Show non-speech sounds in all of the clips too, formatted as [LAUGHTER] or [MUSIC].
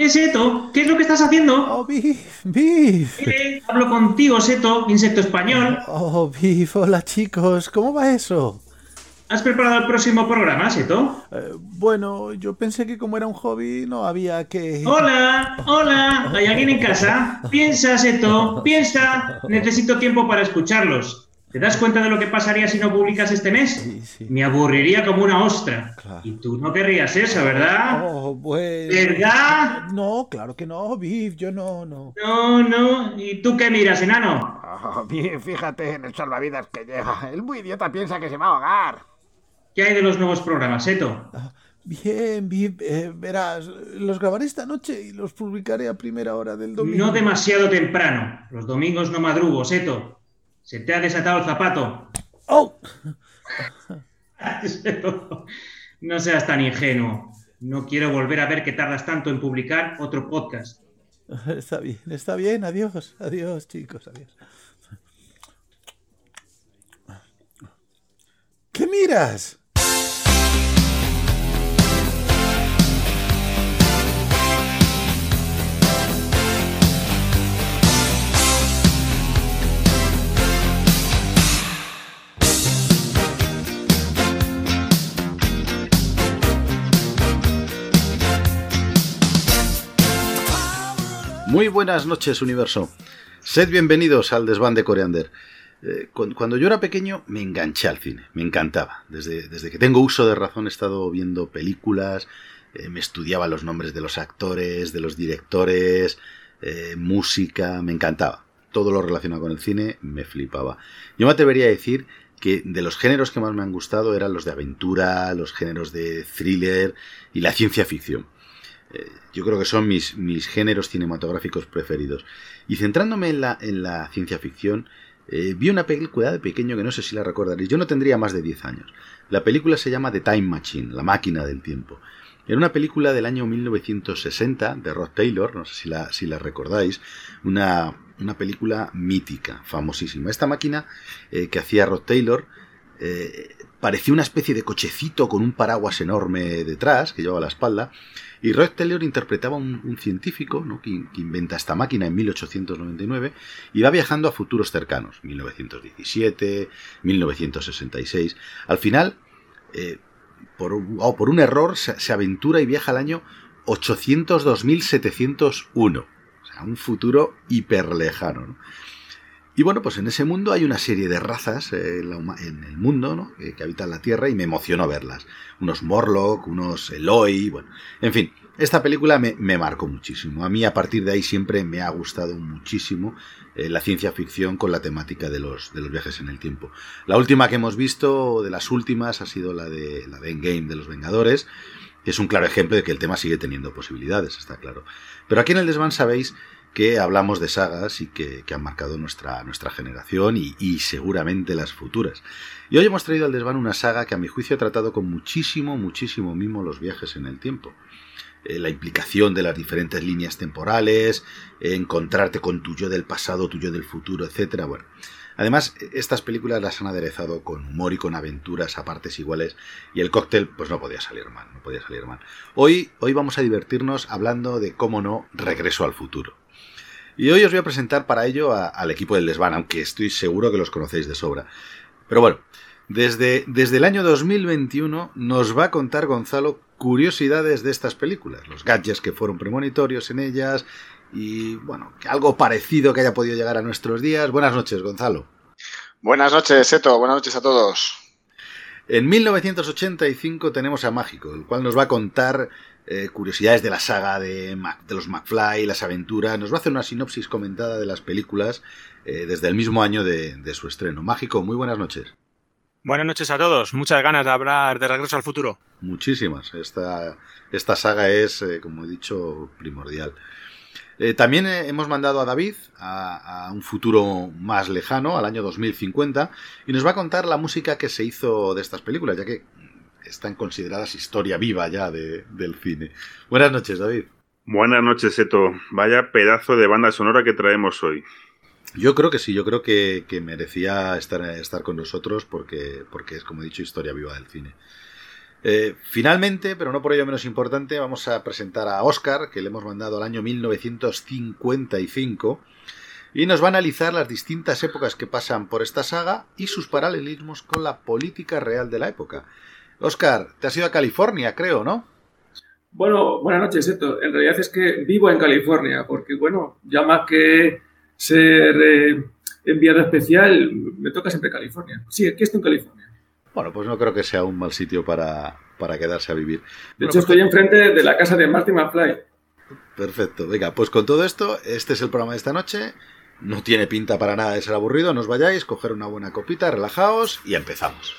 Eh, Seto, ¿qué es lo que estás haciendo? Oh, Biff, Biff. Eh, hablo contigo, Seto, insecto español. Oh, Biff, hola chicos, ¿cómo va eso? ¿Has preparado el próximo programa, Seto? Eh, bueno, yo pensé que como era un hobby no había que... Hola, hola, ¿hay alguien en casa? Piensa, Seto, piensa. Necesito tiempo para escucharlos. ¿Te das cuenta de lo que pasaría si no publicas este mes? Sí, sí. Me aburriría como una ostra. Claro. Y tú no querrías eso, ¿verdad? Oh, bueno... ¿Verdad? No, claro que no, Biff, yo no, no. No, no. ¿Y tú qué miras, enano? [LAUGHS] Oh, bien, fíjate en el salvavidas que llega. El muy idiota piensa que se va a ahogar. ¿Qué hay de los nuevos programas, Seto? Ah, Bien, Biff, eh, verás, los grabaré esta noche y los publicaré a primera hora del domingo. No demasiado temprano. Los domingos no madrugo, Seto. Se te ha desatado el zapato. ¡Oh! [LAUGHS] No seas tan ingenuo. No quiero volver a ver que tardas tanto en publicar otro podcast. [LAUGHS] Está bien, está bien, adiós, adiós chicos, adiós. ¿Qué miras? Muy buenas noches, universo. Sed bienvenidos al desván de Coreander. Eh, cu- cuando yo era pequeño me enganché al cine, me encantaba. Desde, desde que tengo uso de razón he estado viendo películas, eh, me estudiaba los nombres de los actores, de los directores, eh, música, me encantaba. Todo lo relacionado con el cine me flipaba. Yo me atrevería a decir que de los géneros que más me han gustado eran los de aventura, los géneros de thriller y la ciencia ficción. Eh, yo creo que son mis, mis géneros cinematográficos preferidos. Y centrándome en la, en la ciencia ficción, eh, vi una película de pequeño que no sé si la recordaréis. Yo no tendría más de 10 años. La película se llama The Time Machine, la máquina del tiempo. Era una película del año 1960 de Rod Taylor, no sé si la, si la recordáis, una, una película mítica, famosísima. Esta máquina eh, que hacía Rod Taylor parecía una especie de cochecito con un paraguas enorme detrás que llevaba a la espalda. Y Rod Taylor interpretaba un, un científico ¿no? que, inventa esta máquina en 1899 y va viajando a futuros cercanos, 1917, 1966. Al final, eh, por, oh, por un error, se, aventura y viaja al año 802.701. O sea, un futuro hiper lejano. ¿no? Y bueno, pues en ese mundo hay una serie de razas eh, en, el mundo ¿no? que, que habitan la Tierra y me emocionó verlas. Unos Morlock, unos Eloi, bueno, en fin, esta película me, me marcó muchísimo. A mí a partir de ahí siempre me ha gustado muchísimo eh, la ciencia ficción con la temática de los, de los viajes en el tiempo. La última que hemos visto, de las últimas, ha sido la de, la de Endgame de los Vengadores, que es un claro ejemplo de que el tema sigue teniendo posibilidades, está claro. Pero aquí en el desván sabéis que hablamos de sagas y que, que han marcado nuestra, nuestra generación y, seguramente las futuras. Y hoy hemos traído al desván una saga que a mi juicio ha tratado con muchísimo, muchísimo mimo los viajes en el tiempo. Eh, la implicación de las diferentes líneas temporales, encontrarte con tu yo del pasado, tu yo del futuro, etcétera. Bueno, además, estas películas las han aderezado con humor y con aventuras a partes iguales y el cóctel pues no podía salir mal, no podía salir mal. Hoy, hoy vamos a divertirnos hablando de, cómo no, Regreso al futuro. Y hoy os voy a presentar para ello a- al equipo del Desván, aunque estoy seguro que los conocéis de sobra. Pero bueno, desde, desde el año 2021 nos va a contar Gonzalo curiosidades de estas películas, los gadgets que fueron premonitorios en ellas y, bueno, que algo parecido que haya podido llegar a nuestros días. Buenas noches, Gonzalo. Buenas noches, Seto. Buenas noches a todos. En 1985 tenemos a Mágico, el cual nos va a contar eh, curiosidades de la saga de, Mac- de los McFly, las aventuras, nos va a hacer una sinopsis comentada de las películas eh, desde el mismo año de, de su estreno. Mágico, muy buenas noches. Buenas noches a todos. Muchas ganas de hablar de Regreso al Futuro. Muchísimas. Esta, esta saga es, eh, como he dicho, primordial. Eh, también eh, hemos mandado a David a, a un futuro más lejano, al año 2050, y nos va a contar la música que se hizo de estas películas, ya que están consideradas historia viva ya de- del cine. Buenas noches, David. Buenas noches, Eto. Vaya pedazo de banda sonora que traemos hoy. Yo creo que sí, yo creo que, que merecía estar, estar con nosotros porque, porque es, como he dicho, historia viva del cine. Eh, finalmente, pero no por ello menos importante, vamos a presentar a Oscar, que le hemos mandado al año 1955, y nos va a analizar las distintas épocas que pasan por esta saga y sus paralelismos con la política real de la época. Oscar, te has ido a California, creo, ¿no? Bueno, buenas noches, Eto. En realidad es que vivo en California, porque, bueno, ya más que ser eh, enviado especial, me toca siempre California. Sí, aquí estoy en California. Bueno, pues no creo que sea un mal sitio para, para quedarse a vivir. De Bueno, hecho, pues- estoy enfrente de la casa de Marty McFly. Perfecto, venga, pues con todo esto, este es el programa de esta noche. No tiene pinta para nada de ser aburrido, no os vayáis, coger una buena copita, relajaos y empezamos.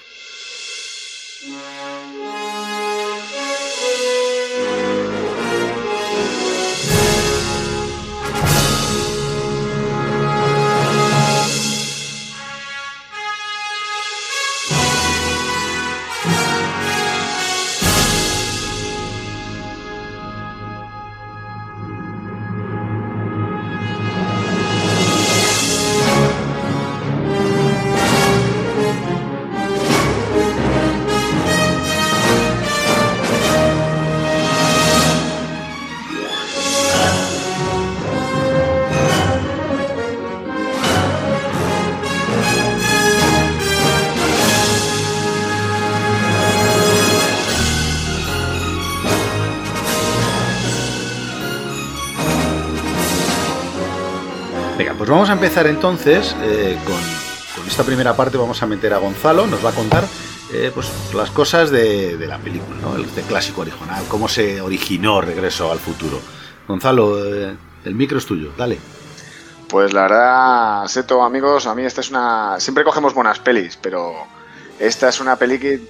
Empezar entonces eh, con, con esta primera parte. Vamos a meter a Gonzalo, nos va a contar eh, pues, las cosas de, de la película, ¿no? el este clásico original, cómo se originó Regreso al Futuro. Gonzalo, eh, el micro es tuyo, dale. Pues la verdad, Seto, amigos, a mí esta es una... Siempre cogemos buenas pelis, pero esta es una peli que,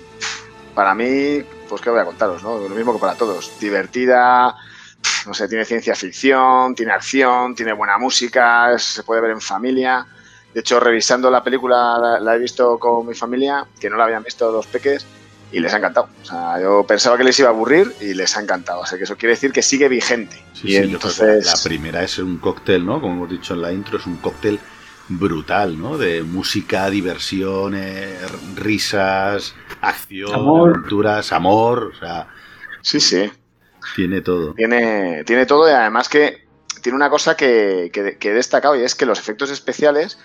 para mí, pues qué voy a contaros, ¿no? Lo mismo que para todos. Divertida, no sé, tiene ciencia ficción, tiene acción, tiene buena música, se puede ver en familia. De hecho, revisando la película, la, la he visto con mi familia, que no la habían visto los peques, y les ha encantado. O sea, yo pensaba que les iba a aburrir y les ha encantado. O sea, que eso quiere decir que sigue vigente. Sí, y sí, entonces... la primera es un cóctel, ¿no? Como hemos dicho en la intro, es un cóctel brutal, ¿no? De música, diversión, eh, risas, acción, Amor. aventuras, amor, o sea, Sí, sí. Tiene todo. Tiene, tiene todo y además que tiene una cosa que, he destacado y es que los efectos especiales,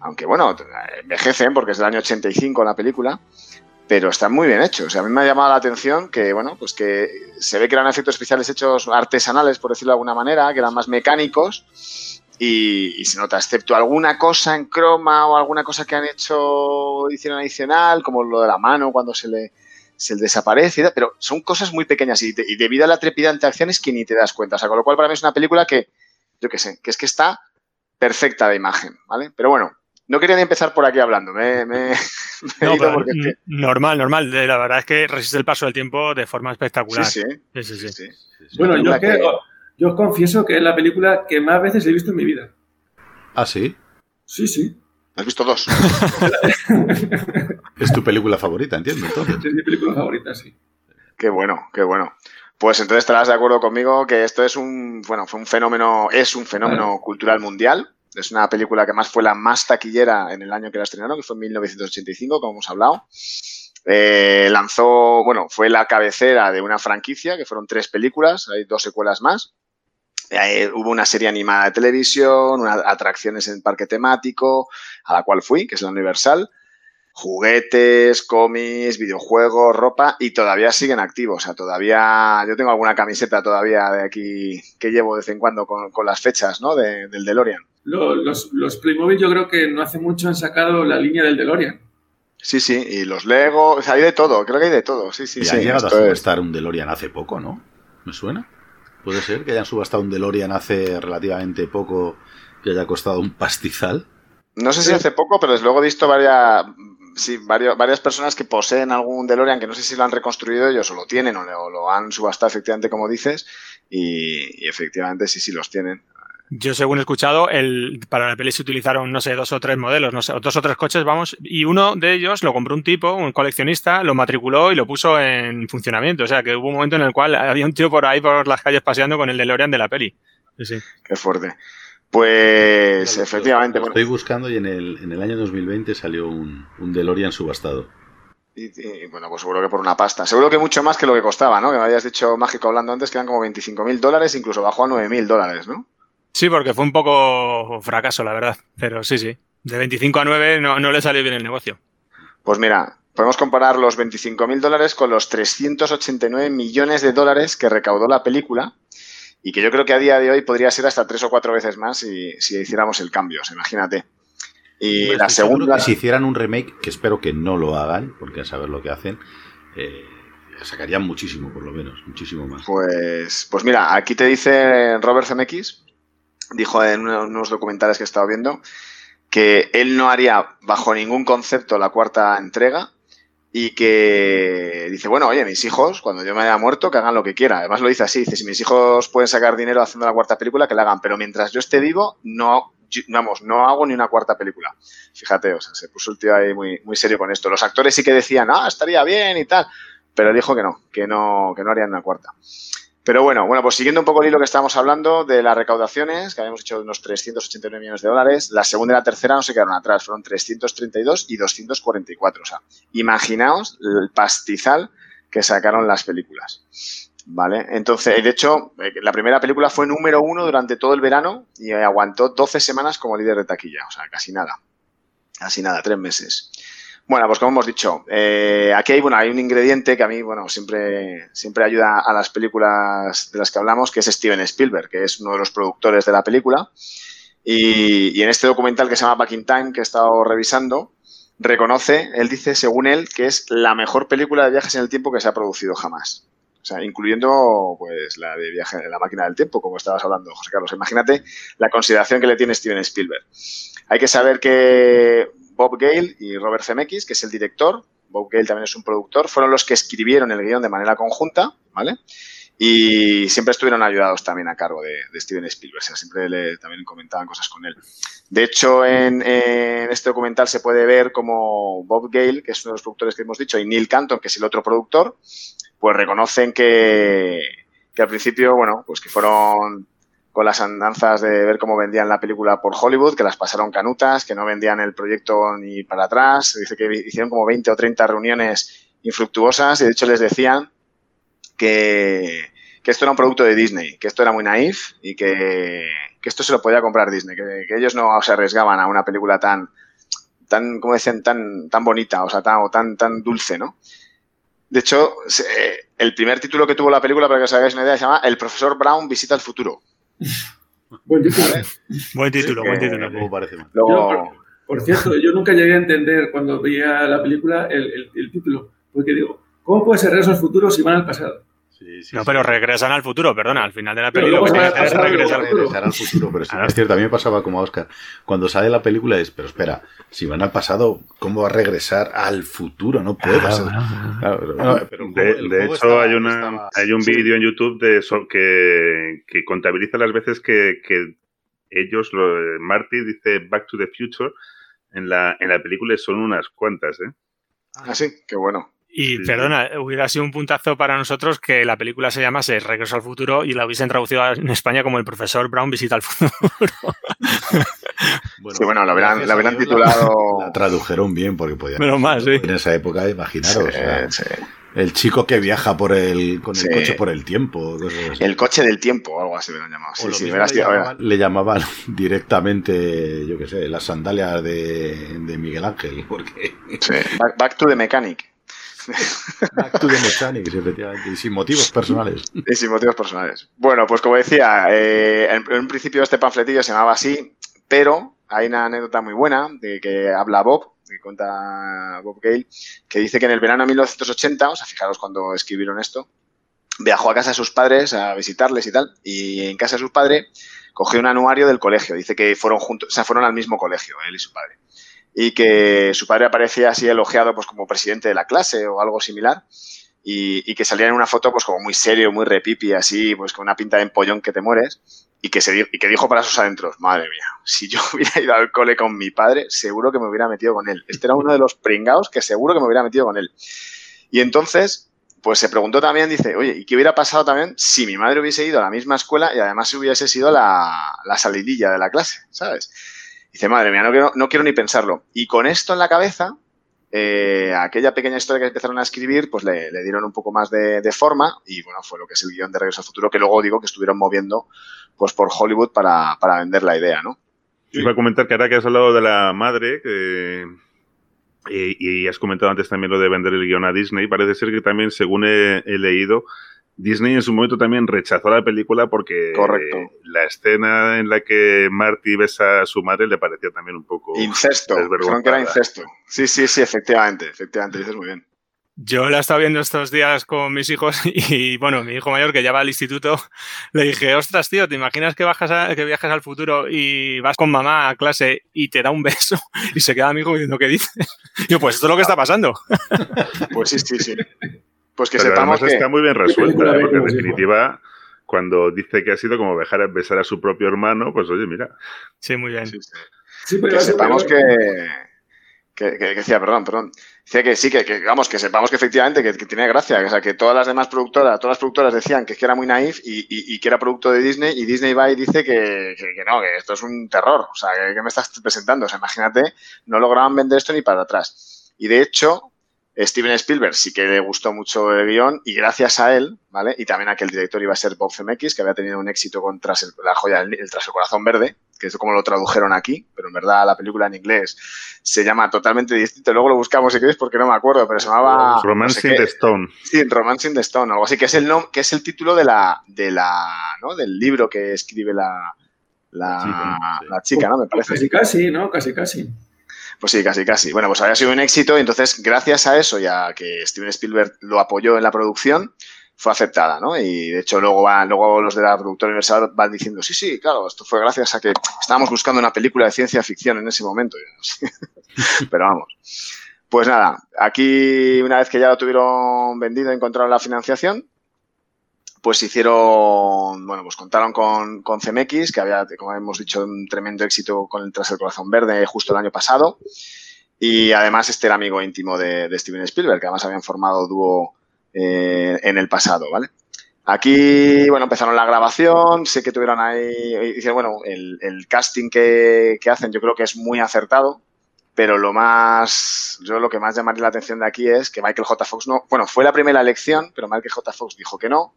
aunque bueno, envejecen porque es del año 85 la película, pero están muy bien hechos. O sea, a mí me ha llamado la atención que, bueno, pues que se ve que eran efectos especiales hechos artesanales, por decirlo de alguna manera, que eran más mecánicos y, y se nota, excepto alguna cosa en croma o alguna cosa que han hecho, hicieron adicional, como lo de la mano cuando se le, se le desaparece, pero son cosas muy pequeñas y, debido a la trepidante acción es que ni te das cuenta. O sea, con lo cual para mí es una película que, yo qué sé, que es que está perfecta de imagen, ¿vale? Pero bueno, no quería ni empezar por aquí hablando, me, me- [LAUGHS] me he No, pero, porque normal, normal. La verdad es que resiste el paso del tiempo de forma espectacular. Sí, Sí, sí, sí, sí. sí. Bueno, yo, que- yo os confieso que es la película que más veces he visto en mi vida. Ah, sí. Sí, sí. Has visto dos. [LAUGHS] Es tu película favorita, entiendo, entonces. Es mi película favorita, sí. Qué bueno, qué bueno. Pues entonces estarás de acuerdo conmigo que esto es un, bueno, fue un fenómeno, es un fenómeno cultural mundial. Es una película que más fue la más taquillera en el año que la estrenaron, que fue en 1985, como hemos hablado. Eh, lanzó, bueno, fue la cabecera de una franquicia, que fueron tres películas, hay dos secuelas más. Eh, hubo una serie animada de televisión, unas atracciones en parque temático, a la cual fui, que es la Universal juguetes, cómics, videojuegos, ropa y todavía siguen activos. O sea, todavía yo tengo alguna camiseta todavía de aquí que llevo de vez en cuando con, con las fechas ¿no? de- del DeLorean. Lo- los, los Playmobil yo creo que no hace mucho han sacado la línea del DeLorean. Sí, sí, y los Lego, o sea, hay de todo, creo que hay de todo. Sí, sí, y sí. han llegado a subastar un DeLorean hace poco, ¿no? ¿Me suena? Puede ser que hayan subastado un DeLorean hace relativamente poco que haya costado un pastizal. No sé si hace poco, pero desde luego he visto varias, sí, varios- varias personas que poseen algún DeLorean que no sé si lo han reconstruido ellos o lo tienen o lo, han subastado efectivamente como dices y, y efectivamente sí, sí los tienen. Yo, según he escuchado, el, para la peli se utilizaron, no sé, dos o tres modelos, no sé, dos o tres coches, vamos, y uno de ellos lo compró un tipo, un coleccionista, lo matriculó y lo puso en funcionamiento. O sea, que hubo un momento en el cual había un tío por ahí por las calles paseando con el DeLorean de la peli. Sí, sí. Qué fuerte. Pues efectivamente, Lo bueno, estoy buscando y en el, en el año 2020 salió un, un DeLorean subastado. y, y, bueno, pues seguro que por una pasta. Seguro que mucho más que lo que costaba, ¿no? Que me habías dicho mágico hablando antes que eran como 25 mil dólares, incluso bajó a 9 mil dólares, ¿no? Sí, porque fue un poco fracaso, la verdad. Pero sí, sí. De 25 a 9 no, no le salió bien el negocio. Pues mira, podemos comparar los 25 mil dólares con los 389 millones de dólares que recaudó la película y que yo creo que a día de hoy podría ser hasta tres o cuatro veces más si, si hiciéramos el cambio, imagínate. Y la segunda... que si hicieran un remake, que espero que no lo hagan, porque a saber lo que hacen, eh, sacarían muchísimo, por lo menos, muchísimo más. Pues, pues mira, aquí te dice Robert Zemeckis, dijo en uno- unos documentales que he estado viendo, que él no haría bajo ningún concepto la cuarta entrega y que dice, bueno, oye, mis hijos, cuando yo me haya muerto, que hagan lo que quieran. Además lo dice así, dice, si mis hijos pueden sacar dinero haciendo la cuarta película, que la hagan, pero mientras yo esté vivo, no, vamos, no hago ni una cuarta película. Fíjate, o sea, se puso el tío ahí muy, muy serio con esto. Los actores sí que decían, ah, estaría bien y tal, pero dijo que no, que no, que no harían una cuarta. Pero bueno, bueno, pues siguiendo un poco el hilo que estábamos hablando de las recaudaciones, que habíamos hecho unos 389 millones de dólares, la segunda y la tercera no se quedaron atrás, fueron 332 y 244. O sea, imaginaos el pastizal que sacaron las películas. ¿Vale? Entonces, de hecho, eh, la primera película fue número uno durante todo el verano y aguantó 12 semanas como líder de taquilla, o sea, casi nada. Casi nada, tres meses. Bueno, pues como hemos dicho, eh, aquí hay, bueno, hay un ingrediente que a mí, bueno, siempre, siempre ayuda a las películas de las que hablamos, que es Steven Spielberg, que es uno de los productores de la película. Y, y en este documental que se llama Back in Time, que he estado revisando, reconoce, él dice, según él, que es la mejor película de viajes en el tiempo que se ha producido jamás. O sea, incluyendo pues la de viaje en la máquina del tiempo, como estabas hablando, José Carlos. Imagínate la consideración que le tiene Steven Spielberg. Hay que saber que Bob Gale y Robert Zemeckis, que es el director, Bob Gale también es un productor, fueron los que escribieron el guion de manera conjunta, ¿vale? Y siempre estuvieron ayudados también a cargo de, Steven Spielberg, o sea, siempre le, también comentaban cosas con él. De hecho, en, en este documental se puede ver como Bob Gale, que es uno de los productores que hemos dicho, y Neil Canton, que es el otro productor, pues reconocen que, que al principio, bueno, pues que fueron con las andanzas de ver cómo vendían la película por Hollywood, que las pasaron canutas, que no vendían el proyecto ni para atrás. Dice que hicieron como 20 o 30 reuniones infructuosas y de hecho les decían que, que esto era un producto de Disney, que esto era muy naif y que, que esto se lo podía comprar Disney, que, que ellos no se arriesgaban a una película tan, tan como decían, tan, tan bonita, o sea, tan, o tan, tan dulce, ¿no? De hecho, el primer título que tuvo la película, para que os hagáis una idea, se llama El profesor Brown visita el futuro. Buen título. Buen título, Sí, buen título. Tampoco parece mal. Luego, Yo, por, por cierto, yo nunca llegué a entender cuando veía la película el, el- el título. Porque digo, ¿cómo puede ser regresos futuros si van al pasado? Sí, sí, No, sí. pero regresan al futuro, perdona, al final de la Pero lo que al y regresar. al futuro, pero sí, es cierto, a mí me pasaba como a Oscar. Cuando sale la película es, pero espera, si van al pasado, ¿cómo va a regresar al futuro? No puede. Claro, pero el De, hecho, estaba- hay, una, estaba- hay un sí. vídeo en YouTube de eso que, que contabiliza las veces que, que ellos, lo, Marty dice Back to the Future en la, en la película y son unas cuantas, ¿eh? así, qué bueno. Y Sí, perdona, hubiera sido un puntazo para nosotros que la película se llamase Regreso al futuro y la hubiesen traducido en España como El profesor Brown visita al futuro. Bueno, [LAUGHS] Sí, bueno, lo habrán- gracias lo a habrán Dios titulado- La, la tradujeron bien porque podía. Menos mal, sí. En esa época, imaginaros. o sea, Sí, sí. el chico que viaja por el, con el coche por el tiempo. El coche del tiempo, o algo así me lo han llamado. O Sí, lo sí, mismo verás, le, tío, llamaban, le llamaban [LAUGHS] directamente, yo qué sé, las sandalias de, de Miguel Ángel, porque sí. Back, back to the mechanic. Back the Mechanics, efectivamente, y sin motivos personales. Y sin motivos personales. Bueno, pues como decía, eh, en, en un principio este panfletillo se llamaba así, pero hay una anécdota muy buena de que habla Bob, que cuenta Bob Gale, que dice que en el verano de 1980, o sea, fijaros cuando escribieron esto, viajó a casa de sus padres a visitarles y tal, y en casa de sus padres cogió un anuario del colegio. Dice que fueron juntos, o sea, fueron al mismo colegio, él y su padre. Y que su padre aparecía así elogiado pues como presidente de la clase o algo similar y, que salía en una foto pues como muy serio, muy repipi, así, pues con una pinta de empollón que te mueres y que, se, y que dijo para sus adentros, madre mía, si yo [LAUGHS] hubiera ido al cole con mi padre, seguro que me hubiera metido con él. Este era uno de los pringaos que seguro que me hubiera metido con él. Y entonces, pues se preguntó también, dice, oye, ¿y qué hubiera pasado también si mi madre hubiese ido a la misma escuela y además hubiese sido la, la salidilla de la clase, ¿sabes? Dice, madre mía, no quiero, ni pensarlo. Y con esto en la cabeza, eh, aquella pequeña historia que empezaron a escribir, pues le, dieron un poco más de, forma y bueno, fue lo que es el guion de Regreso al Futuro, que luego digo que estuvieron moviendo pues por Hollywood para, para vender la idea, ¿no? Iba a comentar que ahora que has hablado de la madre, que, y, has comentado antes también lo de vender el guion a Disney, parece ser que también, según he leído, Disney en su momento también rechazó la película porque Correcto. la escena en la que Marty besa a su madre le parecía también un poco Incesto, dijeron que era incesto. Sí, sí, sí, efectivamente, efectivamente, dices muy bien. Yo la he estado viendo estos días con mis hijos [LAUGHS] y, bueno, mi hijo mayor que ya va al instituto, [LAUGHS] le dije, ostras, tío, ¿te imaginas que, bajas a- que viajas al futuro y vas con mamá a clase y te da un beso? [LAUGHS] Y se queda mi hijo diciendo, ¿qué dices? Y yo, pues esto es lo que está pasando. Pues sí, sí, sí. Pues que Pero sepamos que... está muy bien ¿Qué resuelta, ¿eh? porque en definitiva, cuando dice que ha sido como besar, besar a su propio hermano, pues oye, mira, Sí, muy bien. Sí, sí. Sí, pero que sepamos que, que, que- que decía, perdón, perdón. Decía que sí, que, que, vamos, que sepamos que efectivamente que, que tiene gracia, que, o sea, que todas las demás productoras, todas las productoras decían que, era muy naif y, y- y que era producto de Disney y Disney va y dice que, que- que no, que esto es un terror, o sea, que, que me estás presentando, o sea, imagínate, no lograban vender esto ni para atrás. Y de hecho, Steven Spielberg sí que le gustó mucho el guion y gracias a él, ¿vale? Y también a que el director iba a ser Bob Zemeckis, que había tenido un éxito con Tras el- la joya, el, Tras el corazón verde, que es como lo tradujeron aquí, pero en verdad la película en inglés se llama totalmente distinto. Luego lo buscamos si queréis porque no me acuerdo, pero se llamaba... no Romancing sé qué. the Stone. Sí, Romancing the Stone, algo así, que es el nom- que es el título de la, de la, ¿no? Del libro que escribe la, la, chica, sí. la chica, ¿no? Me parece. Casi, casi, ¿no? Casi, casi. Pues sí, casi, casi. Bueno, pues había sido un éxito y entonces, gracias a eso y a que Steven Spielberg lo apoyó en la producción, fue aceptada, ¿no? Y de hecho luego, van, luego los de la productora universal van diciendo, sí, sí, claro, esto fue gracias a que estábamos buscando una película de ciencia ficción en ese momento. [LAUGHS] Pero vamos. Pues nada, aquí una vez que ya lo tuvieron vendido encontraron la financiación, pues hicieron, bueno, pues contaron con, con CMX, que había, como hemos dicho, un tremendo éxito con el Tras el Corazón Verde justo el año pasado. Y además este era amigo íntimo de, Steven Spielberg, que además habían formado dúo eh, en el pasado, ¿vale? Aquí, bueno, empezaron la grabación, sé que tuvieron ahí, bueno, el, el casting que, que hacen yo creo que es muy acertado, pero lo más, yo lo que más llamaría la atención de aquí es que Michael J. Fox no, bueno, fue la primera elección, pero Michael J. Fox dijo que no,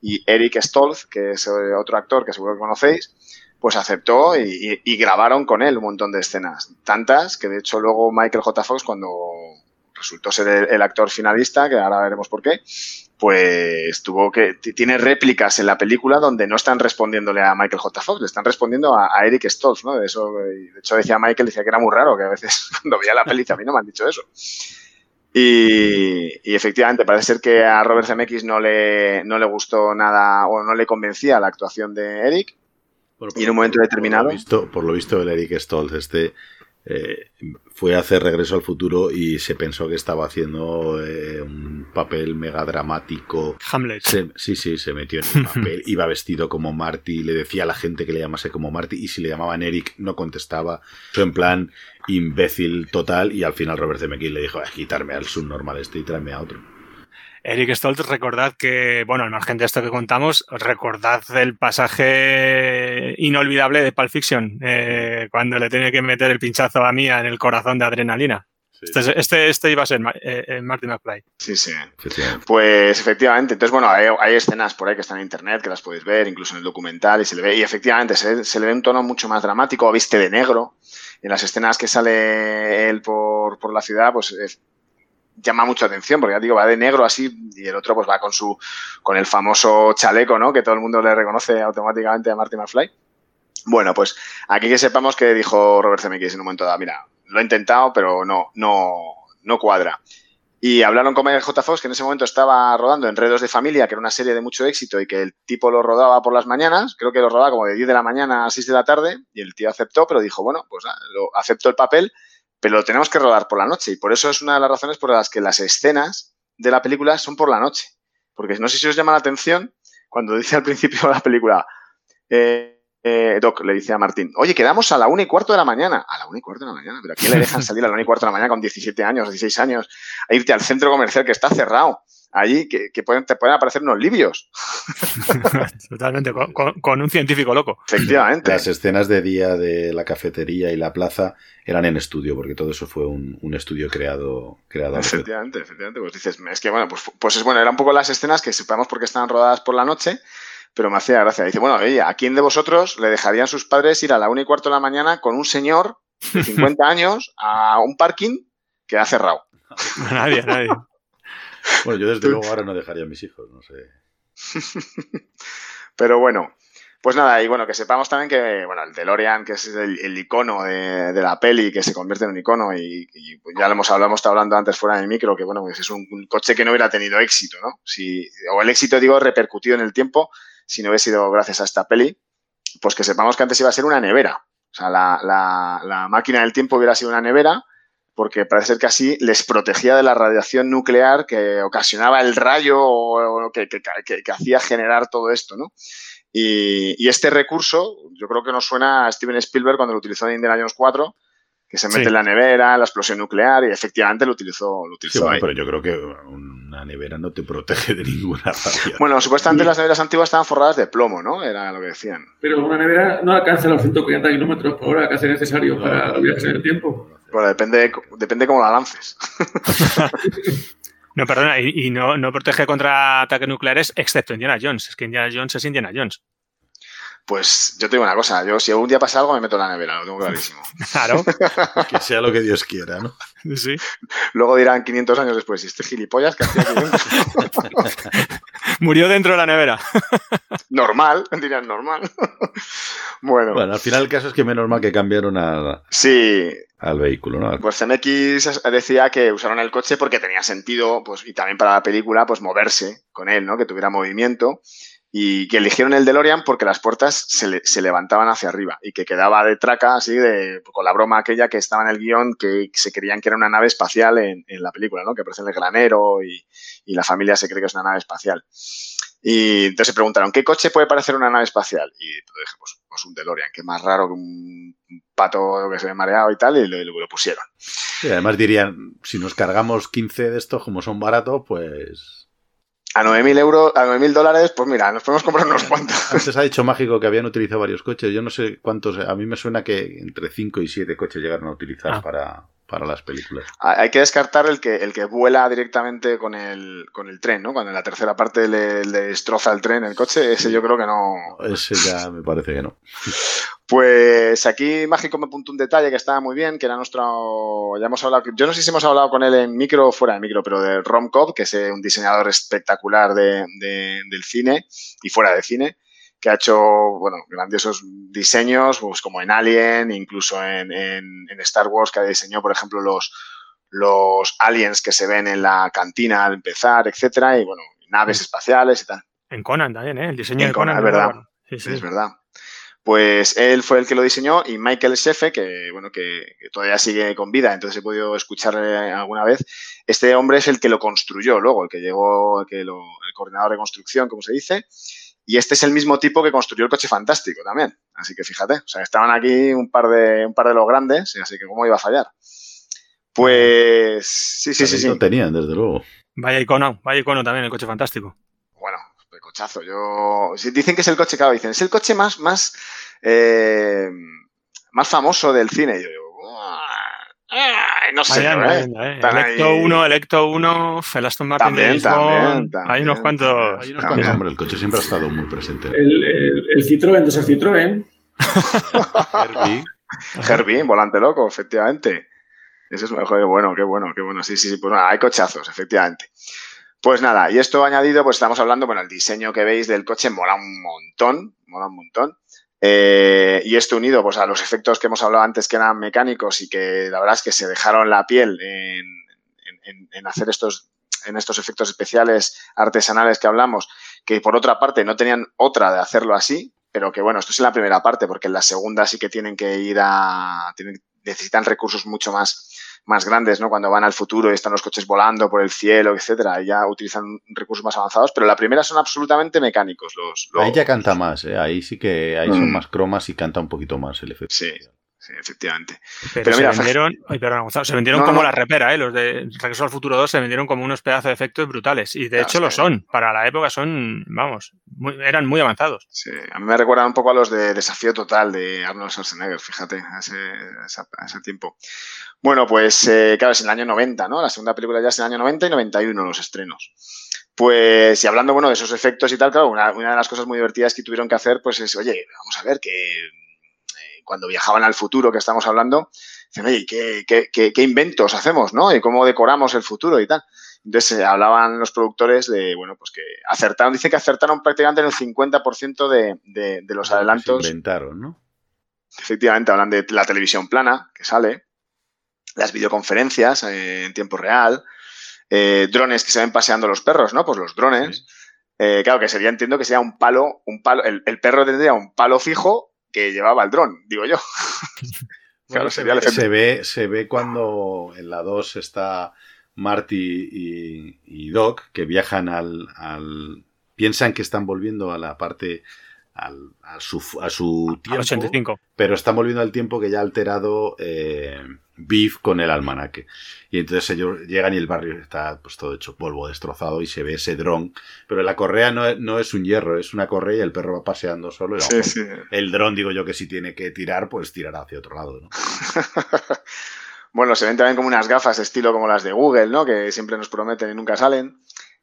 y Eric Stoltz, que es eh, otro actor que seguro que conocéis, pues aceptó y, grabaron con él un montón de escenas, tantas que de hecho luego Michael J. Fox cuando resultó ser el actor finalista, que ahora veremos por qué, pues tuvo que tiene réplicas en la película donde no están respondiéndole a Michael J. Fox, le están respondiendo a, a Eric Stoltz, ¿no? De eso, de hecho decía Michael, decía que era muy raro, que a veces [LAUGHS] cuando veía la peli a mí no me han dicho eso. Y, y efectivamente, parece ser que a Robert Zemeckis no le, no le gustó nada o no le convencía la actuación de Eric. Y en un momento determinado- Por lo visto, por lo visto el Eric Stoltz este eh, fue a hacer Regreso al Futuro y se pensó que estaba haciendo eh, un papel mega dramático. Hamlet. Se- sí, sí, se metió en el papel. [LAUGHS] Iba vestido como Marty, le decía a la gente que le llamase como Marty y si le llamaban Eric no contestaba. Eso en plan imbécil total y al final Robert Zemeckis le dijo, "Ah, quitarme al subnormal este y tráeme a otro. Eric Stoltz, recordad que, bueno, al margen de esto que contamos, recordad el pasaje inolvidable de Pulp Fiction, eh, cuando le tiene que meter el pinchazo a Mia en el corazón de adrenalina. Este, es- este, este iba a ser eh, eh, Marty McFly. Sí, sí. Pues efectivamente, entonces bueno, hay, hay escenas por ahí que están en internet, que las podéis ver, incluso en el documental, y se le ve, y efectivamente se, se le ve un tono mucho más dramático, viste de negro. En las escenas que sale él por, por la ciudad, pues llama mucha atención, porque ya digo, va de negro así, y el otro pues va con su, con el famoso chaleco, ¿no? Que todo el mundo le reconoce automáticamente a Marty McFly. Bueno, pues aquí que sepamos que dijo Robert Zemeckis en un momento dado, mira, lo he intentado, pero no, no, no cuadra. Y hablaron con Michael J. Fox, que en ese momento estaba rodando Enredos de Familia, que era una serie de mucho éxito y que el tipo lo rodaba por las mañanas. Creo que lo rodaba como de 10 de la mañana a 6 de la tarde. Y el tío aceptó, pero dijo, bueno, pues nada, lo, acepto el papel, pero lo tenemos que rodar por la noche y por eso es una de las razones por las que las escenas de la película son por la noche. Porque no sé si os llama la atención cuando dice al principio de la película, eh, eh, Doc le dice a Martín, oye, quedamos a la una y cuarto de la mañana. A la una y cuarto de la mañana, pero ¿a quién le dejan salir a la una y cuarto de la mañana con 17 años, 16 años, a irte al centro comercial que está cerrado? Allí, que, que pueden, te pueden aparecer unos libios. [LAUGHS] Totalmente, con, con- con un científico loco. Efectivamente. Las escenas de día de la cafetería y la plaza eran en estudio, porque todo eso fue un, un estudio creado, creado a Efectivamente, efectivamente. Pues dices, es que bueno, pues, pues es bueno, eran un poco las escenas que sepamos por qué estaban rodadas por la noche, pero me hacía gracia. Dice, bueno, oye, ¿a quién de vosotros le dejarían sus padres ir a la una y cuarto de la mañana con un señor de 50 [LAUGHS] años a un parking que ha cerrado? A [LAUGHS] nadie, a nadie. Bueno, yo desde luego ahora no dejaría a mis hijos, no sé. [LAUGHS] Pero bueno, pues nada, y bueno, que sepamos también que, bueno, el DeLorean, que es el, el icono de, de la peli, que se convierte en un icono, y, y pues ya lo hemos hablado, hemos estado hablando antes fuera del micro, que bueno, pues es un, un coche que no hubiera tenido éxito, ¿no? Si, o el éxito, digo, repercutido en el tiempo, si no hubiera sido gracias a esta peli, pues que sepamos que antes iba a ser una nevera. O sea, la, la, la máquina del tiempo hubiera sido una nevera, porque parece ser que así les protegía de la radiación nuclear que ocasionaba el rayo que, que, que, que hacía generar todo esto, ¿no? Y, y, este recurso, yo creo que nos suena a Steven Spielberg cuando lo utilizó en Indiana Jones 4, que se mete Sí. en la nevera, la explosión nuclear, y efectivamente lo utilizó, lo Sí, utilizó bueno, ahí. pero yo creo que una nevera no te protege de ninguna [LAUGHS] radiación. Bueno, supuestamente las neveras antiguas estaban forradas de plomo, ¿no? Era lo que decían. Pero una nevera no alcanza los 140 kilómetros por hora que hace necesario para los viajes en el tiempo. Bueno, depende, depende cómo la lances. [LAUGHS] No, perdona, y, no protege contra ataques nucleares excepto Indiana Jones. Es que Indiana Jones es Indiana Jones. Pues yo te digo una cosa, yo si algún día pasa algo me meto en la nevera, lo tengo clarísimo. [LAUGHS] Claro, Que sea lo que Dios quiera, ¿no? sí. Luego dirán 500 años después, ¿y este gilipollas que hacía aquí dentro?". [LAUGHS] Murió dentro de la nevera. [LAUGHS] Normal, dirían normal. bueno, Bueno, al final el caso es que menos mal que cambiaron sí, al vehículo, ¿no? Pues CMX decía que usaron el coche porque tenía sentido, pues, y también para la película, pues moverse con él, ¿no? Que tuviera movimiento. Y que eligieron el DeLorean porque las puertas se, se levantaban hacia arriba y que quedaba de traca, así, de, con la broma aquella que estaba en el guion, que se creían que era una nave espacial en, en la película, ¿no? Que aparece en el granero y, y la familia se cree que es una nave espacial. Y entonces se preguntaron, ¿qué coche puede parecer una nave espacial? Y dije, pues, pues un DeLorean, que es más raro que un pato que se ve mareado y tal, y lo, lo pusieron. Sí, además dirían, si nos cargamos 15 de estos, como son baratos, pues... A 9.000 euros, a 9.000 dólares, pues mira, nos podemos comprar unos cuantos. Antes ha dicho Mágico que habían utilizado varios coches. Yo no sé cuántos. A mí me suena que entre 5 y 7 coches llegaron a utilizar Ah. para, para las películas. Hay que descartar el que, el que vuela directamente con el, con el tren, ¿no? Cuando en la tercera parte le, le destroza el tren, el coche, ese yo creo que no. Ese ya me parece que no. Pues aquí Mágico me apuntó un detalle que estaba muy bien, que era nuestro. Ya hemos hablado. Yo no sé si hemos hablado con él en micro o fuera de micro, pero de Rom Cobb, que es eh, un diseñador espectacular de, de- del cine y fuera de cine, que ha hecho, bueno, grandiosos diseños, pues como en Alien, incluso en, en- en Star Wars, que diseñó, por ejemplo, los, los aliens que se ven en la cantina al empezar, etcétera, y bueno, naves espaciales y tal. En Conan también, ¿eh? El diseño En de Conan. Conan, es verdad. bueno. Sí, sí. Es verdad. Pues él fue el que lo diseñó y Michael Shefe, que bueno, que, que todavía sigue con vida, entonces he podido escucharle alguna vez. Este hombre es el que lo construyó luego, el que llegó, el, que lo- el coordinador de construcción, como se dice. Y este es el mismo tipo que construyó el coche fantástico también. Así que fíjate, o sea, estaban aquí un par de, un par de los grandes, así que cómo iba a fallar. Pues sí, sí, sí, sí. Lo tenían, desde luego. Vaya icono, vaya icono también, el coche fantástico. Bueno, de cochazo. Yo. dicen que es el coche, claro, dicen, es el coche más, más, eh, más famoso del cine. Y yo digo, "Ay, no sé, anda, ¿eh? ¿eh? Están El Ecto ahí- 1, el Ecto 1, el Aston Martin También, de también, también, Hay unos cuantos. Hay unos cuantos, hombre, el coche siempre ha estado muy presente. El, el, el Citroën, de ser Citroën. Herbie, [LAUGHS] Herbie, volante loco, efectivamente. Ese es mejor, bueno, qué bueno, qué bueno. Sí, sí, sí, pues nada, hay cochazos, efectivamente. Pues nada, y esto añadido, pues estamos hablando, bueno, el diseño que veis del coche mola un montón, mola un montón. Eh, y esto unido pues a los efectos que hemos hablado antes que eran mecánicos y que la verdad es que se dejaron la piel en, en- en- hacer estos, en estos efectos especiales artesanales que hablamos, que por otra parte no tenían otra de hacerlo así, pero que bueno, esto es en la primera parte, porque en la segunda sí que tienen que ir a. tienen- necesitan recursos mucho más, más grandes, ¿no? Cuando van al futuro y están los coches volando por el cielo, etcétera, ya utilizan recursos más avanzados, pero la primera son absolutamente mecánicos los. los- Ahí ya canta más, ¿eh? ahí sí que ahí son Mm. más cromas y canta un poquito más el efecto. Sí, efectivamente. Pero, Pero se mira, vendieron, ay, perdona, Gonzalo, se vendieron No, como no. la repera, ¿eh? Los de Regreso al Futuro 2 se vendieron como unos pedazos de efectos brutales. Y de hecho lo son. Para la época son, vamos, muy- eran muy avanzados. Sí, a mí me recuerdan un poco a los de Desafío Total de Arnold Schwarzenegger, fíjate, a ese, a esa- a ese tiempo. Bueno, pues eh, claro, es en el año 90, ¿no? La segunda película ya es en el año 90 y 91 los estrenos. Pues, y hablando, bueno, de esos efectos y tal, claro, una, una de las cosas muy divertidas que tuvieron que hacer, pues es, oye, vamos a ver que eh, cuando viajaban al futuro que estamos hablando, dicen, oye, ¿qué, qué, qué, qué inventos hacemos, no? Y cómo decoramos el futuro y tal. Entonces eh, hablaban los productores de, bueno, pues que acertaron, dice que acertaron prácticamente en el 50% de, de, de los Se adelantos. inventaron, ¿no? Efectivamente, hablan de la televisión plana que sale, las videoconferencias eh, en tiempo real, eh, drones que se ven paseando los perros, ¿no? Pues los drones. Claro, que sería, entiendo que sería un palo, un palo, el, el perro tendría un palo fijo que llevaba el dron, digo yo. [LAUGHS] Claro, Bueno, sería ve, se, ve, se ve cuando en la 2 está Marty y, y Doc, que viajan al, al- Piensan que están volviendo a la parte. Al, a, su, a su tiempo. 85. Pero están volviendo al tiempo que ya ha alterado eh, Beef con el almanaque. Y entonces ellos llegan y el barrio está pues todo hecho polvo, destrozado y se ve ese dron. Pero la correa no, es- no es un hierro, es una correa y el perro va paseando solo. y Sí, vamos, sí. El dron, digo yo que si tiene que tirar, pues tirará hacia otro lado. ¿no? [LAUGHS] Bueno, se ven también como unas gafas estilo como las de Google, ¿no? Que siempre nos prometen y nunca salen.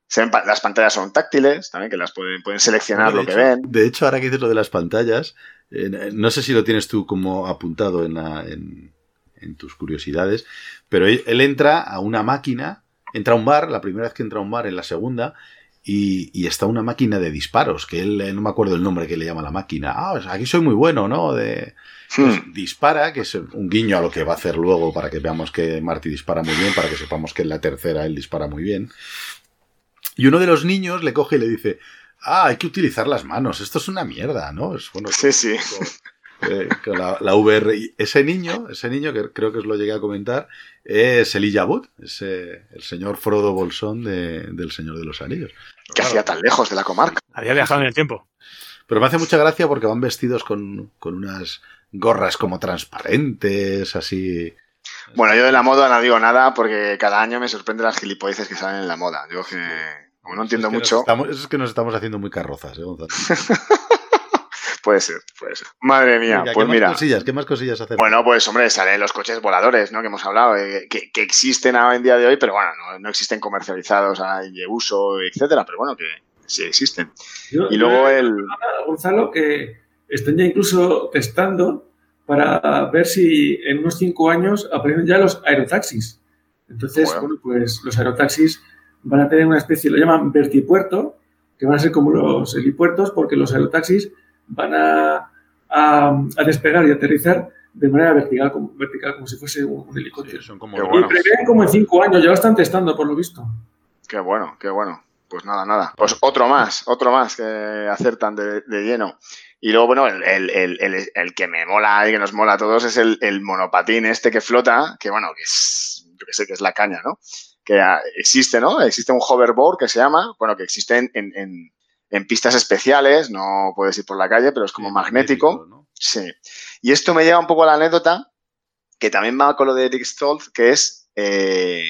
Se ven pa- las pantallas son táctiles, también que las pueden, pueden seleccionar Bueno, lo que ven. De hecho, ahora que dices lo de las pantallas, eh, no sé si lo tienes tú como apuntado en, la- en- en tus curiosidades, pero él, él entra a una máquina, entra a un bar, la primera vez que entra a un bar, en la segunda, y, y está una máquina de disparos, que él, eh, no me acuerdo el nombre que le llama la máquina. Ah, pues aquí soy muy bueno, ¿no? De, pues, Hmm. dispara, que es un guiño a lo que va a hacer luego para que veamos que Marty dispara muy bien, para que sepamos que en la tercera él dispara muy bien. Y uno de los niños le coge y le dice, ah, hay que utilizar las manos, esto es una mierda, ¿no? Es bueno. Sí, sí. eh, con la, la VR. Y ese niño, ese niño que creo que os lo llegué a comentar, es Elijah Wood, es eh, el señor Frodo Bolsón de- del Señor de los Anillos. Que hacía tan lejos de la comarca. Había viajado en el tiempo. Pero me hace mucha gracia porque van vestidos con, con unas gorras como transparentes, así. Bueno, yo de la moda no digo nada porque cada año me sorprende las gilipolleces que salen en la moda. Yo que, como no entiendo es que nos mucho, estamos- es que nos estamos haciendo muy carrozas, ¿eh, Gonzalo? [LAUGHS] puede ser, puede ser. Madre mía, pues ¿qué mira. Más cosillas, ¿Qué más cosillas hacer? Bueno, pues hombre, salen los coches voladores, ¿no? Que hemos hablado, eh, que, que existen ahora en día de hoy, pero bueno, no, no existen comercializados hay de uso, etcétera, pero bueno, que sí existen. Yo- Y luego el... a Gonzalo que están ya incluso testando para ver si en unos cinco años aparecen ya los aerotaxis. Entonces, bueno, pues los aerotaxis van a tener una especie, lo llaman vertipuerto, que van a ser como los helipuertos, porque los aerotaxis van a, a- a despegar y aterrizar de manera vertical, como, vertical, como si fuese un, un helicóptero. Sí, son como Y bueno. prevén como en cinco años, ya lo están testando por lo visto. Qué bueno, qué bueno. Pues nada, nada. Pues otro más, otro más que acertan de, de lleno. Y luego, bueno, el, el- el- el- el que me mola y que nos mola a todos es el, el monopatín este que flota, que bueno, que es, yo que sé, que es la caña, ¿no? Que ah, existe, ¿no? Existe un hoverboard que se llama, bueno, que existe en, en- pistas especiales, no puedes ir por la calle, pero es como Sí, magnético. ¿no? Sí. Y esto me lleva un poco a la anécdota, que también va con lo de Eric Stoltz, que es eh,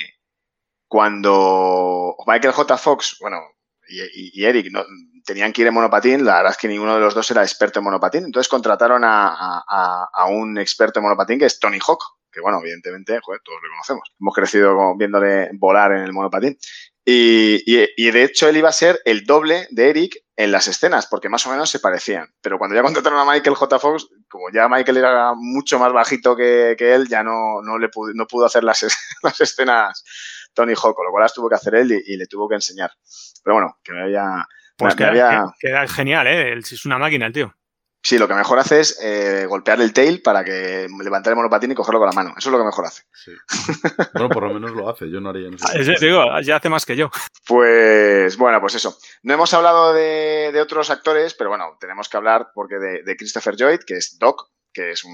cuando Michael J. Fox, bueno, y, Eric no, tenían que ir en monopatín, la verdad es que ninguno de los dos era experto en monopatín, entonces contrataron a- a un experto en monopatín que es Tony Hawk, que bueno, evidentemente, joder, todos lo conocemos. Hemos crecido como viéndole volar en el monopatín. Y, y- y de hecho él iba a ser el doble de Eric en las escenas, porque más o menos se parecían. Pero cuando ya contrataron a Michael J. Fox, como ya Michael era mucho más bajito que, que él, ya no, no, le pudo, no pudo hacer las, [LAUGHS] las escenas Tony Hawk, con lo cual las tuvo que hacer él y, y le tuvo que enseñar. Pero bueno, que me había... Pues me queda, había- queda genial, ¿eh? El- Es una máquina el tío. Sí, lo que mejor hace es eh, golpear el tail para que levantar el monopatín y cogerlo con la mano. Eso es lo que mejor hace. Sí. Bueno, por lo menos lo hace, yo no haría no sé. Ah, es- digo, ya hace más que yo. Pues bueno, pues eso. No hemos hablado de, de otros actores, pero bueno, tenemos que hablar porque de, de Christopher Lloyd, que es Doc, que es un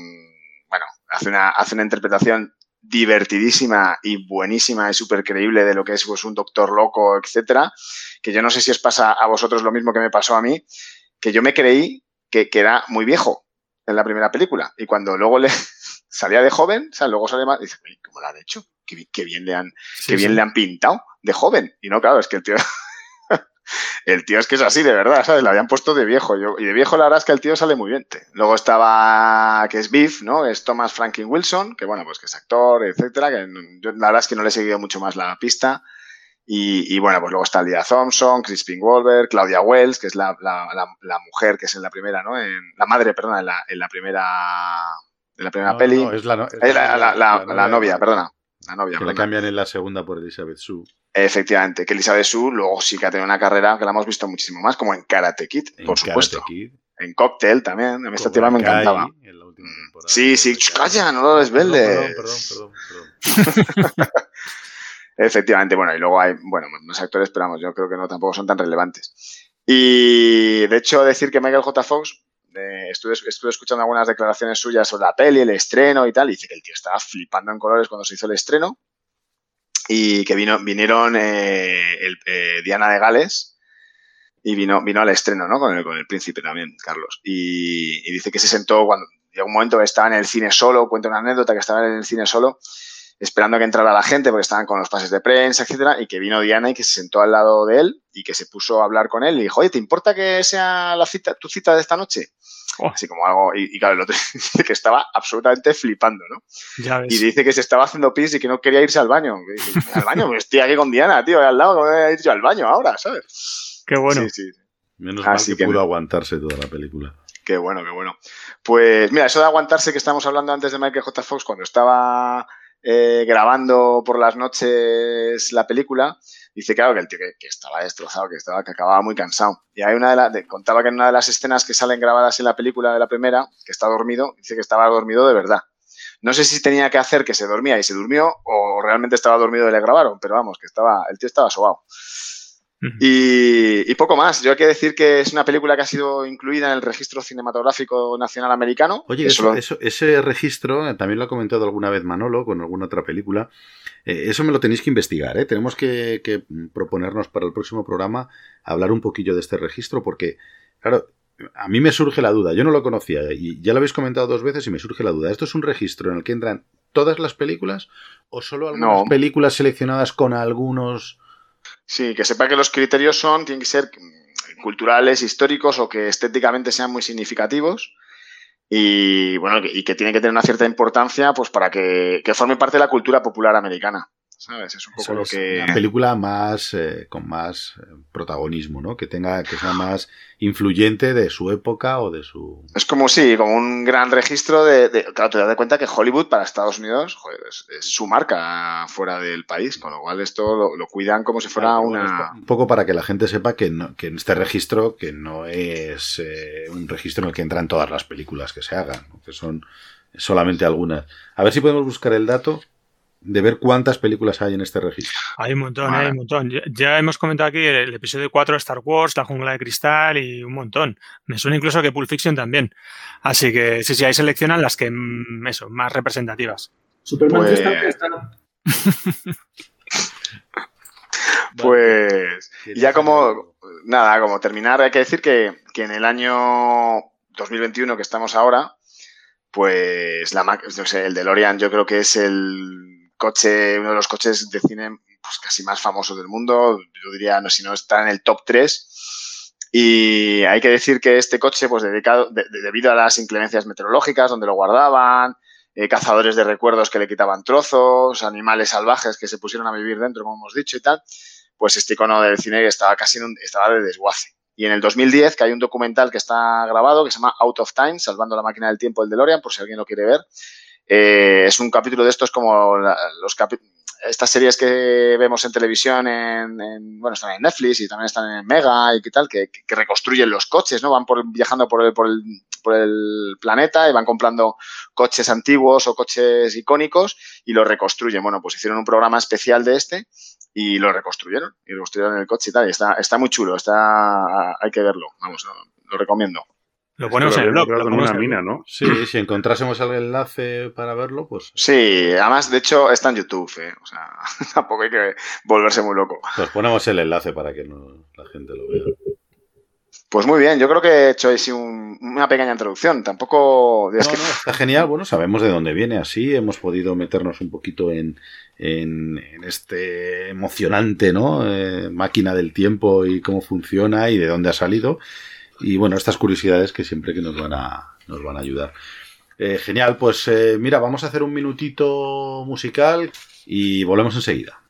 bueno, hace una, hace una interpretación divertidísima y buenísima y súper creíble de lo que es pues, un doctor loco, etcétera, que yo no sé si os pasa a vosotros lo mismo que me pasó a mí, que yo me creí que, que era muy viejo en la primera película y cuando luego le [LAUGHS] salía de joven, o sea, luego sale más, dice, "Uy, ¿cómo lo han hecho? Qué, bi- qué bien le han, qué bien le han pintado de joven. Y no, claro, es que el tío [LAUGHS] el tío es que es así, de verdad, ¿sabes? Le habían puesto de viejo. Yo, y de viejo la verdad es que el tío sale muy bien. Luego estaba, que es Biff, ¿no? Es Thomas Franklin Wilson, que bueno, pues que es actor, etcétera, que yo la verdad es que no le he seguido mucho más la pista. Y, y, bueno, pues luego está Lydia Thompson, Crispin Wolver, Claudia Wells, que es la, la- la- la mujer que es en la primera, ¿no? En, la madre, perdona, en la, en la primera, en la primera No, peli. no, es la, no- es Eh, novia, de- perdona. La novia, Que la cambian en la segunda por Elizabeth Sue. Efectivamente, que Elizabeth Sue luego sí que ha tenido una carrera que la hemos visto muchísimo más, como en Karate Kid, En por supuesto. Karate Kid, En Cocktail también. A mí esta tipa me encantaba. en la última temporada Sí, sí, calla, no lo desveles. Perdón, perdón, perdón, perdón. [LAUGHS] Efectivamente, bueno, y luego hay, bueno, más actores, pero vamos, yo creo que no tampoco son tan relevantes. Y de hecho, decir que Michael J. Fox, eh, estuve, estuve escuchando algunas declaraciones suyas sobre la peli, el estreno y tal, y dice que el tío estaba flipando en colores cuando se hizo el estreno y que vino, vinieron eh, el, eh, Diana de Gales y vino, vino al estreno, ¿no? Con el, con el príncipe también, Carlos. Y, y dice que se sentó cuando llegó un momento que estaba en el cine solo, cuenta una anécdota que estaba en el cine solo, esperando a que entrara la gente porque estaban con los pases de prensa, etcétera, y que vino Diana y que se sentó al lado de él y que se puso a hablar con él y dijo, oye, ¿te importa que sea la cita, tu cita de esta noche? Oh. Así como algo, y, y claro, el otro [LAUGHS] dice que estaba absolutamente flipando, ¿no? Ya ves. Y dice que se estaba haciendo pis y que no quería irse al baño. Dice, al baño, pues estoy aquí con Diana, tío, al lado, ¿cómo voy a ir yo al baño ahora, ¿sabes? Qué bueno. Sí, sí, Menos Así mal que, que pudo no. aguantarse toda la película. Qué bueno, qué bueno. Pues mira, eso de aguantarse que estábamos hablando antes de Michael J. Fox cuando estaba eh, grabando por las noches la película, dice claro que el tío que, estaba destrozado, que estaba, que acababa muy cansado. Y hay una de las, contaba que en una de las escenas que salen grabadas en la película de la primera, que está dormido, dice que estaba dormido de verdad. No sé si tenía que hacer que se dormía y se durmió o realmente estaba dormido y le grabaron, pero vamos, que estaba, el tío estaba sobado. Y, y poco más. Yo hay que decir que es una película que ha sido incluida en el Registro Cinematográfico Nacional Americano. Oye, Eso eso- lo- eso- ese registro, eh, también lo ha comentado alguna vez Manolo con alguna otra película, eh, eso me lo tenéis que investigar, ¿eh? Tenemos que, que proponernos para el próximo programa hablar un poquillo de este registro porque, claro, a mí me surge la duda, yo no lo conocía y ya lo habéis comentado dos veces y me surge la duda. ¿Esto es un registro en el que entran todas las películas o solo algunas No. películas seleccionadas con algunos... Sí, que sepa que los criterios son, tienen que ser culturales, históricos o que estéticamente sean muy significativos. Y bueno, y que tiene que tener una cierta importancia pues para que, que forme parte de la cultura popular americana. ¿Sabes? Es un poco Eso lo es, que. Una película más eh, con más eh, protagonismo, ¿no? Que tenga que sea más influyente de su época o de su Es como sí, como un gran registro de, de- Claro, te das cuenta que Hollywood para Estados Unidos joder, es, es su marca fuera del país, con lo cual esto lo, lo cuidan como si fuera Claro, una. un poco para que la gente sepa que, no- que en este registro que no es eh, un registro en el que entran todas las películas que se hagan, ¿no? que son solamente algunas. A ver si podemos buscar el dato de ver cuántas películas hay en este registro. Hay un montón, Vale. hay un montón. Ya, ya hemos comentado aquí el episodio 4 de Star Wars, La Jungla de Cristal y un montón. Me suena incluso que Pulp Fiction también. Así que sí, sí, ahí seleccionan las que, mm, eso, más representativas. Superman Pues- 3 también está. Pues. Ya como, nada, como terminar, hay que decir que, que en el año 2021 que estamos ahora, pues la, no sé, el DeLorean yo creo que es el coche, uno de los coches de cine pues casi más famosos del mundo, yo diría, no si no está en el top 3. Y hay que decir que este coche, pues dedicado, de- de- debido a las inclemencias meteorológicas, donde lo guardaban, eh, cazadores de recuerdos que le quitaban trozos, animales salvajes que se pusieron a vivir dentro, como hemos dicho y tal, pues este icono del cine estaba casi en un- estaba de desguace. Y en el 2010, que hay un documental que está grabado que se llama Out of Time, Salvando la máquina del tiempo del DeLorean, por si alguien lo quiere ver. Eh, es un capítulo de estos como la- los estas series que vemos en televisión, en, en- bueno, están en Netflix y también están en Mega y qué tal, que, que reconstruyen los coches, ¿no? Van por, viajando por el, por, el, por el planeta y van comprando coches antiguos o coches icónicos y los reconstruyen. Bueno, pues hicieron un programa especial de este y lo reconstruyeron y reconstruyeron el coche y tal. Y está, está muy chulo, está, hay que verlo, vamos, lo, lo recomiendo. Lo ponemos en el lo blog. lo una mina. ¿no? Sí, [LAUGHS] si encontrásemos el enlace para verlo, pues, Sí, además, de hecho, está en YouTube, ¿eh? O sea, [LAUGHS] tampoco hay que volverse muy loco. pues ponemos el enlace para que no- la gente lo vea. Pues muy bien, yo creo que he hecho así un- una pequeña introducción. Tampoco. es No, que- no, [LAUGHS] está genial. Bueno, sabemos de dónde viene así. Hemos podido meternos un poquito en, en, en este emocionante ¿no? Eh, máquina del tiempo y cómo funciona y de dónde ha salido. Y bueno, estas curiosidades que siempre que nos van a, nos van a ayudar. Eh, genial, pues eh, mira, vamos a hacer un minutito musical y volvemos enseguida.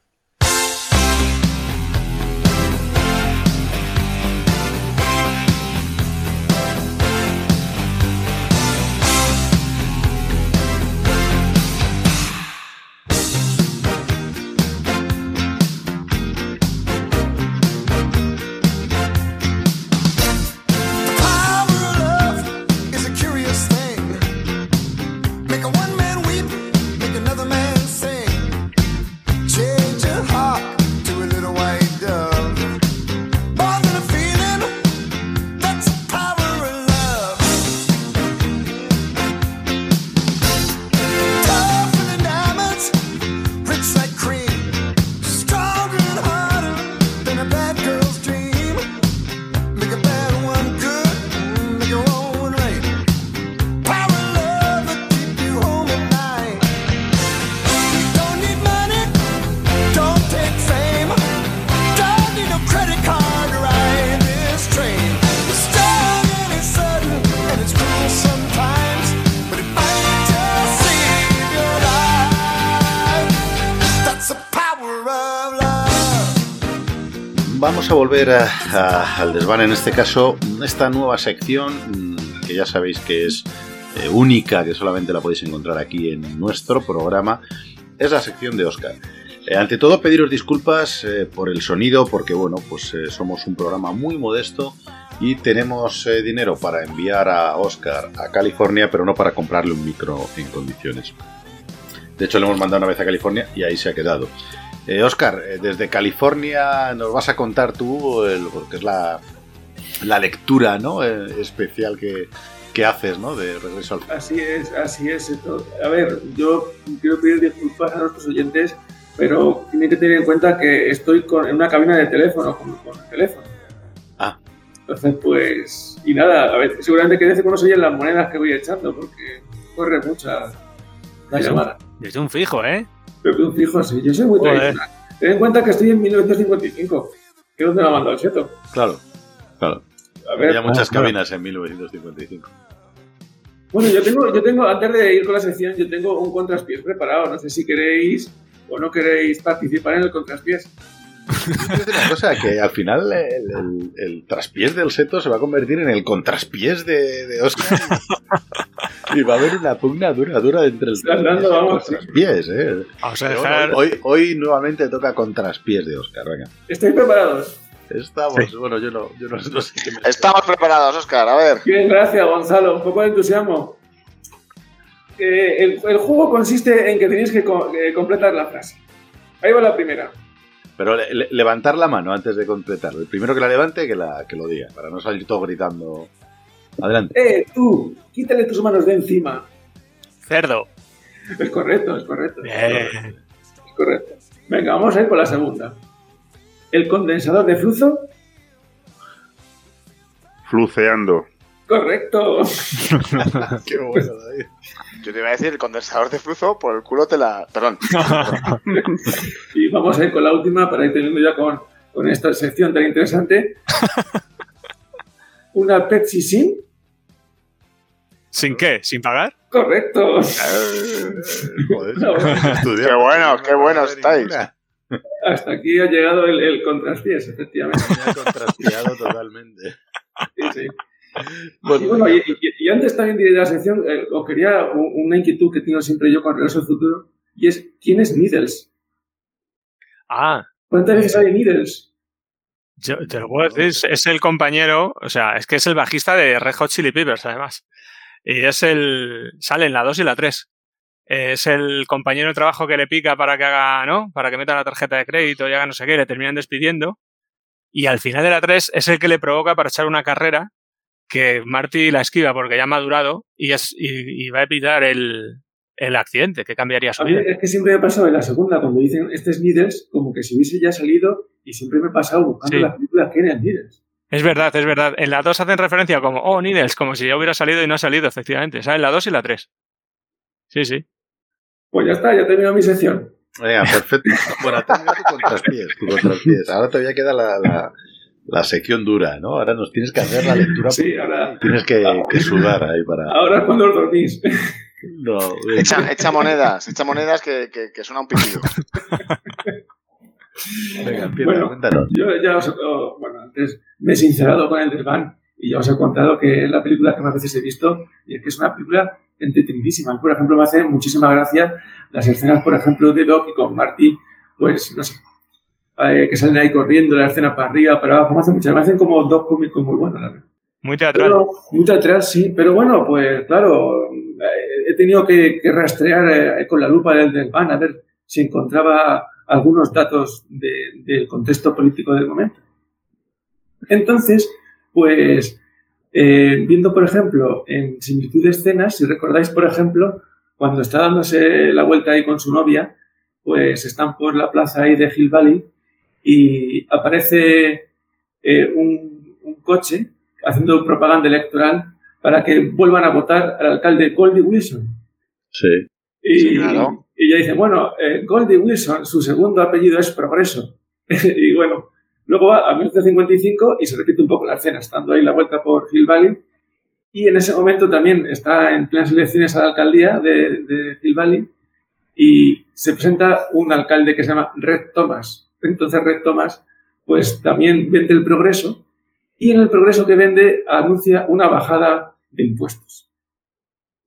Este caso, esta nueva sección, mm, que ya sabéis que es eh, única, que solamente la podéis encontrar aquí en nuestro programa, es la sección de Oscar. Eh, ante todo, pediros disculpas eh, por el sonido, porque bueno, pues somos un programa muy modesto y tenemos dinero para enviar a Oscar a California, pero no para comprarle un micro en condiciones. De hecho, le hemos mandado una vez a California y ahí se ha quedado. Oscar, desde California nos vas a contar tú, el, porque es la, la lectura ¿no? Eh, especial que, que haces ¿no? de Regreso al Futuro. Así es, así es. esto. A ver, yo quiero pedir disculpas a nuestros oyentes, pero tienen que tener en cuenta que estoy con- en una cabina de teléfono, con, con el teléfono. Ah. Entonces, pues, y nada, a ver, seguramente que cuando se oyen las monedas que voy echando, porque corre mucha la llamada. Desde un fijo, ¿eh? Pero que un fijo así, yo soy muy tradicional. Ten en cuenta que estoy en 1955, que es donde me ha mandado el seto. Claro, claro. A ver, Había muchas claro. cabinas en 1955. Bueno, yo tengo, yo tengo, antes de ir con la sección, yo tengo un contraspiés preparado. No sé si queréis o no queréis participar en el contraspiés. Una cosa, que al final el, el- el traspiés del seto se va a convertir en el contraspiés de, de Oscar. y va a haber una pugna dura, dura entre el traspiés. ¿eh? Vamos a Pero dejar. hoy, hoy nuevamente toca contraspiés de Oscar. Venga. ¿Estáis preparados? Estamos, bueno, yo no, yo no, [LAUGHS] no sé qué me Estamos preparados, Oscar, a ver. Bien, gracias, Gonzalo. Un poco de entusiasmo. Eh, el, el juego consiste en que tenéis que co- eh, completar la frase. Ahí va la primera. Pero le- le- levantar la mano antes de completarlo. El primero que la levante, que, la, que lo diga, para no salir todo gritando. Adelante. Eh, tú, quítale tus manos de encima. Cerdo. Es correcto, es correcto. Bien. Es correcto. Venga, vamos a ir con la segunda. El condensador de flujo. Fluceando. Correcto. [LAUGHS] Qué bueno, David. Yo te iba a decir el condensador de flujo, por el culo te la. Perdón. [LAUGHS] Y vamos a ir con la última para ir teniendo ya con, con esta sección tan interesante. [LAUGHS] Una Pepsi sin. ¿Sin qué? ¿Sin pagar? Correcto. Joder, No, estudiar. Qué bueno, qué buenos estáis. Hasta aquí ha llegado el, el efectivamente. Me ha contraspiado totalmente. Sí, sí. Bueno, Y, bueno, y, y- y antes también de la sección, eh, os quería un- una inquietud que tengo siempre yo con Regreso al Futuro, y es, ¿quién es Needles? Ah, ¿Cuántas veces sale Needles? yo te lo puedo decir. Es, es el compañero, o sea, es que es el bajista de Red Hot Chili Peppers, además. Y es el. Sale en la 2 y la 3. Es el compañero de trabajo que le pica para que haga, ¿no? Para que meta la tarjeta de crédito y haga no sé qué, y le terminan despidiendo. Y al final de la 3 es el que le provoca para echar una carrera que Marty la esquiva porque ya ha madurado y, es, y, y va a evitar el, el accidente que cambiaría su vida. es que siempre me ha pasado en la segunda, cuando dicen este es Needles, como que si hubiese ya salido y siempre me he pasado buscando Sí. las películas que eran Needles. Es verdad, es verdad. En la 2 hacen referencia como, oh, Needles, como si ya hubiera salido y no ha salido, efectivamente. O sea, en la 2 y la 3. Sí, sí. Pues ya está, ya terminado mi sección. Venga, perfecto. [LAUGHS] Bueno, has terminado tu contrapiés, tu contrapiés. Ahora todavía queda la, la, la sección dura, ¿no? Ahora nos tienes que hacer la lectura. Sí, ahora, Tienes que, que sudar ahí para... ahora es cuando os dormís. No, [LAUGHS] Echa, echa monedas, echa monedas que, que, que suena un pitido. Venga, empieza, Bueno, cuéntanos. Yo ya os, oh, bueno, antes me he sincerado con el desván y ya os he contado que es la película que más veces he visto y es que es una película entretenidísima. Por ejemplo, me hace muchísima gracia las escenas, por ejemplo, de Doc y con Marty, pues, no sé, eh, que salen ahí corriendo, la escena para arriba, para abajo, me hacen muchas, me hacen como dos cómicos muy buenos, la verdad. Muy teatral. Pero, muy atrás, sí, pero bueno, pues claro, eh, he tenido que, que rastrear eh, con la lupa del, del van a ver si encontraba algunos datos de- del contexto político del momento. Entonces, pues, eh, viendo, por ejemplo, en similitud de escenas, si recordáis, por ejemplo, cuando está dándose la vuelta ahí con su novia, pues están por la plaza ahí de Hill Valley y aparece eh, un, un coche haciendo propaganda electoral para que vuelvan a votar al alcalde Goldie Wilson. Sí. Y, Sí, claro. y ella dice, bueno, eh, Goldie Wilson, su segundo apellido es Progreso. [LAUGHS] y bueno, luego va a 1955 y se repite un poco la escena, estando ahí la vuelta por Hill Valley. Y en ese momento también está en plenas elecciones a la alcaldía de, Hill Valley y se presenta un alcalde que se llama Red Thomas. Entonces Red Thomas pues también vende el progreso y en el progreso que vende anuncia una bajada de impuestos.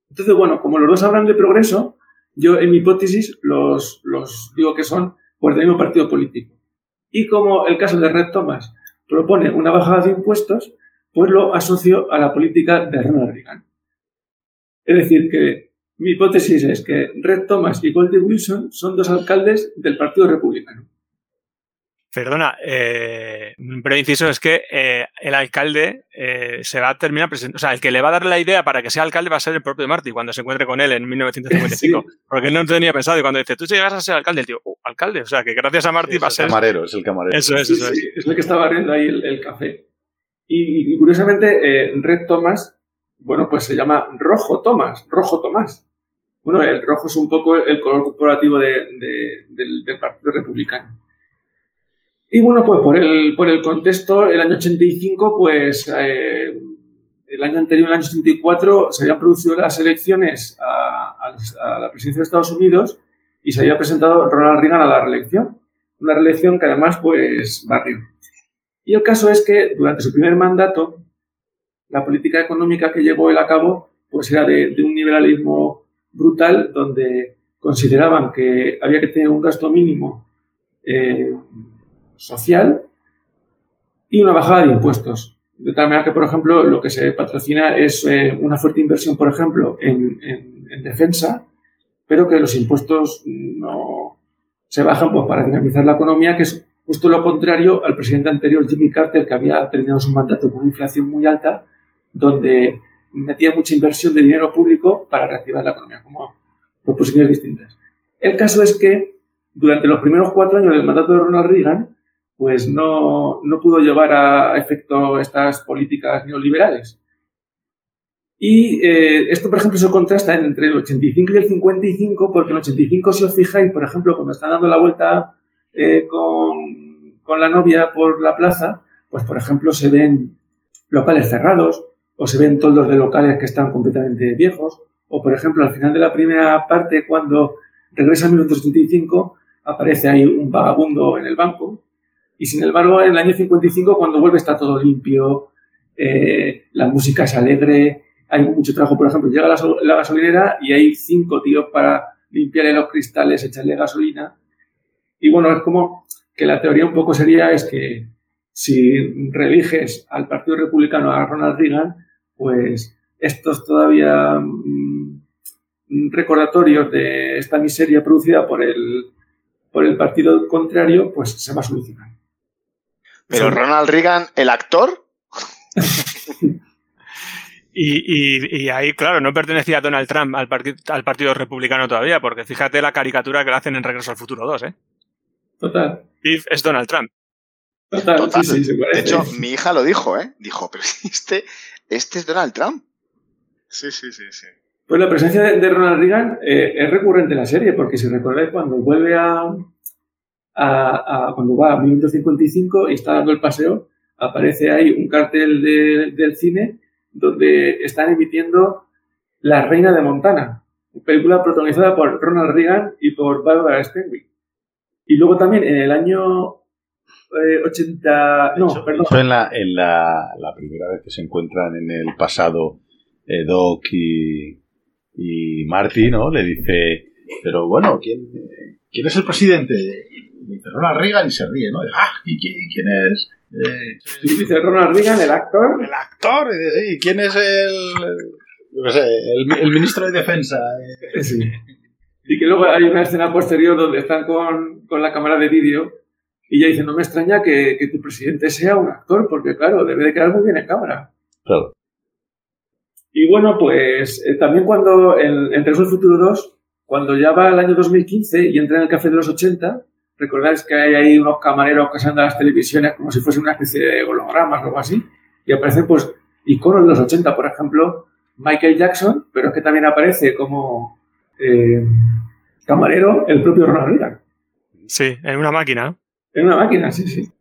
Entonces, bueno, como los dos hablan de progreso, yo en mi hipótesis los, los digo que son por el mismo partido político. Y como el caso de Red Thomas propone una bajada de impuestos, pues lo asocio a la política de Ronald Reagan. Es decir, que mi hipótesis es que Red Thomas y Goldie Wilson son dos alcaldes del Partido Republicano. Perdona, eh, un breve inciso es que eh, el alcalde eh, se va a terminar presentando. O sea, el que le va a dar la idea para que sea alcalde va a ser el propio Marty cuando se encuentre con él en 1955. [LAUGHS] Porque no tenía pensado. Y cuando dice, tú llegas a ser alcalde, el tío, "Oh, alcalde. O sea, que gracias a Marty Es va a el ser. camarero, es el camarero. Eso es, eso es. sí, es el que está barriendo ahí el, el café. Y, y curiosamente, eh, Red Thomas, bueno, pues se llama Rojo Thomas, Rojo Tomás. Bueno, el rojo es un poco el color corporativo de- de- del, del Partido Republicano. Y bueno, pues por el, por el contexto, el año 85, pues eh, el año anterior, el año 84, se habían producido las elecciones a, a- a la presidencia de Estados Unidos y se había presentado Ronald Reagan a la reelección. Una reelección que además, pues, barrió. Y el caso es que durante su primer mandato, la política económica que llevó él a cabo, pues era de, un liberalismo brutal, donde consideraban que había que tener un gasto mínimo eh, social y una bajada de impuestos. De tal manera que, por ejemplo, lo que se patrocina es eh, una fuerte inversión, por ejemplo, en, en- en defensa, pero que los impuestos no se bajan para dinamizar la economía, que es justo lo contrario al presidente anterior, Jimmy Carter, que había terminado su mandato con una inflación muy alta, donde metía mucha inversión de dinero público para reactivar la economía, como proposiciones distintas. El caso es que durante los primeros cuatro años del mandato de Ronald Reagan, pues no, no pudo llevar a efecto estas políticas neoliberales. Y eh, esto, por ejemplo, se contrasta entre el 85 y el 55, porque en el 85, si os fijáis, por ejemplo, cuando están dando la vuelta eh, con, con la novia por la plaza, pues, por ejemplo, se ven locales cerrados, o se ven toldos de locales que están completamente viejos, o, por ejemplo, al final de la primera parte, cuando regresa a 1985, aparece ahí un vagabundo en el banco, y sin embargo, en el año 55, cuando vuelve, está todo limpio, eh, la música es alegre, hay mucho trabajo. Por ejemplo, llega la, sol- la gasolinera y hay cinco tíos para limpiarle los cristales, echarle gasolina. Y bueno, es como que la teoría un poco sería es que si reeliges al Partido Republicano a Ronald Reagan, pues estos todavía mm, recordatorios de esta miseria producida por el, por el partido contrario, pues se va a solucionar. Pero Ronald Reagan, el actor, [LAUGHS] Y, y- y ahí, claro, no pertenecía Donald Trump al, parti- al Partido Republicano todavía, porque fíjate la caricatura que le hacen en Regreso al Futuro 2, ¿eh? Total. Es Donald Trump. Total, Total. sí, sí, se De hecho, mi hija lo dijo, ¿eh? Dijo, pero este, este es Donald Trump. Sí, sí, sí, sí. Pues la presencia de, de Ronald Reagan eh, es recurrente en la serie, porque si recordáis, cuando vuelve a, a- a- cuando va a 1955 y está dando el paseo, aparece ahí un cartel de- del cine donde están emitiendo La Reina de Montana, película protagonizada por Ronald Reagan y por Barbara Stanwyck. Y luego también en el año eh, 80... No, Eso- perdón. eso en, la, en la, la primera vez que se encuentran en el pasado eh, Doc y, y Marty, ¿no? Le dice, pero bueno, ¿quién, eh, ¿quién es el presidente? Dice Ronald Reagan y se ríe, ¿no? Ah, ¿y quién, y quién es? Eh, Y dice Ronald Reagan, el actor, el actor, y dice, ¿y quién es el, qué sé, el, el ministro de defensa? Eh, Sí. Y que luego hay una escena posterior donde están con, con la cámara de vídeo y ella dice, no me extraña que, que tu presidente sea un actor, porque claro, debe de quedar muy bien en cámara. Claro. Y bueno, pues eh, también cuando en, en Regreso al Futuro 2, cuando ya va el año 2015 y entra en el Café de los 80, recordáis que hay ahí unos camareros que se andan las televisiones como si fuese una especie de hologramas o algo así, y aparecen pues iconos de los 80, por ejemplo, Michael Jackson, pero es que también aparece como eh, camarero el propio Ronald Reagan. Sí, en una máquina. En una máquina, sí, sí.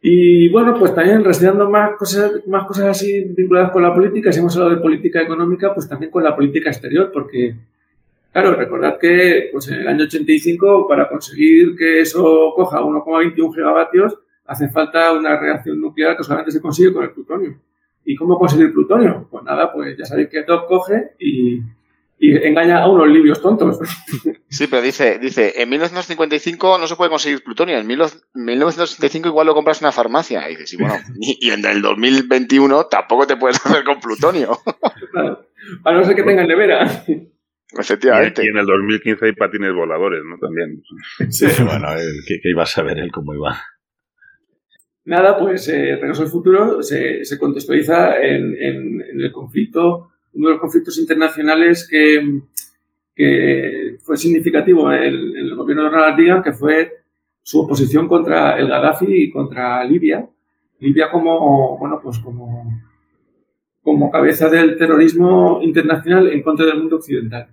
Y bueno, pues también rastreando más cosas, más cosas así vinculadas con la política, si hemos hablado de política económica, pues también con la política exterior, porque, claro, recordad que pues en el año 85, para conseguir que eso coja 1,21 gigavatios, hace falta una reacción nuclear que solamente se consigue con el plutonio. ¿Y cómo conseguir plutonio? Pues nada, pues ya sabéis que Doc coge y, y engaña a unos libios tontos. [LAUGHS] Sí, pero dice, dice, en 1955 no se puede conseguir plutonio, en 1965 igual lo compras en una farmacia. Y dices, sí, bueno, [LAUGHS] y, y en el 2021 tampoco te puedes hacer con plutonio. a no ser que tengan nevera. [LAUGHS] Y, Efectivamente. y en el 2015 hay patines voladores, ¿no? También. Sí. bueno, él, ¿qué, qué iba a saber él cómo iba? Nada, pues eh, Regreso al Futuro se, se contextualiza en, en- en el conflicto, uno de los conflictos internacionales que, que fue significativo en el, en el gobierno de Ronald Reagan, que fue su oposición contra el Gaddafi y contra Libia. Libia como, bueno, pues como, como cabeza del terrorismo internacional en contra del mundo occidental.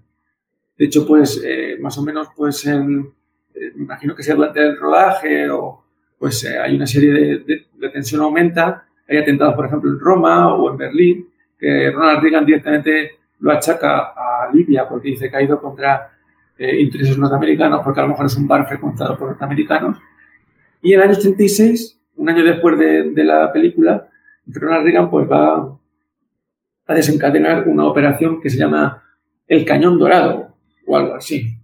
De hecho, pues, eh, más o menos, pues, en, eh, me imagino que sea durante el rodaje o, pues eh, hay una serie de, de- la tensión aumenta, hay atentados, por ejemplo, en Roma o en Berlín, que Ronald Reagan directamente lo achaca a Libia porque dice que ha ido contra eh, intereses norteamericanos, porque a lo mejor es un bar frecuentado por norteamericanos. Y en el año 36, un año después de, de la película, Ronald Reagan pues va a desencadenar una operación que se llama el Cañón Dorado o algo así.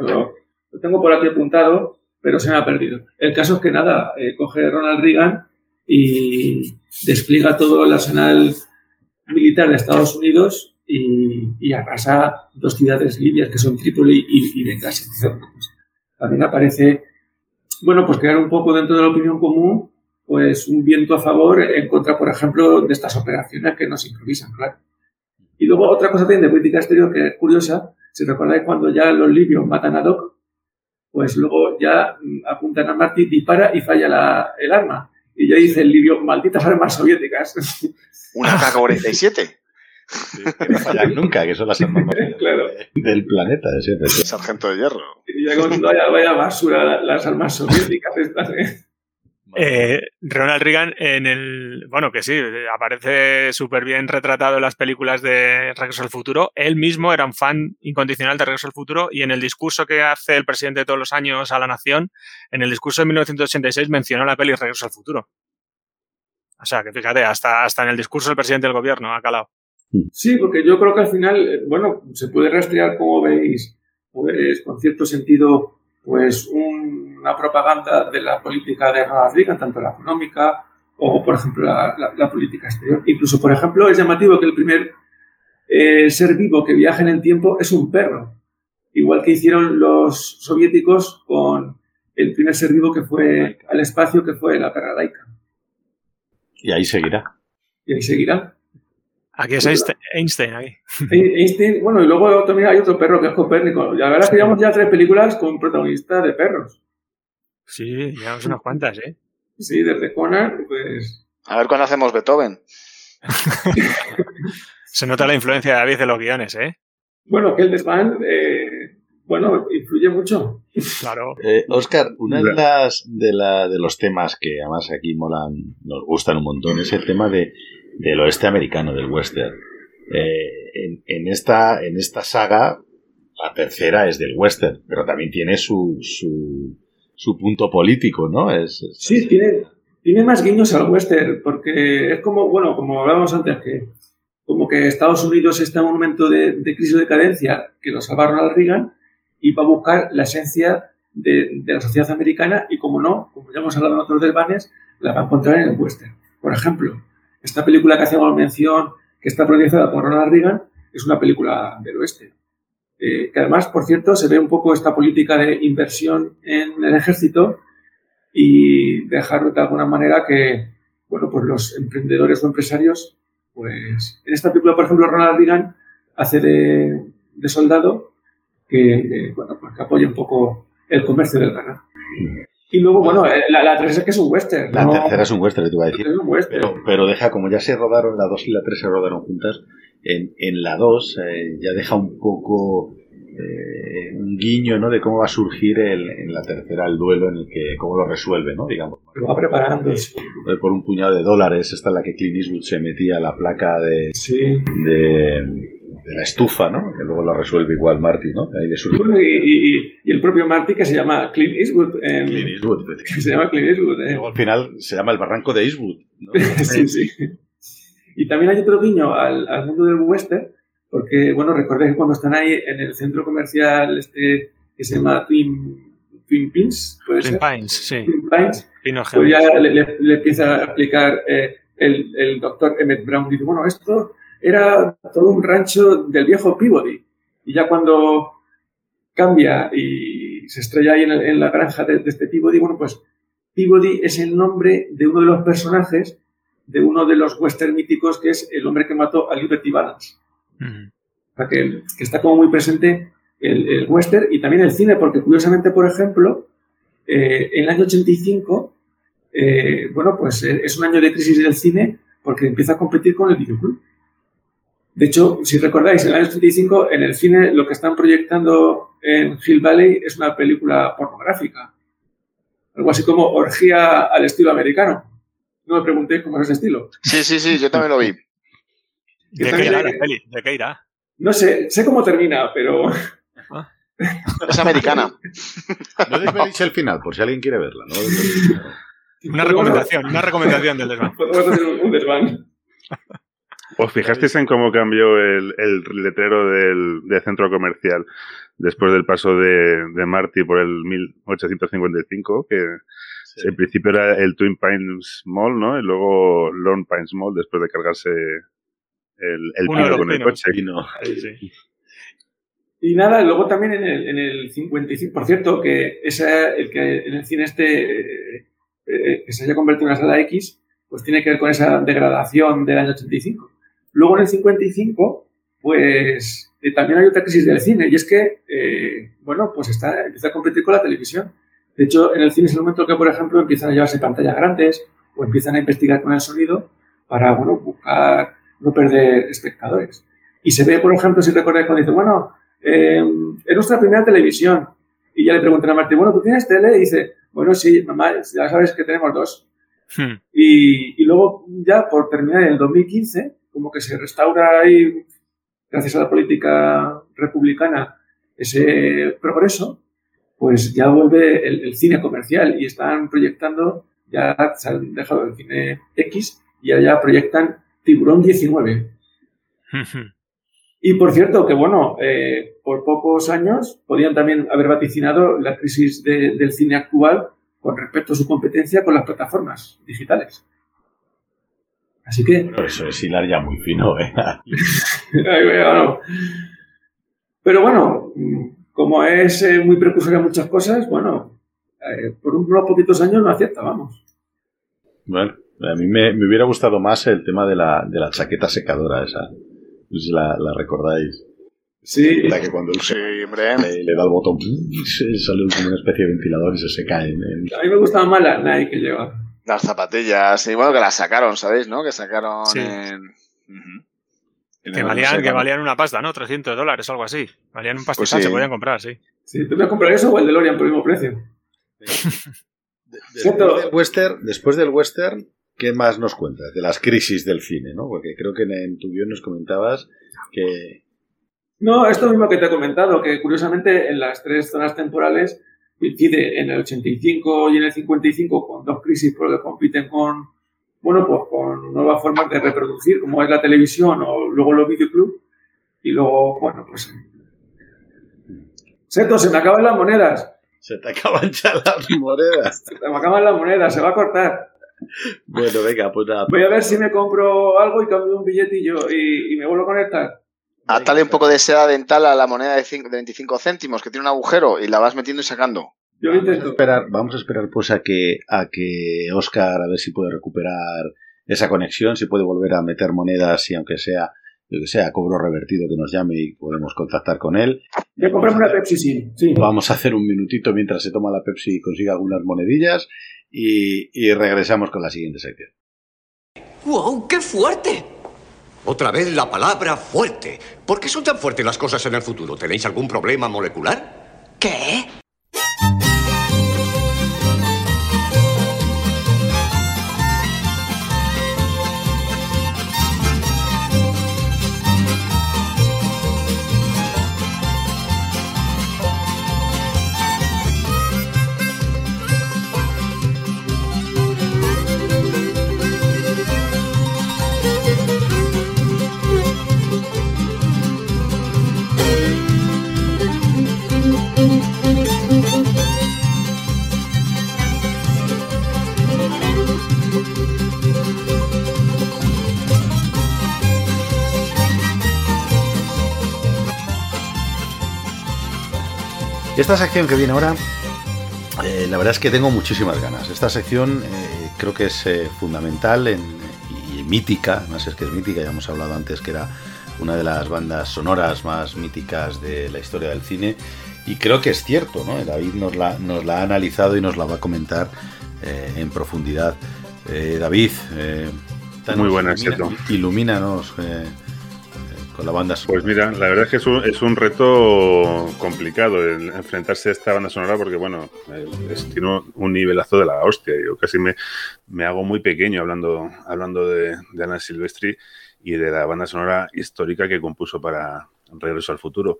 Lo, tengo por aquí apuntado, pero se me ha perdido. El caso es que nada, eh, coge Ronald Reagan y despliega todo el arsenal militar de Estados Unidos y, y arrasa dos ciudades libias que son Trípoli y, y Benghazi. También aparece, bueno, pues crear un poco dentro de la opinión común, pues un viento a favor en contra, por ejemplo, de estas operaciones que no se improvisan, claro. Y luego otra cosa también de política exterior que es curiosa, si recordáis cuando ya los libios matan a Doc, pues luego ya mm, apuntan a Marty, dispara y falla la- el arma. Y ya dice el libio, malditas armas soviéticas. [LAUGHS] Una K-47. Que no fallan nunca, que son las armas más [LAUGHS] Claro. del planeta. de siempre. Sargento de hierro. Y ya con vaya, vaya basura la- las armas soviéticas estas. ¿eh? Eh, Ronald Reagan en el. Bueno, que sí, aparece súper bien retratado en las películas de Regreso al Futuro. Él mismo era un fan incondicional de Regreso al Futuro y en el discurso que hace el presidente todos los años a la nación, en el discurso de 1986 mencionó la peli Regreso al Futuro. O sea, que fíjate, hasta, hasta en el discurso del presidente del gobierno ha calado. Sí, porque yo creo que al final, eh, bueno, se puede rastrear, como veis, pues con cierto sentido, pues un- una propaganda de la política de Ronald Reagan, tanto la económica o, por ejemplo, la, la- la política exterior. Incluso, por ejemplo, es llamativo que el primer eh, ser vivo que viaja en el tiempo es un perro, igual que hicieron los soviéticos con el primer ser vivo que fue al espacio, que fue la perra laica. Y ahí seguirá. Y ahí seguirá. Aquí es Einstein, Einstein aquí. Einstein, bueno, y luego también hay otro perro que es Copérnico. Y la verdad es que llevamos ya tres películas con protagonistas de perros. Sí, llevamos unas cuantas, ¿eh? Sí, desde Conan, pues. A ver cuándo hacemos Beethoven. [LAUGHS] Se nota la influencia de David de los guiones, ¿eh? Bueno, que el desván, eh, bueno, influye mucho. Claro. Eh, Oscar, una de las de, la, de los temas que además aquí molan, nos gustan un montón, es el tema de, del oeste americano, del western. Eh, en, en esta, en esta saga, la tercera es del western, pero también tiene su, su, su punto político, ¿no? Es, es- Sí, tiene, tiene más guiños al western, porque es como, bueno, como hablábamos antes, que como que Estados Unidos está en un momento de, de crisis o decadencia que lo salva Ronald Reagan y va a buscar la esencia de, de la sociedad americana y, como no, como ya hemos hablado en otros desvanes, la va a encontrar en el western. Por ejemplo, esta película que hacemos mención, que está protagonizada por Ronald Reagan, es una película del oeste. Eh, que además, por cierto, se ve un poco esta política de inversión en el ejército y dejar de alguna manera que, bueno, pues los emprendedores o empresarios, pues en esta película, por ejemplo, Ronald Reagan hace de, soldado que, eh, bueno, pues que apoya un poco el comercio del ganado. Y luego, bueno, eh, la, la tercera es que es un western. La ¿no? tercera es un western, te iba a decir. Es un western. Pero, pero deja, como ya se rodaron, la 2 y la 3 se rodaron juntas, en, en la 2 eh, ya deja un poco eh, un guiño ¿no? de cómo va a surgir el- en la tercera el duelo, en el que cómo lo resuelve, ¿no? digamos. Lo va preparando. Eh, Por un puñado de dólares, esta es la que Clint Eastwood se metía la placa de, Sí. de, de la estufa, ¿no? que luego lo resuelve igual Marty, ¿no? Ahí le surge Bueno, y, y- y el propio Marty que se llama Clint Eastwood. Clint Eastwood. que se llama Clint Eastwood. eh. Luego al final se llama el barranco de Eastwood. ¿no? [LAUGHS] sí, sí. Y también hay otro guiño al, al mundo del western, porque, bueno, recordéis que cuando están ahí en el centro comercial este que se llama Twin, Twin Pins, ¿puede Twin ser? Pines, sí. Twin Pines, pues ya le, le- le empieza a explicar eh, el, el doctor Emmett Brown. Dice, bueno, esto era todo un rancho del viejo Peabody. Y ya cuando cambia y se estrella ahí en, el- en la granja de, de este Peabody, bueno, pues Peabody es el nombre de uno de los personajes de uno de los western míticos que es el hombre que mató a Liberty Balance. O sea, que, que está como muy presente el, el western y también el cine, porque curiosamente, por ejemplo, eh, en el año 85, eh, bueno, pues eh, es un año de crisis del cine porque empieza a competir con el videoclub. De hecho, si recordáis, en el año 85, en el cine lo que están proyectando en Hill Valley es una película pornográfica. Algo así como orgía al estilo americano. No me preguntéis cómo es ese estilo. Sí, sí, sí, yo también lo vi. ¿De qué irá hay- la peli? ¿De qué irá? No sé, sé cómo termina, pero [LAUGHS] Es americana. No desveléis el final, por si alguien quiere verla. ¿no? Una recomendación, una recomendación del desván. podemos hacer un, un desván. [LAUGHS] ¿Os fijasteis en cómo cambió el, el letrero del, del centro comercial después del paso de, de Marty por el 1855? Que en principio era el Twin Pines Mall, ¿no? Y luego Lone Pines Mall después de cargarse el, el pino con el coche. Vino. Sí, sí. Y nada, luego también en el, en el 55, por cierto, que esa, el que en el cine este eh, eh, que se haya convertido en una sala X, pues tiene que ver con esa degradación del año 85. Luego en el 55, pues eh, también hay otra crisis del cine, y es que, eh, bueno, pues está, empieza a competir con la televisión. De hecho, en el cine es el momento que, por ejemplo, empiezan a llevarse pantallas grandes o empiezan a investigar con el sonido para, bueno, buscar no perder espectadores. Y se ve, por ejemplo, si recordáis cuando dice, bueno, eh, es nuestra primera televisión. Y ya le preguntan a Martín, bueno, ¿tú tienes tele? Y dice, bueno, sí, mamá, ya sabes que tenemos dos. Hmm. Y, y luego, ya por terminar en el 2015, como que se restaura ahí, gracias a la política republicana, ese progreso, pues ya vuelve el, el cine comercial y están proyectando, ya se han dejado el cine X y ya proyectan Tiburón 19. [LAUGHS] Y por cierto, que bueno, eh, por pocos años podían también haber vaticinado la crisis de- del cine actual con respecto a su competencia con las plataformas digitales. Así que, Pero eso es hilar ya muy fino, ¿eh? [LAUGHS] Ay, bueno. pero bueno, como es eh, muy precursor en muchas cosas, bueno, eh, por unos poquitos años no acierta, vamos. Bueno, A mí me, me hubiera gustado más el tema de la, de la chaqueta secadora esa. No sé si la, la recordáis. Sí, La que cuando Sí, hombre. le, le da el botón, se- sale como una especie de ventilador y se seca en, en- a mí me gustaba más la Nike que lleva. Las zapatillas, y bueno, que las sacaron, ¿sabéis? ¿No? Que sacaron Sí. en... Que valían, que valían una pasta, ¿no? 300 dólares, algo así. Valían un pastizal, Pues sí. se podían comprar, sí. Sí, ¿tú me comprar eso o el DeLorean por el mismo precio? Después del western, después del western, ¿qué más nos cuentas? De las crisis del cine, ¿no? Porque creo que en, en tu guion nos comentabas que... No, esto mismo que te he comentado, que curiosamente en las tres zonas temporales coincide en el 85 y en el 55 con dos crisis porque compiten con, bueno, pues con nuevas formas de reproducir, como es la televisión o luego los videoclubs. Y luego, bueno, pues... Seto, se me acaban las monedas. Se te acaban ya las monedas. Se me acaban las monedas, se va a cortar. Bueno, venga, pues nada. Voy a ver si me compro algo y cambio un billetillo y, y me vuelvo a conectar. Atale un poco de seda dental a la moneda de, cinco- de 25 céntimos que tiene un agujero y la vas metiendo y sacando. Yo lo Vamos a intento. esperar, vamos a esperar pues a que, a que Oscar a ver si puede recuperar esa conexión, si puede volver a meter monedas y aunque sea, yo que sea, cobro revertido que nos llame y podemos contactar con él. Comprarme una Pepsi sí. sí. Vamos a hacer un minutito mientras se toma la Pepsi y consigue algunas monedillas y, y regresamos con la siguiente sección. ¡Wow! ¡Qué fuerte! Otra vez la palabra fuerte. ¿Por qué son tan fuertes las cosas en el futuro? ¿Tenéis algún problema molecular? ¿Qué? Esta sección que viene ahora, eh, la verdad es que tengo muchísimas ganas. Esta sección eh, creo que es eh, fundamental en- y mítica, además es que es mítica, ya hemos hablado antes que era una de las bandas sonoras más míticas de la historia del cine. Y creo que es cierto, ¿no? David nos la, nos la ha analizado y nos la va a comentar en profundidad. David, Muy buenas, ilumina- cierto. ilumínanos con la banda sonora. Pues mira, la verdad es que es un, reto complicado el enfrentarse a esta banda sonora porque, bueno, eh, tiene un nivelazo de la hostia. Yo casi me, me hago muy pequeño hablando, hablando de, de Alan Silvestri y de la banda sonora histórica que compuso para Regreso al Futuro.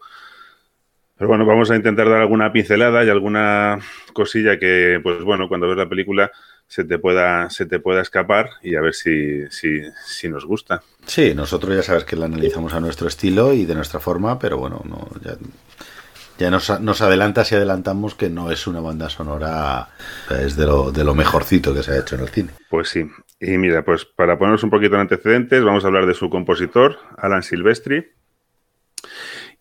Pero bueno, vamos a intentar dar alguna pincelada y alguna cosilla que, pues bueno, cuando ves la película se te pueda, se te pueda escapar y a ver si, si, si nos gusta. Sí, nosotros ya sabes que la analizamos a nuestro estilo y de nuestra forma, pero bueno, no, ya, ya nos, nos adelantas y adelantamos que no es una banda sonora, es de lo, de lo mejorcito que se ha hecho en el cine. Pues sí. Y mira, pues para ponernos un poquito en antecedentes, vamos a hablar de su compositor, Alan Silvestri.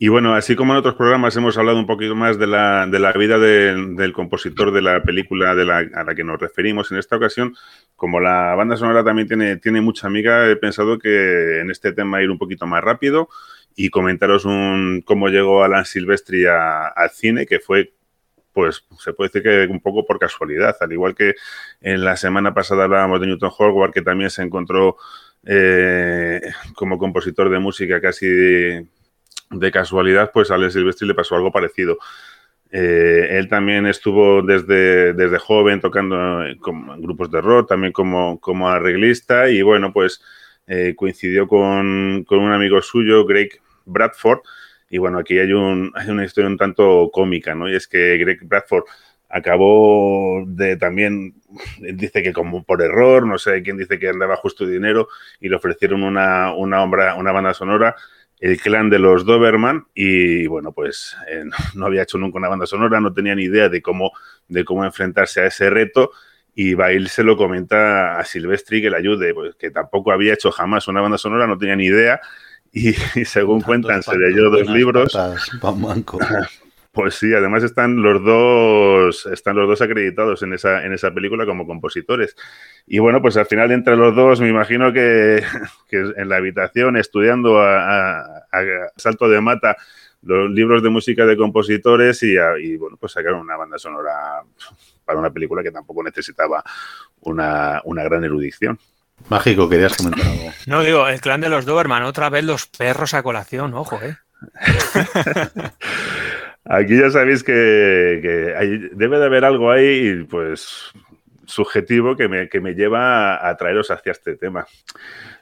Y bueno, así como en otros programas hemos hablado un poquito más de la, de la vida del- compositor de la película a la que nos referimos en esta ocasión, como la banda sonora también tiene, tiene mucha amiga, he pensado que en este tema ir un poquito más rápido y comentaros un, cómo llegó Alan Silvestri a- al cine, que fue pues se puede decir que un poco por casualidad, al igual que en la semana pasada hablábamos de Newton Howard, que también se encontró eh, como compositor de música casi de, casualidad, pues a Alex Silvestri le pasó algo parecido. Eh, él también estuvo desde, desde joven tocando como en grupos de rock, también como, como arreglista, y bueno, pues eh, coincidió con, con un amigo suyo, Greg Bradford, y bueno, aquí hay, un, [LAUGHS] hay una historia un tanto cómica, ¿no? Y es que Greg Bradford acabó de también, dice que como por error, no sé quién dice que andaba justo dinero, y le ofrecieron una, una, obra, una banda sonora, el clan de los Doberman, y bueno, pues eh, no, había hecho nunca una banda sonora, no tenía ni idea de cómo, de cómo enfrentarse a ese reto, y Bail se lo comenta a Silvestri que le ayude, pues que tampoco había hecho jamás una banda sonora, no tenía ni idea, y, [LAUGHS] y según cuentan, se leyó dos libros. Patas, pan manco. [LAUGHS] Pues sí, además están los dos, están los dos acreditados en esa, en esa película como compositores. Y bueno, pues al final entre los dos me imagino que, [LAUGHS] que en la habitación estudiando a, a- a salto de mata los libros de música de compositores y, a- y, bueno, pues sacaron una banda sonora para una película que tampoco necesitaba una, una gran erudición. Mágico, querías comentar algo. [LAUGHS] No, digo, el clan de los Doberman, otra vez los perros a colación, ojo, ¿eh? [LAUGHS] Aquí ya sabéis que, que hay- debe de haber algo ahí, pues, subjetivo que me, que me lleva a, traeros hacia este tema,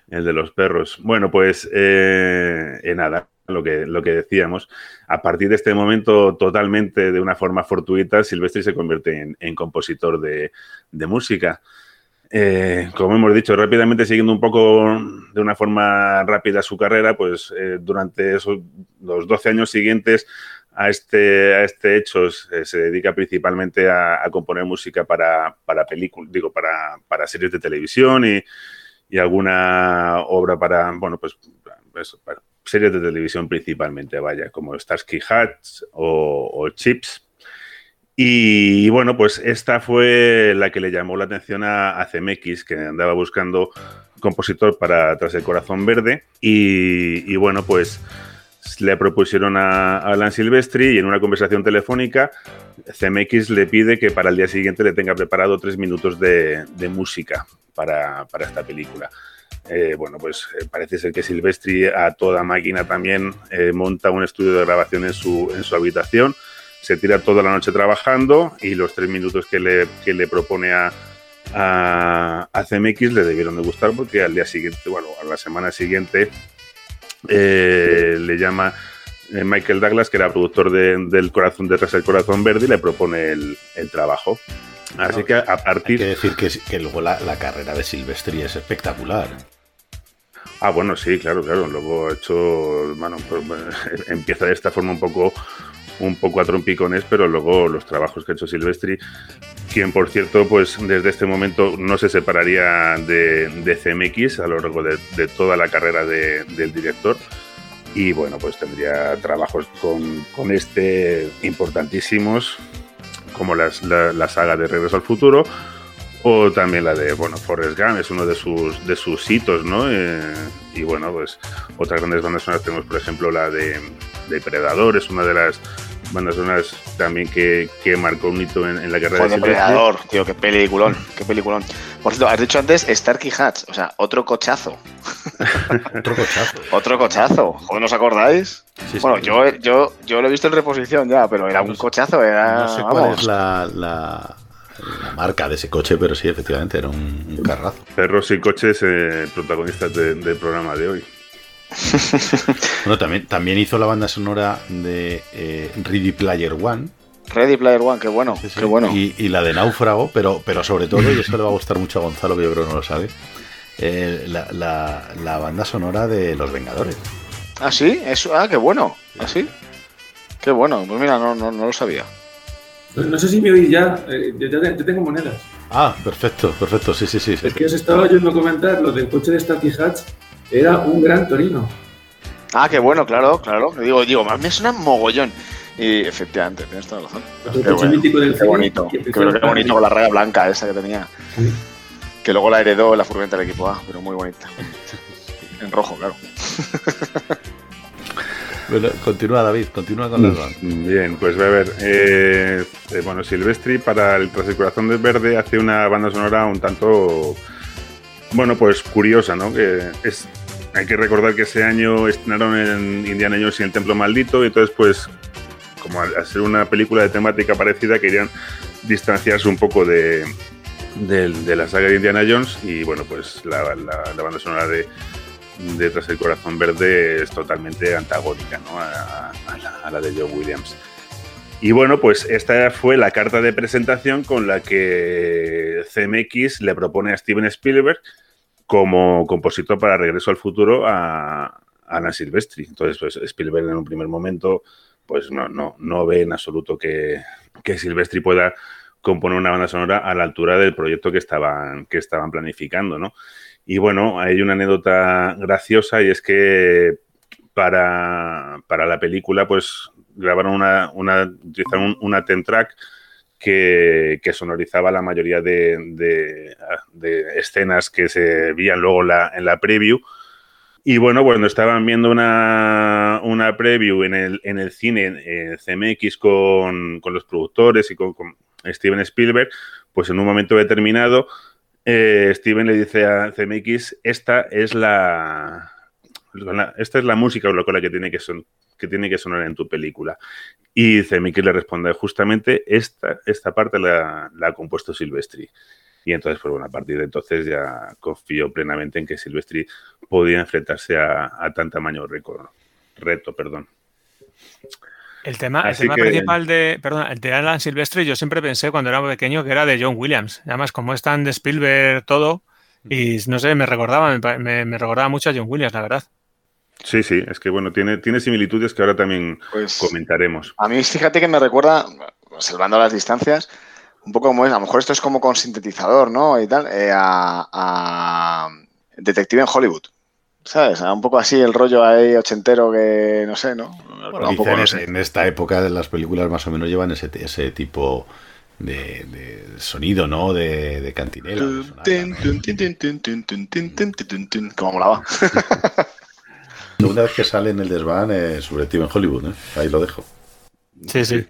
el de los perros. Bueno, pues, eh, en nada, lo que, lo que decíamos, a partir de este momento, totalmente de una forma fortuita, Silvestri se convierte en, en compositor de, de música. Eh, como hemos dicho, rápidamente siguiendo un poco de una forma rápida su carrera, pues eh, durante esos, los 12 años siguientes a este, a este hecho se, se dedica principalmente a, a componer música para, para películas, digo, para, para series de televisión y, y alguna obra para, bueno, pues para series de televisión principalmente, vaya, como Starsky Hutch o, o Chips. Y bueno, pues esta fue la que le llamó la atención a, a CMX, que andaba buscando compositor para Tras el Corazón Verde. Y, y bueno, pues le propusieron a, Alan Silvestri y en una conversación telefónica CMX le pide que para el día siguiente le tenga preparado tres minutos de, de música para, para esta película. Eh, bueno, pues eh, parece ser que Silvestri a toda máquina también eh, monta un estudio de grabación en su, en su habitación, se tira toda la noche trabajando y los tres minutos que le, que le propone a, a, a CMX le debieron de gustar porque al día siguiente, bueno, a la semana siguiente eh, le llama eh, Michael Douglas, que era productor de- del corazón detrás del corazón verde, y le propone el, el trabajo. Así que a partir. Hay que decir que, que luego la, la carrera de Silvestri es espectacular. Ah, bueno, sí, claro, claro. Luego ha hecho, bueno, pues, bueno, empieza de esta forma un poco, un poco a trompicones, pero luego los trabajos que ha hecho Silvestri, quien por cierto, pues desde este momento no se separaría de, de CMX a lo largo de, de toda la carrera de- del director. Y bueno, pues tendría trabajos con, con este importantísimos, como las- la, la saga de Regreso al Futuro, o también la de, bueno, Forrest Gump es uno de sus, de sus hitos, ¿no? Eh, y bueno, pues otras grandes bandas sonoras tenemos, por ejemplo, la de Depredador, es una de las bandas sonoras también que, que marcó un hito en, en la carrera Joder, de. Depredador, tío, qué peliculón, qué peliculón. Por cierto, has dicho antes Starkey Hatch, o sea, otro cochazo. [LAUGHS] otro cochazo. Otro cochazo. Joder, ¿no os acordáis? Sí, bueno, sí. yo, yo, yo lo he visto en reposición ya, pero era un cochazo, era. No sé cuál vamos. es la, la- la marca de ese coche, pero sí, efectivamente, era un, un carrazo. Perros y coches, eh, protagonistas de- del programa de hoy. [LAUGHS] Bueno, también, también hizo la banda sonora de eh, Ready Player One. Ready Player One, qué bueno, qué bueno. Y, y la de Náufrago, pero, pero sobre todo, y eso le va a gustar mucho a Gonzalo, que yo creo que no lo sabe, eh, la, la- la banda sonora de Los Vengadores. Ah, sí, eso, ah, qué bueno. Ah, sí. Qué bueno, pues mira, no, no, no lo sabía. No, no sé si me oís ya. eh, yo, ya te- yo tengo monedas. Ah, perfecto, perfecto, sí, sí, sí. sí. Es que os estaba oyendo comentar lo del coche de Starkey Hatch. Era un gran torino. Ah, qué bueno, claro, claro. Digo, digo, más me suena mogollón. Y efectivamente, tienes toda la razón. Qué, bueno, mítico del qué bonito. que Qué, bonito con la raya blanca esa que tenía. Que luego la heredó en la furgoneta del equipo A, pero muy bonita. En rojo, claro. Bueno, continúa David, continúa con las bandas. Bien, pues a ver. eh, eh, bueno, Silvestri para el Tras el Corazón del Verde hace una banda sonora un tanto, bueno, pues curiosa, ¿no? Que es, hay que recordar que ese año estrenaron en Indiana Jones y el Templo Maldito, y entonces, pues, como al, ser una película de temática parecida, querían distanciarse un poco de, de la saga de Indiana Jones, y bueno, pues la, banda sonora de, de Tras el Corazón Verde es totalmente antagónica ¿no? a, a la, a la de John Williams. Y bueno, pues esta fue la carta de presentación con la que CMX le propone a Steven Spielberg como compositor para Regreso al Futuro a, a Alan Silvestri. Entonces, pues Spielberg en un primer momento pues no, no, no ve en absoluto que, que Silvestri pueda componer una banda sonora a la altura del proyecto que estaban, que estaban planificando, ¿no? Y bueno, hay una anécdota graciosa y es que para, para la película, pues grabaron una, una utilizaron un- una ten track que, que sonorizaba la mayoría de, de- de escenas que se veían luego la, en la preview. Y bueno, cuando estaban viendo una, una preview en el, en el cine en CMX con, con los productores y con, con Steven Spielberg, pues en un momento determinado eh, Steven le dice a CMX, esta es la- esta es la música con la que tiene que, son, que tiene que sonar en tu película. Y CMX le responde, justamente esta, esta parte la, la ha compuesto Silvestri. Y entonces, pues bueno, a partir de entonces ya confío plenamente en que Silvestri podía enfrentarse a, a tan tamaño récord, reto. Perdón. El tema, el Así tema que- principal de, perdón, el de Alan Silvestre, yo siempre pensé cuando era pequeño que era de John Williams. Además, como es tan de Spielberg todo, y no sé, me recordaba, me- me recordaba mucho a John Williams, la verdad. Sí, sí, es que bueno, tiene, tiene similitudes que ahora también Pues- comentaremos. A mí, fíjate que me recuerda, salvando las distancias, un poco como es, a lo mejor esto es como con sintetizador, ¿no? Y tal, eh, a, a Detective en Hollywood. ¿Sabes? Un poco así el rollo ahí ochentero que no sé, ¿no? Bueno, un poco, quizá en, no ese- sé. en esta época de las películas más o menos llevan ese, ese tipo de, de sonido, ¿no? De, de cantinela. Como molaba. ¿no? Una vez que sale en el desván eh, sobre Steven Hollywood, ¿eh? Ahí lo dejo. Sí, sí.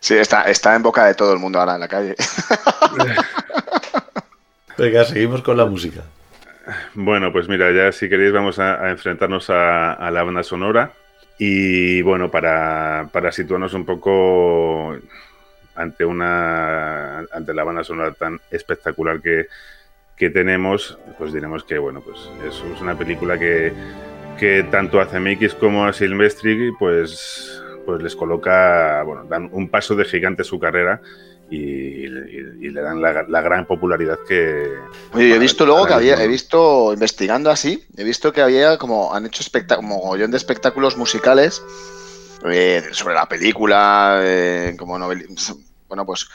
Sí, está, está en boca de todo el mundo ahora en la calle. [LAUGHS] Venga, seguimos con la música. Bueno, pues mira, ya si queréis vamos a, a enfrentarnos a, a la banda sonora. Y bueno, para, para situarnos un poco ante una ante la banda sonora tan espectacular que, que tenemos, pues diremos que bueno, pues es, es una película que, que tanto a CMX como a Silvestri pues, pues les coloca, bueno, dan un paso de gigante en su carrera y, y- y le dan la, la gran popularidad que... Oye, yo he visto luego que había, he visto, investigando así, he visto que había como, han hecho mogollón de espectáculos musicales eh, sobre la película, eh, como novel bueno, pues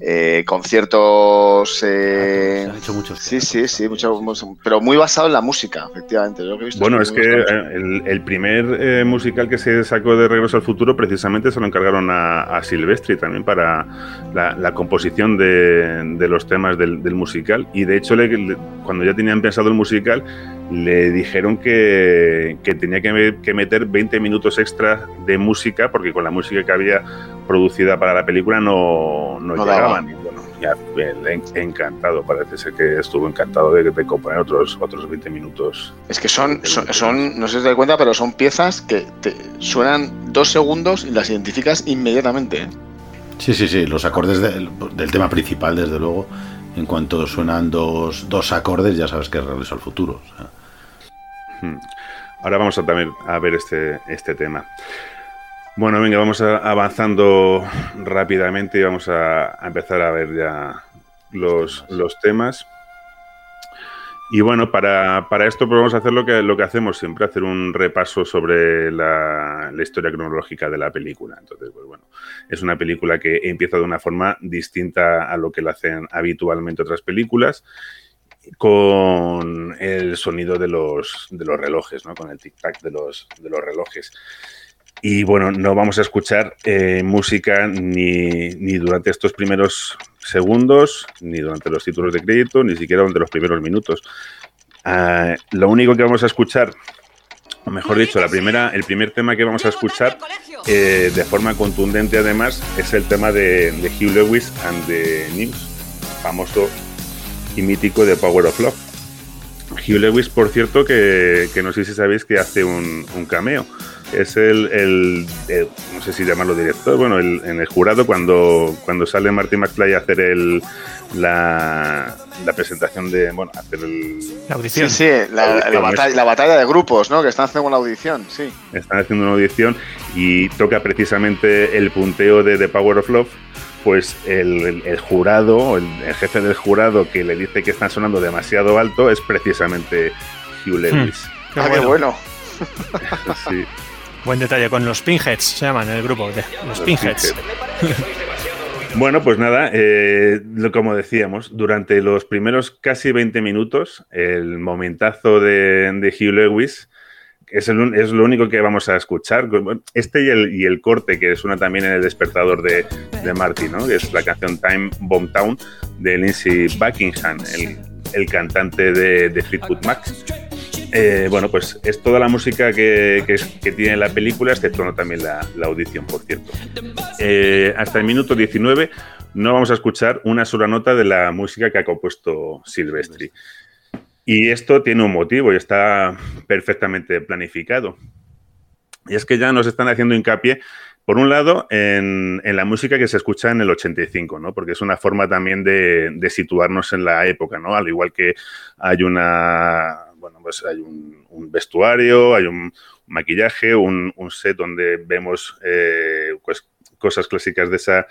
eh, conciertos. eh, Se han hecho muchos. sí, sí, sí, mucho- mucho- pero muy basado en la música, efectivamente. Yo lo que he visto Bueno, es que eh, el, el primer eh, musical que se sacó de Regreso al Futuro precisamente se lo encargaron a, a Silvestri también para la, la composición de, de los temas del, del musical. Y de hecho, le- le- cuando ya tenían pensado el musical, le dijeron que, que tenía que meter 20 minutos extra de música porque con la música que había producida para la película no, no, No llegaban. Y bueno, ya encantado, parece ser que estuvo encantado de, de componer otros, otros 20 minutos. Es que son, son, son- no sé si os dais cuenta, pero son piezas que te suenan dos segundos y las identificas inmediatamente. ¿eh? Sí, sí, sí, los acordes del, del tema principal, desde luego. En cuanto suenan dos, dos acordes, ya sabes que es regreso al futuro. o sea. Hmm. Ahora vamos a también a ver este, este tema. Bueno, venga, vamos avanzando rápidamente y vamos a, empezar a ver ya los, los temas. Y bueno, para, para esto pues vamos a hacer lo que, lo que hacemos siempre, hacer un repaso sobre la, la historia cronológica de la película. Entonces, pues bueno, es una película que empieza de una forma distinta a lo que lo hacen habitualmente otras películas con el sonido de los, de los relojes, ¿no? con el tic-tac de los, de los relojes. Y bueno, no vamos a escuchar eh, música ni, ni durante estos primeros segundos, ni durante los títulos de crédito, ni siquiera durante los primeros minutos. Ah, lo único que vamos a escuchar, o mejor dicho, la primera, el primer tema que vamos a escuchar eh, de forma contundente además es el tema de, de Hugh Lewis and the News, famoso y mítico de Power of Love. Hugh Lewis, por cierto, que, no sé si sabéis que hace un cameo. Es el, el- el- no sé si llamarlo director, bueno, el- en el jurado cuando, cuando sale Martin McFly a hacer el, la, la presentación de, bueno, hacer el, La audición. Sí, sí, la, Audición, la ¿no? batalla, la batalla de grupos, ¿no? Que están haciendo una audición, sí. están haciendo una audición y toca precisamente el punteo de The Power of Love, pues el, el- el jurado, el, el jefe del jurado que le dice que están sonando demasiado alto es precisamente Hugh Lewis. Qué ah, qué bueno. Sí. Buen detalle, con los Pinheads se llaman el grupo, de, los Pinheads. Bueno, pues nada, eh, como decíamos, durante los primeros casi 20 minutos, el momentazo de, de Hugh Lewis es, el es lo único que vamos a escuchar. Este y el, y el corte que suena también en el despertador de, de Marty, ¿no? que es la canción Time Bomb Town de Lindsey Buckingham, el, el cantante de, de Fleetwood Mac. Eh, bueno, pues es toda la música que, tiene la película, excepto también la, audición, por cierto. Eh, hasta el minuto 19 no vamos a escuchar una sola nota de la música que ha compuesto Silvestri. Y esto tiene un motivo y está perfectamente planificado. Y es que ya nos están haciendo hincapié, por un lado, en, la música que se escucha en el 85, ¿no? Porque es una forma también de, de situarnos en la época, ¿no? Al igual que hay una, pues hay un, un vestuario, hay un maquillaje, un, un set donde vemos eh, pues, cosas clásicas de esa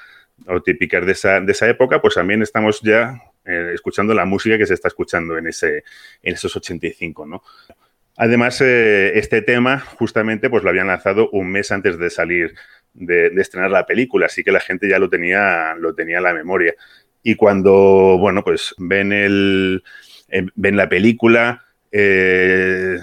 o típicas de esa, de esa época, pues también estamos ya eh, escuchando la música que se está escuchando en, ese, en esos 85, ¿no? Además, eh, este tema justamente pues lo habían lanzado un mes antes de salir, de, de estrenar la película, así que la gente ya lo tenía, lo tenía en la memoria. Y cuando, bueno, pues ven, el, eh, ven la película, eh,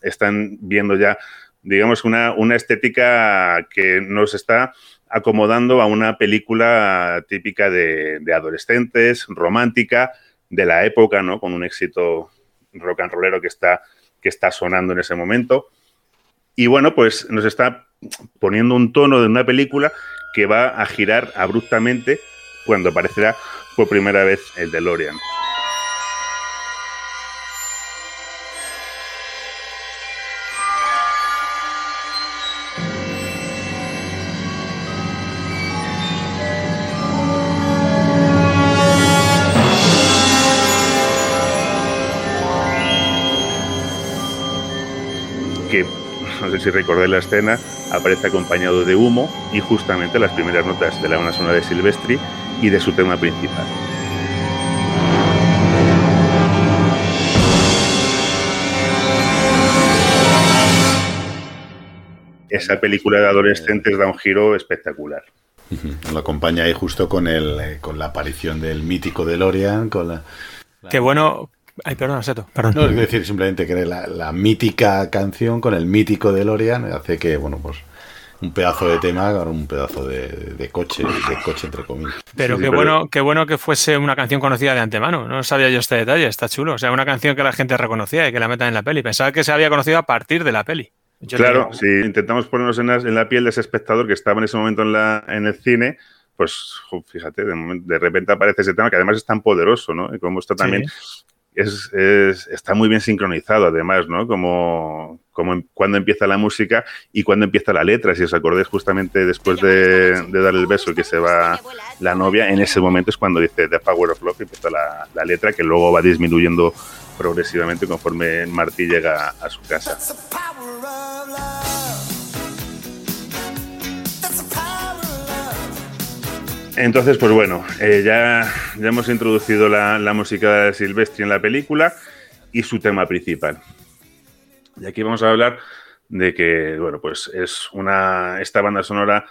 están viendo ya, digamos, una, una estética que nos está acomodando a una película típica de, adolescentes, romántica, de la época, ¿no? Con un éxito rock and rollero que está, que está sonando en ese momento. Y bueno, pues nos está poniendo un tono de una película que va a girar abruptamente cuando aparecerá por primera vez el DeLorean. No sé si recordáis la escena, aparece acompañado de humo y justamente las primeras notas de la banda sonora de Silvestri y de su tema principal. Esa película de adolescentes da un giro espectacular. Lo acompaña ahí justo con el eh, con la aparición del mítico DeLorean, con la... Qué bueno. Ay, perdón, Seto, perdón. No, es decir, simplemente que la, la mítica canción con el mítico DeLorean hace que, bueno, pues un pedazo de tema con un pedazo de, de coche, de coche entre comillas. Pero Sí, qué sí, bueno, qué bueno que fuese una canción conocida de antemano. No sabía yo este detalle, está chulo. O sea, una canción que la gente reconocía y que la metan en la peli. Pensaba que se había conocido a partir de la peli. Yo claro, digo, si intentamos ponernos en la, en la piel de ese espectador que estaba en ese momento en, la, en el cine, pues fíjate, de, de repente aparece ese tema que además es tan poderoso, ¿no? Y como esto también es, es- está muy bien sincronizado, además, ¿no? Como, como cuando empieza la música y cuando empieza la letra. Si os acordáis justamente después de, de dar el beso que se va la novia, en ese momento es cuando dice The Power of Love empieza la, la letra que luego va disminuyendo progresivamente conforme Martí llega a su casa. Entonces, pues bueno, eh, ya, hemos introducido la, música de Silvestri en la película y su tema principal. Y aquí vamos a hablar de que, bueno, pues es una. Esta banda sonora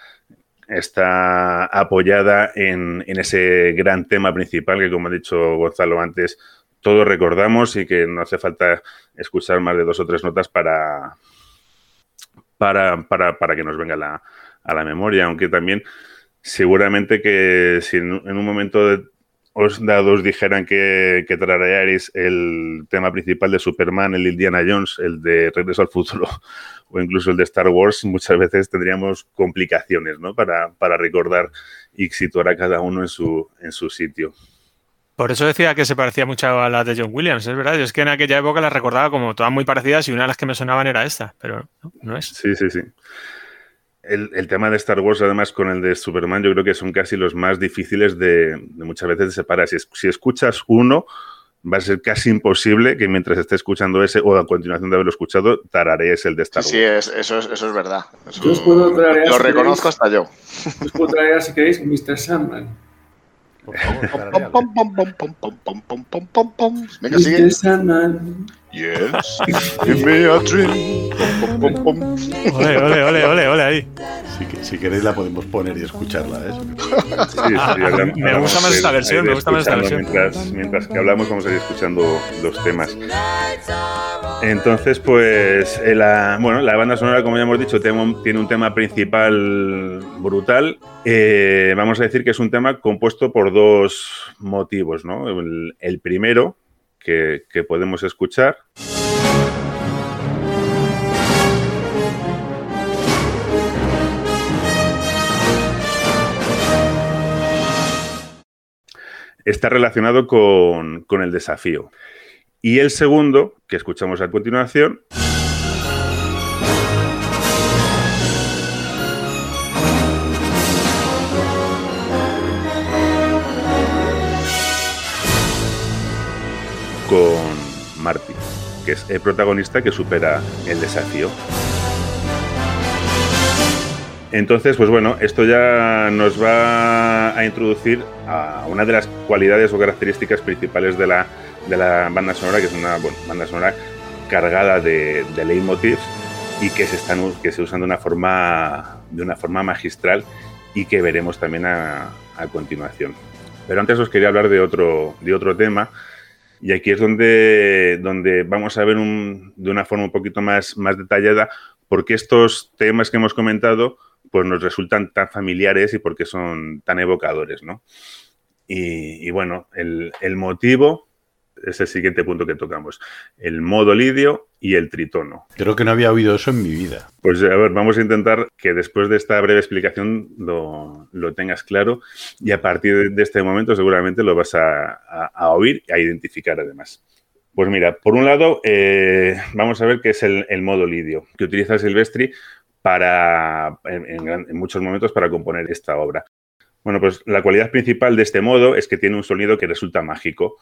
está apoyada en, ese gran tema principal que, como ha dicho Gonzalo antes, todos recordamos y que no hace falta escuchar más de dos o tres notas para, para, para, para que nos venga a la memoria, aunque también seguramente que si en, un momento de- os dados dijeran que, que tararearéis el tema principal de Superman, el Indiana Jones, el de Regreso al Futuro [LAUGHS] o incluso el de Star Wars, muchas veces tendríamos complicaciones ¿no? para, para recordar y situar a cada uno en su, en su sitio. Por eso decía que se parecía mucho a la de John Williams, es verdad. Yo es que en aquella época las recordaba como todas muy parecidas y una de las que me sonaban era esta, pero no, no es. Sí, sí, sí el, tema de Star Wars, además, con el de Superman, yo creo que son casi los más difíciles de, muchas veces de separar. Si, escuchas uno, va a ser casi imposible que mientras esté escuchando ese o a continuación de haberlo escuchado, tararees el de Star Wars. Sí, eso, es, verdad. Yo os puedo traer, lo reconozco hasta yo. Yo os puedo traer, si queréis, Mr. Sandman. Por favor, Mr. Sandman. Yes, [LAUGHS] give me a dream. Pom, pom, pom. Ole, ole, ole, ole, ole ahí. Si, que- si queréis la podemos poner y escucharla, ¿eh? Sí, sí, ahora- Me gusta más esta versión, me gusta más esta versión. Mientras, mientras que hablamos vamos a ir escuchando los temas. Entonces, pues, eh, la, bueno, la banda sonora, como ya hemos dicho, tiene un, tiene un tema principal brutal. Eh, vamos a decir que es un tema compuesto por dos motivos, ¿no? El, el primero, que, podemos escuchar, está relacionado con, con el desafío. Y el segundo, que escuchamos a continuación, con Marty, que es el protagonista que supera el desafío. Entonces, pues bueno, esto ya nos va a introducir a una de las cualidades o características principales de la, de la banda sonora, que es una banda sonora cargada de, de leitmotivs y que se, están, que se usan de una forma, de una forma magistral y que veremos también a, a continuación. Pero antes os quería hablar de otro, de otro tema y aquí es donde, donde vamos a ver un- de una forma un poquito más, más detallada por qué estos temas que hemos comentado pues nos resultan tan familiares y por qué son tan evocadores, ¿no? Y, y bueno, el, el motivo es el siguiente punto que tocamos, el modo lidio y el tritono. Creo que no había oído eso en mi vida. Pues a ver, vamos a intentar que después de esta breve explicación lo, lo tengas claro y a partir de, este momento seguramente lo vas a, a- a oír y a identificar además. Pues mira, por un lado, eh, vamos a ver qué es el, el modo lidio, que utiliza Silvestri para, en, en gran- en muchos momentos para componer esta obra. Bueno, pues la cualidad principal de este modo es que tiene un sonido que resulta mágico.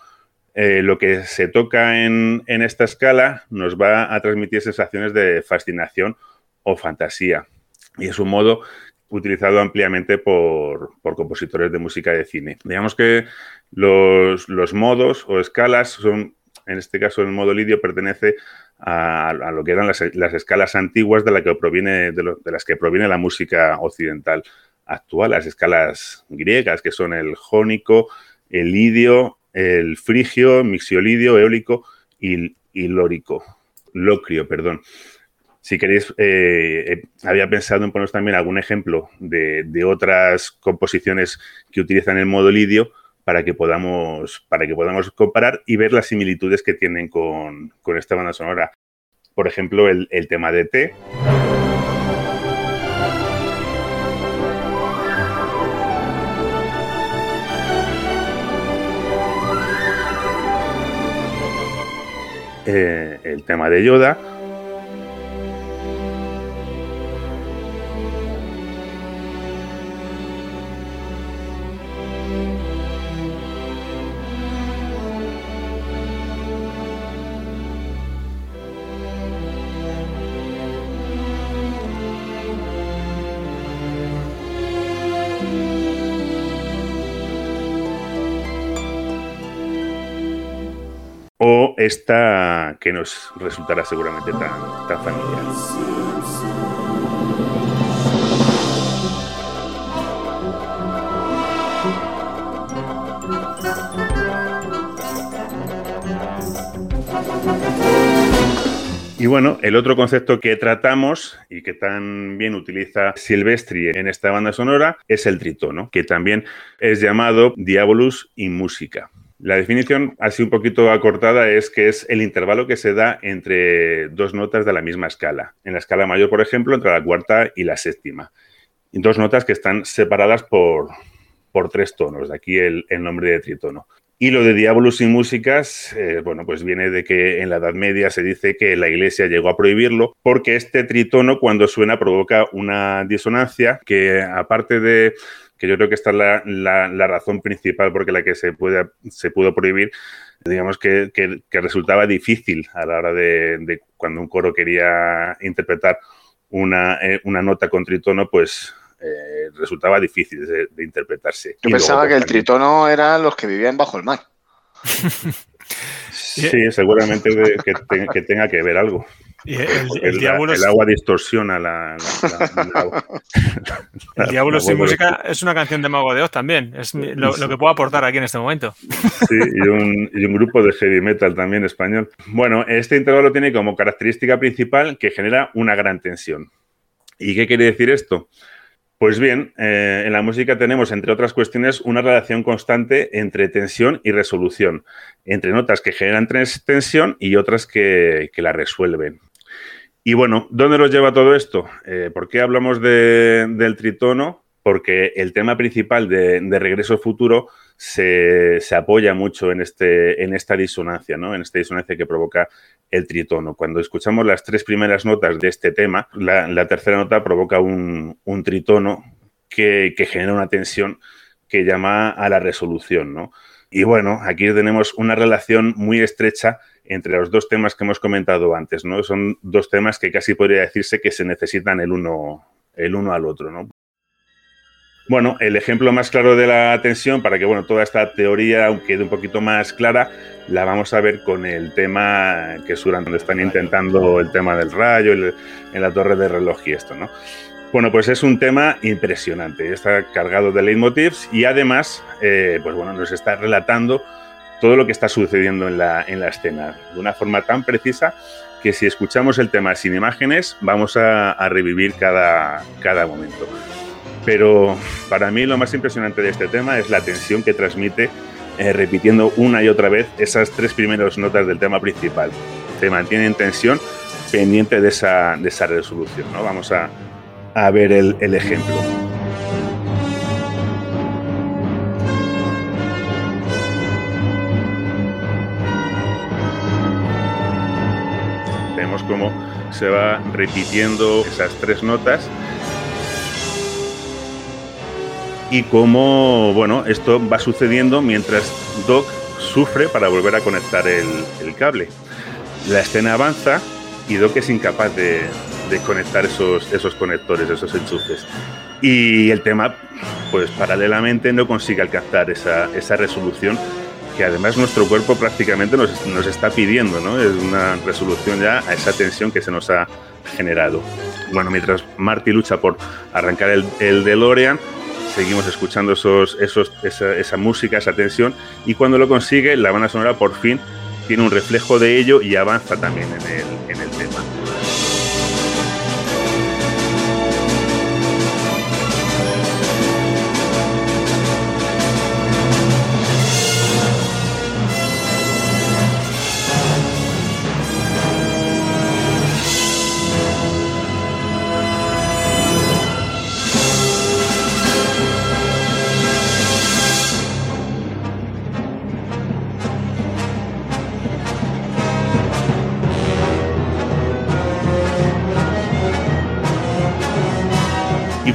Eh, lo que se toca en, esta escala nos va a transmitir sensaciones de fascinación o fantasía. Y es un modo utilizado ampliamente por, compositores de música de cine. Digamos que los, modos o escalas son, en este caso el modo lidio pertenece a, lo que eran las, las escalas antiguas de, la que proviene, de, de las que proviene la música occidental actual, las escalas griegas, que son el jónico, el lidio, el frigio, mixiolidio, eólico y, lórico. Locrio, perdón. Si queréis, eh, eh, había pensado en poneros también algún ejemplo de, de otras composiciones que utilizan el modo lidio para que podamos, para que podamos comparar y ver las similitudes que tienen con, con esta banda sonora. Por ejemplo, el, el tema de T. eh, el tema de Yoda. Esta que nos resultará seguramente tan, tan familiar. Y bueno, el otro concepto que tratamos y que también utiliza Silvestri en esta banda sonora es el tritono, que también es llamado Diabolus in Musica. La definición, así un poquito acortada, es que es el intervalo que se da entre dos notas de la misma escala. En la escala mayor, por ejemplo, entre la cuarta y la séptima. Y dos notas que están separadas por, por tres tonos, de aquí el, nombre de tritono. Y lo de Diabolus sin músicas, eh, bueno, pues viene de que en la Edad Media se dice que la Iglesia llegó a prohibirlo porque este tritono cuando suena provoca una disonancia que aparte de que yo creo que esta es la, la- la razón principal por la que se, puede, se pudo prohibir, digamos que, que- que resultaba difícil a la hora de, de cuando un coro quería interpretar una, eh, una nota con tritono, pues eh, resultaba difícil de, de interpretarse. Yo Y pensaba luego, que el pues, también- tritono eran los que vivían bajo el mar. [LAUGHS] [LAUGHS] Sí, seguramente de- que, te- que tenga que ver algo. Y el, Porque el la- diablo, el agua distorsiona la, la- [LAUGHS] el diablo [LAUGHS] sin música es una canción de Mago de Oz también. Es lo, lo que puedo aportar aquí en este momento. Sí, y un, y un grupo de heavy metal también español. Bueno, este intervalo tiene como característica principal que genera una gran tensión. ¿Y qué quiere decir esto? Pues bien, eh, en la música tenemos, entre otras cuestiones, una relación constante entre tensión y resolución, entre notas que generan tensión y otras que, que la resuelven. Y bueno, ¿dónde nos lleva todo esto? Eh, ¿Por qué hablamos de- del tritono? Porque el tema principal de, de Regreso Futuro se, apoya mucho en, este, en esta disonancia, ¿no? En esta disonancia que provoca el tritono. Cuando escuchamos las tres primeras notas de este tema, la, tercera nota provoca un, un tritono que, que genera una tensión que llama a la resolución, ¿no? Y bueno, aquí tenemos una relación muy estrecha entre los dos temas que hemos comentado antes, ¿no? Son dos temas que casi podría decirse que se necesitan el uno, el uno al otro, ¿no? Bueno, el ejemplo más claro de la tensión, para que bueno, toda esta teoría, quede un poquito más clara, la vamos a ver con el tema que es durante donde están intentando el tema del rayo, el- en la torre de reloj y esto, ¿no? Bueno, pues es un tema impresionante, está cargado de leitmotivs y además, eh, pues bueno, nos está relatando todo lo que está sucediendo en la, en la escena de una forma tan precisa que si escuchamos el tema sin imágenes vamos a, revivir cada, cada momento. Pero para mí lo más impresionante de este tema es la tensión que transmite eh, repitiendo una y otra vez esas tres primeras notas del tema principal. Se mantiene en tensión pendiente de esa, de esa resolución. ¿no? Vamos a, a ver el ejemplo. Se va repitiendo esas tres notas y cómo, bueno, esto va sucediendo mientras Doc sufre para volver a conectar el, cable. La escena avanza y Doc es incapaz de, de conectar esos, esos conectores, esos enchufes. Y el tema, pues paralelamente no consigue alcanzar esa, esa resolución que además nuestro cuerpo prácticamente nos, nos está pidiendo, ¿no? Es una resolución ya a esa tensión que se nos ha generado. Bueno, mientras Marty lucha por arrancar el, el DeLorean, seguimos escuchando esos, esos, esa, música, esa tensión, y cuando lo consigue, la banda sonora por fin tiene un reflejo de ello y avanza también en el, en el tema.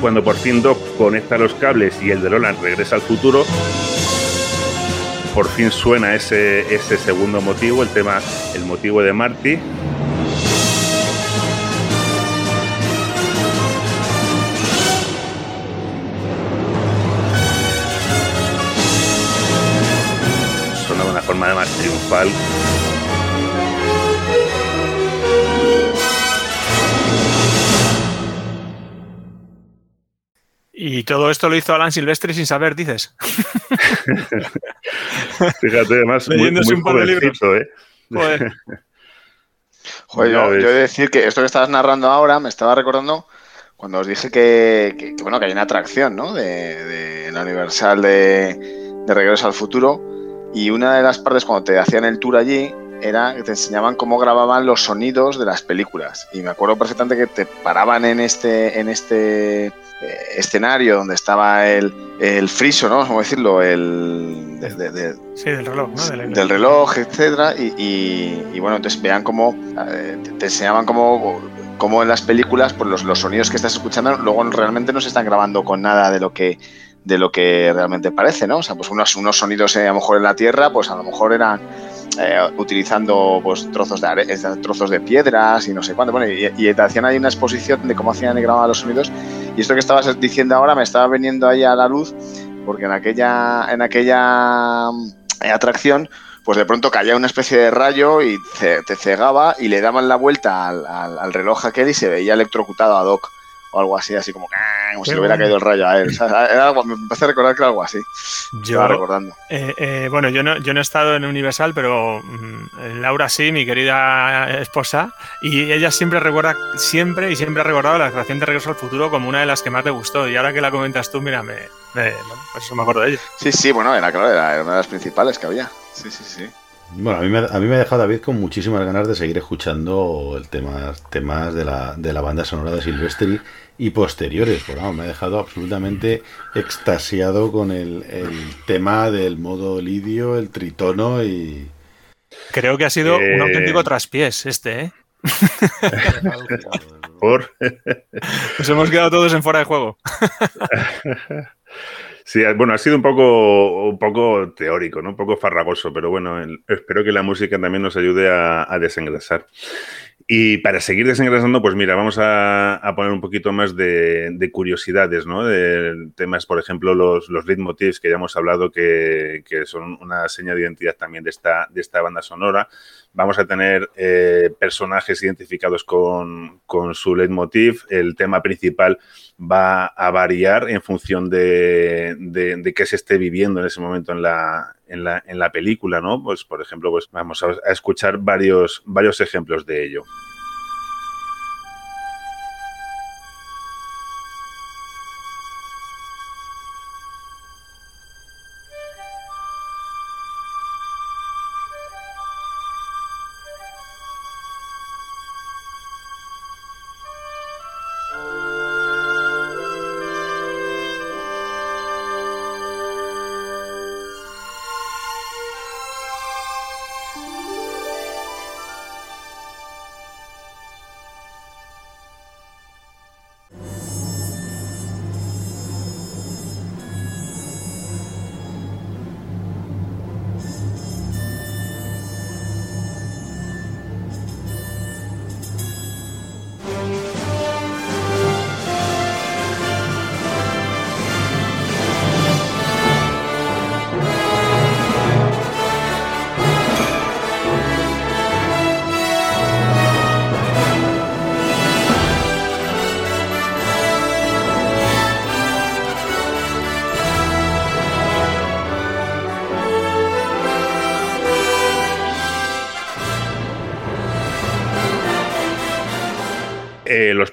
Cuando por fin Doc conecta los cables y el DeLorean regresa al futuro, por fin suena ese, ese segundo motivo, el tema, el motivo de Marty. Suena de una forma más triunfal. Y todo esto lo hizo Alan Silvestri sin saber, dices. [LAUGHS] Fíjate, además, muy, Leyéndose muy un par de libros. ¿eh? Joder. [LAUGHS] Joder, yo, yo he de decir que esto que estabas narrando ahora me estaba recordando cuando os dije que, que- que, bueno, que hay una atracción ¿no? de, de la Universal de, de Regreso al Futuro y una de las partes cuando te hacían el tour allí era que te enseñaban cómo grababan los sonidos de las películas y me acuerdo perfectamente que te paraban en este en este eh, escenario donde estaba el, el friso, ¿no? ¿Cómo decirlo? El de- de- de- Sí, del reloj, ¿no? Del, del reloj, etcétera, y, y- y, bueno, entonces vean cómo eh, te, te enseñaban cómo, cómo en las películas, pues los, los sonidos que estás escuchando luego realmente no se están grabando con nada de lo que de lo que realmente parece, ¿no? O sea, pues unos, unos sonidos eh, a lo mejor en la tierra, pues a lo mejor eran eh, utilizando pues trozos de are- trozos de piedras y no sé cuánto. Bueno, y, te hacían ahí una exposición de cómo hacían y grababan los sonidos. Y esto que estabas diciendo ahora me estaba viniendo ahí a la luz, porque en aquella, en aquella eh, atracción pues de pronto caía una especie de rayo y te cegaba y le daban la vuelta al reloj aquel y se veía electrocutado a Doc o algo así, así como, "Ah", como si le hubiera caído el rayo a él. O sea, era algo- me empecé a recordar que era algo así. Yo, Estaba recordando. eh, eh, bueno, yo no, yo no he estado en Universal, pero mm, Laura sí, mi querida esposa, y ella siempre recuerda, siempre y siempre ha recordado la atracción de Regreso al Futuro como una de las que más te gustó. Y ahora que la comentas tú, mira, me, me- bueno, pues eso me acuerdo de ella. Sí, sí, bueno, era claro, era una de las principales que había. Sí, sí, sí. Bueno, a mí, me, a mí me ha dejado David con muchísimas ganas de seguir escuchando el tema, temas de la, de la banda sonora de Silvestri y posteriores. Vamos, me ha dejado absolutamente extasiado con el, el tema del modo lidio, el tritono y... Creo que ha sido Eh. un auténtico traspiés este, ¿eh? [LAUGHS] Por. Nos hemos quedado todos en fuera de juego. [LAUGHS] Sí, bueno, ha sido un poco, un poco teórico, ¿no? Un poco farragoso, pero bueno, espero que la música también nos ayude a, desengrasar. Y para seguir desengrasando, pues mira, vamos a, poner un poquito más de, de curiosidades, ¿no? De temas, por ejemplo, los, los leitmotivs que ya hemos hablado que, que son una seña de identidad también de esta, de esta banda sonora. Vamos a tener eh, personajes identificados con, con su leitmotiv. El tema principal va a variar en función de, de, qué se esté viviendo en ese momento en la, en la, en la película, ¿no? Pues, por ejemplo, pues vamos a, a escuchar varios, varios ejemplos de ello.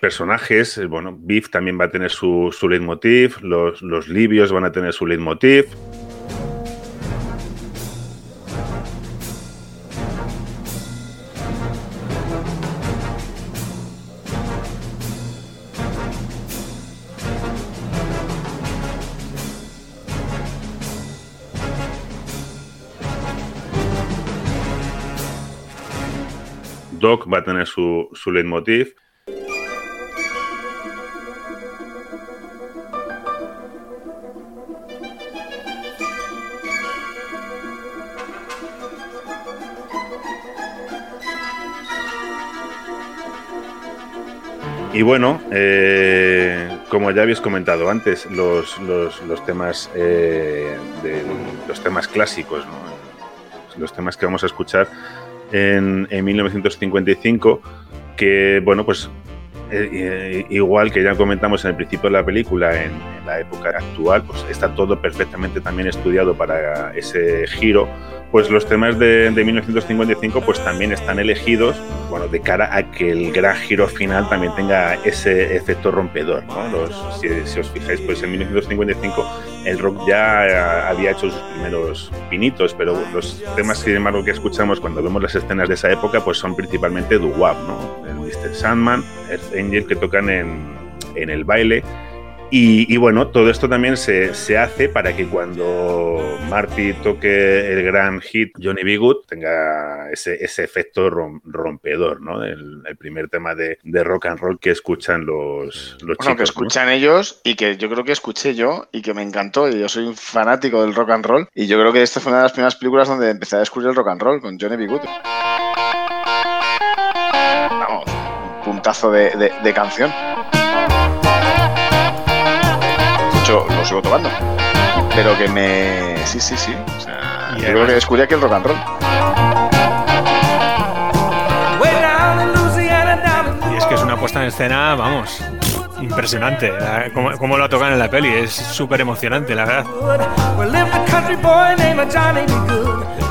Personajes, eh, bueno, Biff también va a tener su, su leitmotiv, los, los libios van a tener su leitmotiv. Doc va a tener su, su leitmotiv. Y bueno, eh, como ya habéis comentado antes, los, los- los temas eh, de- los temas clásicos, ¿no? los temas que vamos a escuchar en, en 1955, que bueno, pues eh, eh, igual que ya comentamos en el principio de la película, en, en la época actual, pues está todo perfectamente también estudiado para ese giro. Pues los temas de, de 1955 pues también están elegidos, bueno, de cara a que el gran giro final también tenga ese efecto rompedor, ¿no? Los- si, si os fijáis, pues en 1955 el rock ya eh, había hecho sus primeros pinitos, pero los temas, sin embargo, que escuchamos cuando vemos las escenas de esa época, pues son principalmente doo-wop, ¿no? El Mr. Sandman, Earth Angel, que tocan en, en el baile. Y, y bueno, todo esto también se, se hace para que cuando Marty toque el gran hit Johnny B. Good tenga ese, ese efecto rom- rompedor, ¿no? El, el primer tema de, de rock and roll que escuchan los, los Bueno, que chicos. ¿no? escuchan ellos y que yo creo que escuché yo y que me encantó. Y yo soy un fanático del rock and roll. Y yo creo que esta fue una de las primeras películas donde empecé a descubrir el rock and roll con Johnny B. Good. Vamos, un puntazo de, de- de canción. Hecho, lo sigo tocando. Pero que me. Sí, sí, sí. O sea, Yo creo que descubrí aquí el rock and roll. Y es que es una puesta en escena, vamos, impresionante. Cómo, cómo lo tocan en la peli, es súper emocionante, la verdad.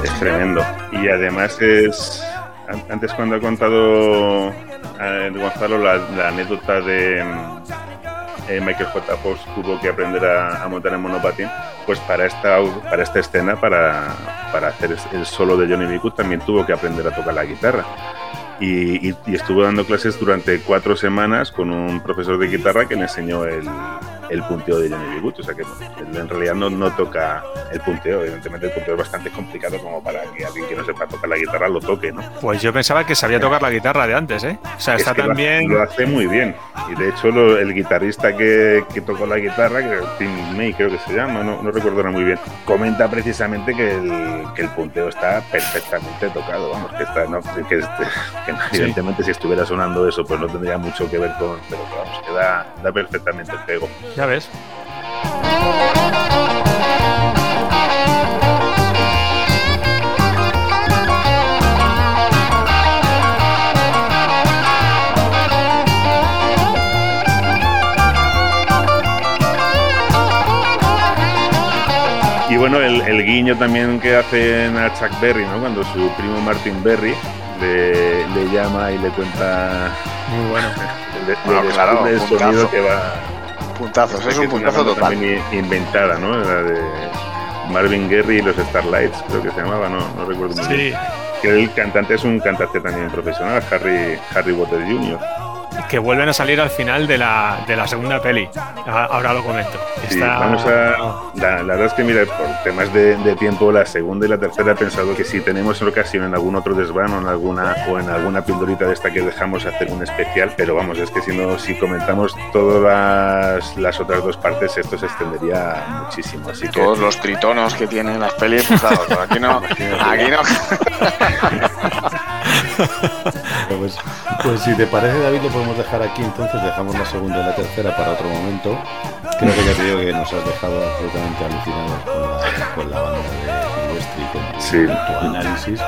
Es tremendo. Y además es. an- Antes, cuando ha contado eh, Gonzalo la, la anécdota de eh, Michael J. Fox tuvo que aprender a, a montar en monopatín, pues para esta, para esta escena, para, para hacer el solo de Johnny B. También tuvo que aprender a tocar la guitarra. Y- y estuvo dando clases durante cuatro semanas con un profesor de guitarra que le enseñó el, el punteo de Johnny. Good. O sea que en realidad no, no toca el punteo. Evidentemente el punteo es bastante complicado como para que alguien que no sepa tocar la guitarra lo toque, ¿no? Pues yo pensaba que sabía tocar la guitarra de antes, ¿eh? O sea, Es está que también. Lo hace muy bien. Y de hecho, lo- el guitarrista que, que tocó la guitarra, que Tim May creo que se llama, no, no recuerdo muy bien, comenta precisamente que el, que el punteo está perfectamente tocado. Vamos, que está. No, que, que no, Sí. evidentemente, si estuviera sonando eso, pues no tendría mucho que ver con. Pero que vamos, que da, da perfectamente el pego. Ya ves. Y bueno, el, el guiño también que hacen a Chuck Berry, ¿no? Cuando su primo Martin Berry le, le llama y le cuenta. Muy bueno. [LAUGHS] Le, le Bueno, claro, descubre el sonido que va. Puntazos, es un puntazo total. Inventada, ¿no? La de Marvin Gary y los Starlights, creo que se llamaba, no, no recuerdo muy Sí. bien. Que el cantante es un cantante también profesional, Harry, Harry Waters Jr. Que vuelven a salir al final de la, de la segunda peli. A- Ahora lo comento. Sí, Está- vamos a. La, la verdad es que, mira, por temas de, de tiempo, la segunda y la tercera he pensado que si tenemos ocasión en algún otro desván o en alguna, o en alguna pildorita de esta que dejamos hacer un especial, pero vamos, es que si no, si comentamos todas las, las otras dos partes, esto se extendería muchísimo. Así que. Todos los tritonos que tienen las pelis, pues claro, aquí no. [LAUGHS] Aquí no. [LAUGHS] Pues, pues si te parece, David, lo podemos dejar aquí. Entonces dejamos la segunda y la tercera para otro momento. Creo que ya te digo que nos has dejado absolutamente alucinados con la, con la banda de Silvestri y con, Sí. tu análisis.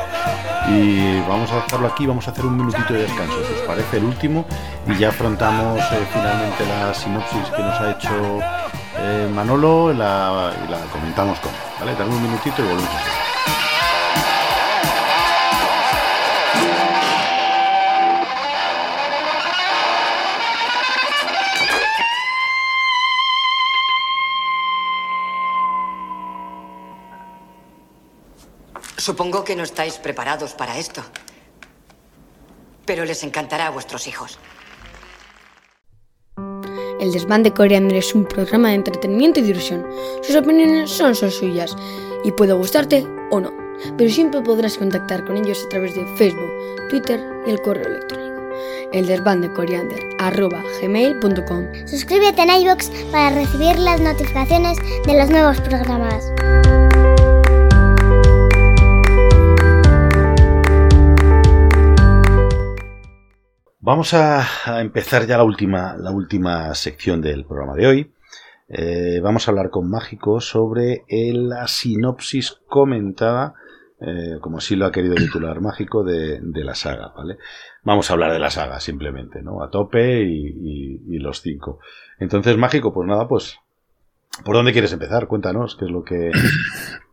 Y vamos a dejarlo aquí. Vamos a hacer un minutito de descanso, si os parece, el último. Y ya afrontamos eh, finalmente la sinopsis que nos ha hecho eh, Manolo la- y la comentamos con él. ¿vale? Dame un minutito y volvemos. Supongo que no estáis preparados para esto. Pero les encantará a vuestros hijos. El desván de Coriander es un programa de entretenimiento y diversión. Sus opiniones son suyas y puede gustarte o no, pero siempre podrás contactar con ellos a través de Facebook, Twitter y el correo electrónico. El desván de Coriander arroba gmail.com. Suscríbete en iVoox para recibir las notificaciones de los nuevos programas. Vamos a, empezar ya la última, la última sección del programa de hoy. Eh, vamos a hablar con Mágico sobre la sinopsis comentada, eh, como así lo ha querido titular Mágico, de, la saga, ¿vale? Vamos a hablar de la saga simplemente, ¿no? A tope y, y- y los cinco. Entonces, Mágico, pues nada, pues, ¿por dónde quieres empezar? Cuéntanos, ¿qué es lo que,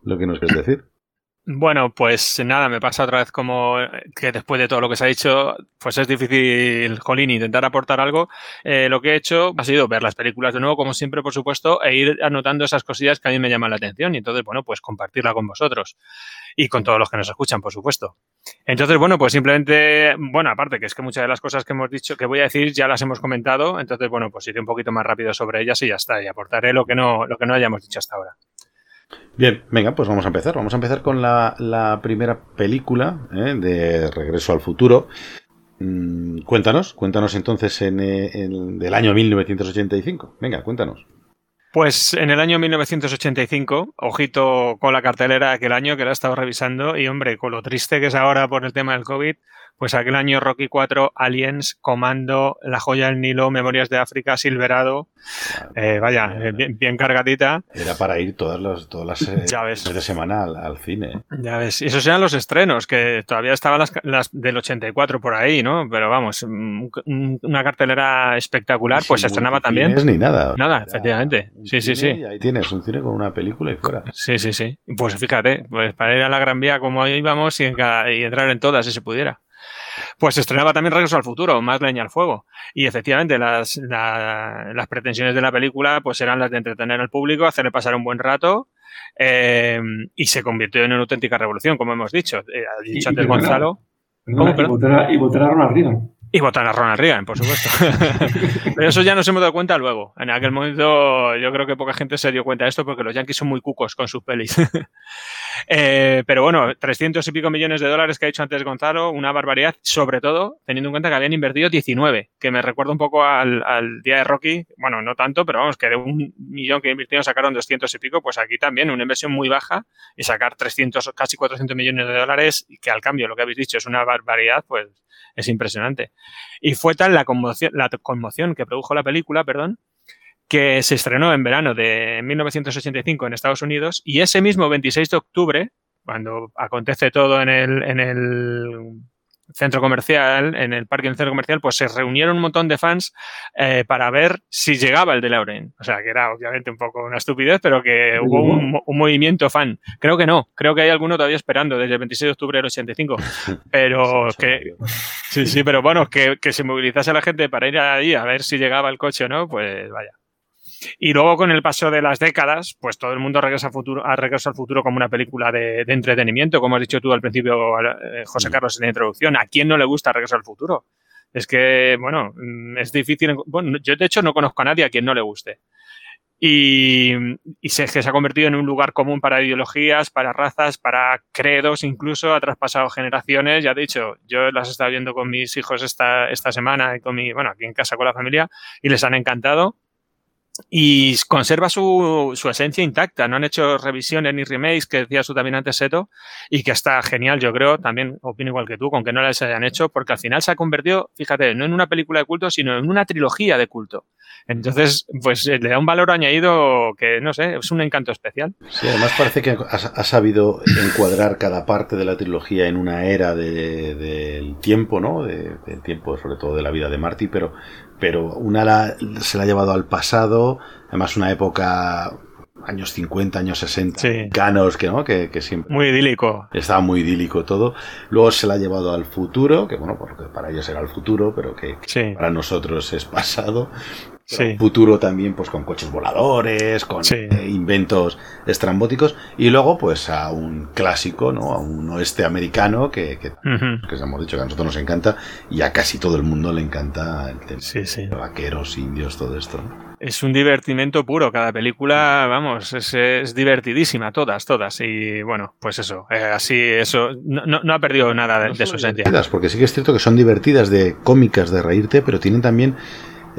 lo que nos quieres decir? Bueno, pues nada, me pasa otra vez como eh, que después de todo lo que se ha dicho, pues es difícil, Jolín, intentar aportar algo. Eh, lo que he hecho ha sido ver las películas de nuevo, como siempre, por supuesto, e ir anotando esas cosillas que a mí me llaman la atención y entonces, bueno, pues compartirla con vosotros y con todos los que nos escuchan, por supuesto. Entonces, bueno, pues simplemente, bueno, aparte que es que muchas de las cosas que hemos dicho, que voy a decir, ya las hemos comentado, entonces, bueno, pues iré un poquito más rápido sobre ellas y ya está, y aportaré lo que no, lo que no hayamos dicho hasta ahora. Bien, venga, pues vamos a empezar. Vamos a empezar con la, primera película ¿eh? de Regreso al Futuro. Mm, cuéntanos, cuéntanos entonces en, eh, en- del año 1985. Venga, cuéntanos. Pues en el año 1985, ojito con la cartelera aquel año que la he estado revisando y hombre, con lo triste que es ahora por el tema del COVID, Pues aquel año Rocky 4, Aliens, Comando, La Joya del Nilo, Memorias de África, Silverado. Eh, vaya, eh, bien, bien cargadita. Era para ir todas las, todas las eh, Ya ves. de semana al, al cine. Ya ves, y esos eran los estrenos, que todavía estaban las, las del 84 por ahí, ¿no? Pero vamos, un- una cartelera espectacular, pues se estrenaba también. multicines ni nada. Nada, efectivamente. Sí, sí, sí. ahí tienes un cine con una película y fuera. Sí, sí, sí. Pues fíjate, pues para ir a la Gran Vía como íbamos y, en cada- y entrar en todas si se pudiera. Pues se estrenaba también Regreso al Futuro, más leña al fuego. Y efectivamente, las, la- las pretensiones de la película pues eran las de entretener al público, hacerle pasar un buen rato. eh, y se convirtió en una auténtica revolución, como hemos dicho. Eh, ha dicho y antes Gonzalo. perdona, ¿Cómo, y, votar y votar a Ronald Reagan. Y votar a Ronald Reagan, por supuesto. [LAUGHS] Pero eso ya nos hemos dado cuenta luego. En aquel momento yo creo que poca gente se dio cuenta de esto porque los yankees son muy cucos con sus pelis. [LAUGHS] Eh, pero bueno, 300 y pico millones de dólares que ha dicho antes Gonzalo, una barbaridad, sobre todo teniendo en cuenta que habían invertido 19, que me recuerda un poco al, al día de Rocky, bueno, no tanto, pero vamos, que de un millón que invirtieron sacaron 200 y pico, pues aquí también una inversión muy baja y sacar 300, casi 400 millones de dólares, y que al cambio, lo que habéis dicho, es una barbaridad, pues es impresionante. Y fue tal la conmoción, la conmoción que produjo la película, perdón, que se estrenó en verano de 1985 en Estados Unidos y ese mismo 26 de octubre, cuando acontece todo en el, en el centro comercial, en el parque del centro comercial, pues se reunieron un montón de fans eh, para ver si llegaba el DeLorean. O sea, que era obviamente un poco una estupidez, pero que hubo un movimiento fan. Creo que no, creo que hay alguno todavía esperando desde el 26 de octubre del 85. [LAUGHS] Pero que... Sí, sí, pero bueno, que, que se movilizase la gente para ir ahí a ver si llegaba el coche o no, pues vaya. Y luego con el paso de las décadas, pues todo el mundo regresa al futuro, a Regreso al Futuro como una película de, de entretenimiento, como has dicho tú al principio, eh, José Carlos, en la introducción. ¿A quién no le gusta Regreso al Futuro? Es que, bueno, mm, es difícil. en- Bueno, yo de hecho no conozco a nadie a quien no le guste. Y, y se, que se ha convertido en un lugar común para ideologías, para razas, para credos, incluso ha traspasado generaciones. Ya he dicho, yo las he estado viendo con mis hijos esta, esta semana y con mi, bueno, aquí en casa con la familia y les han encantado y conserva su, su esencia intacta. No han hecho revisiones ni remakes, que decía tú también antes, Seto, y que está genial, yo creo, también opino igual que tú, con que no las hayan hecho, porque al final se ha convertido, fíjate, no en una película de culto, sino en una trilogía de culto. Entonces, pues eh, le da un valor añadido que, no sé, es un encanto especial. Sí, además parece que ha, sabido encuadrar cada parte de la trilogía en una era de- del tiempo, ¿no? De- del tiempo, sobre todo de la vida de Marty, pero, pero una la- se la ha llevado al pasado, además una época, años 50, años 60, Sí. canos, que, ¿no? que, que siempre Muy idílico. estaba muy idílico todo. Luego se la ha llevado al futuro, que bueno, porque para ellos era el futuro, pero que, que Sí. para nosotros es pasado. Sí. un futuro también pues con coches voladores, con Sí. eh, inventos estrambóticos y luego pues a un clásico, ¿no? A un oeste americano que, que, os hemos dicho que a nosotros nos encanta y a casi todo el mundo le encanta el tema Sí, sí. de vaqueros, indios, todo esto. ¿no? Es un divertimento puro. Cada película, vamos, es, es divertidísima, todas, todas. Y bueno, pues eso, eh, así, eso, no, no- no ha perdido nada de, de su esencia. Porque sí que es cierto que son divertidas de cómicas, de reírte, pero tienen también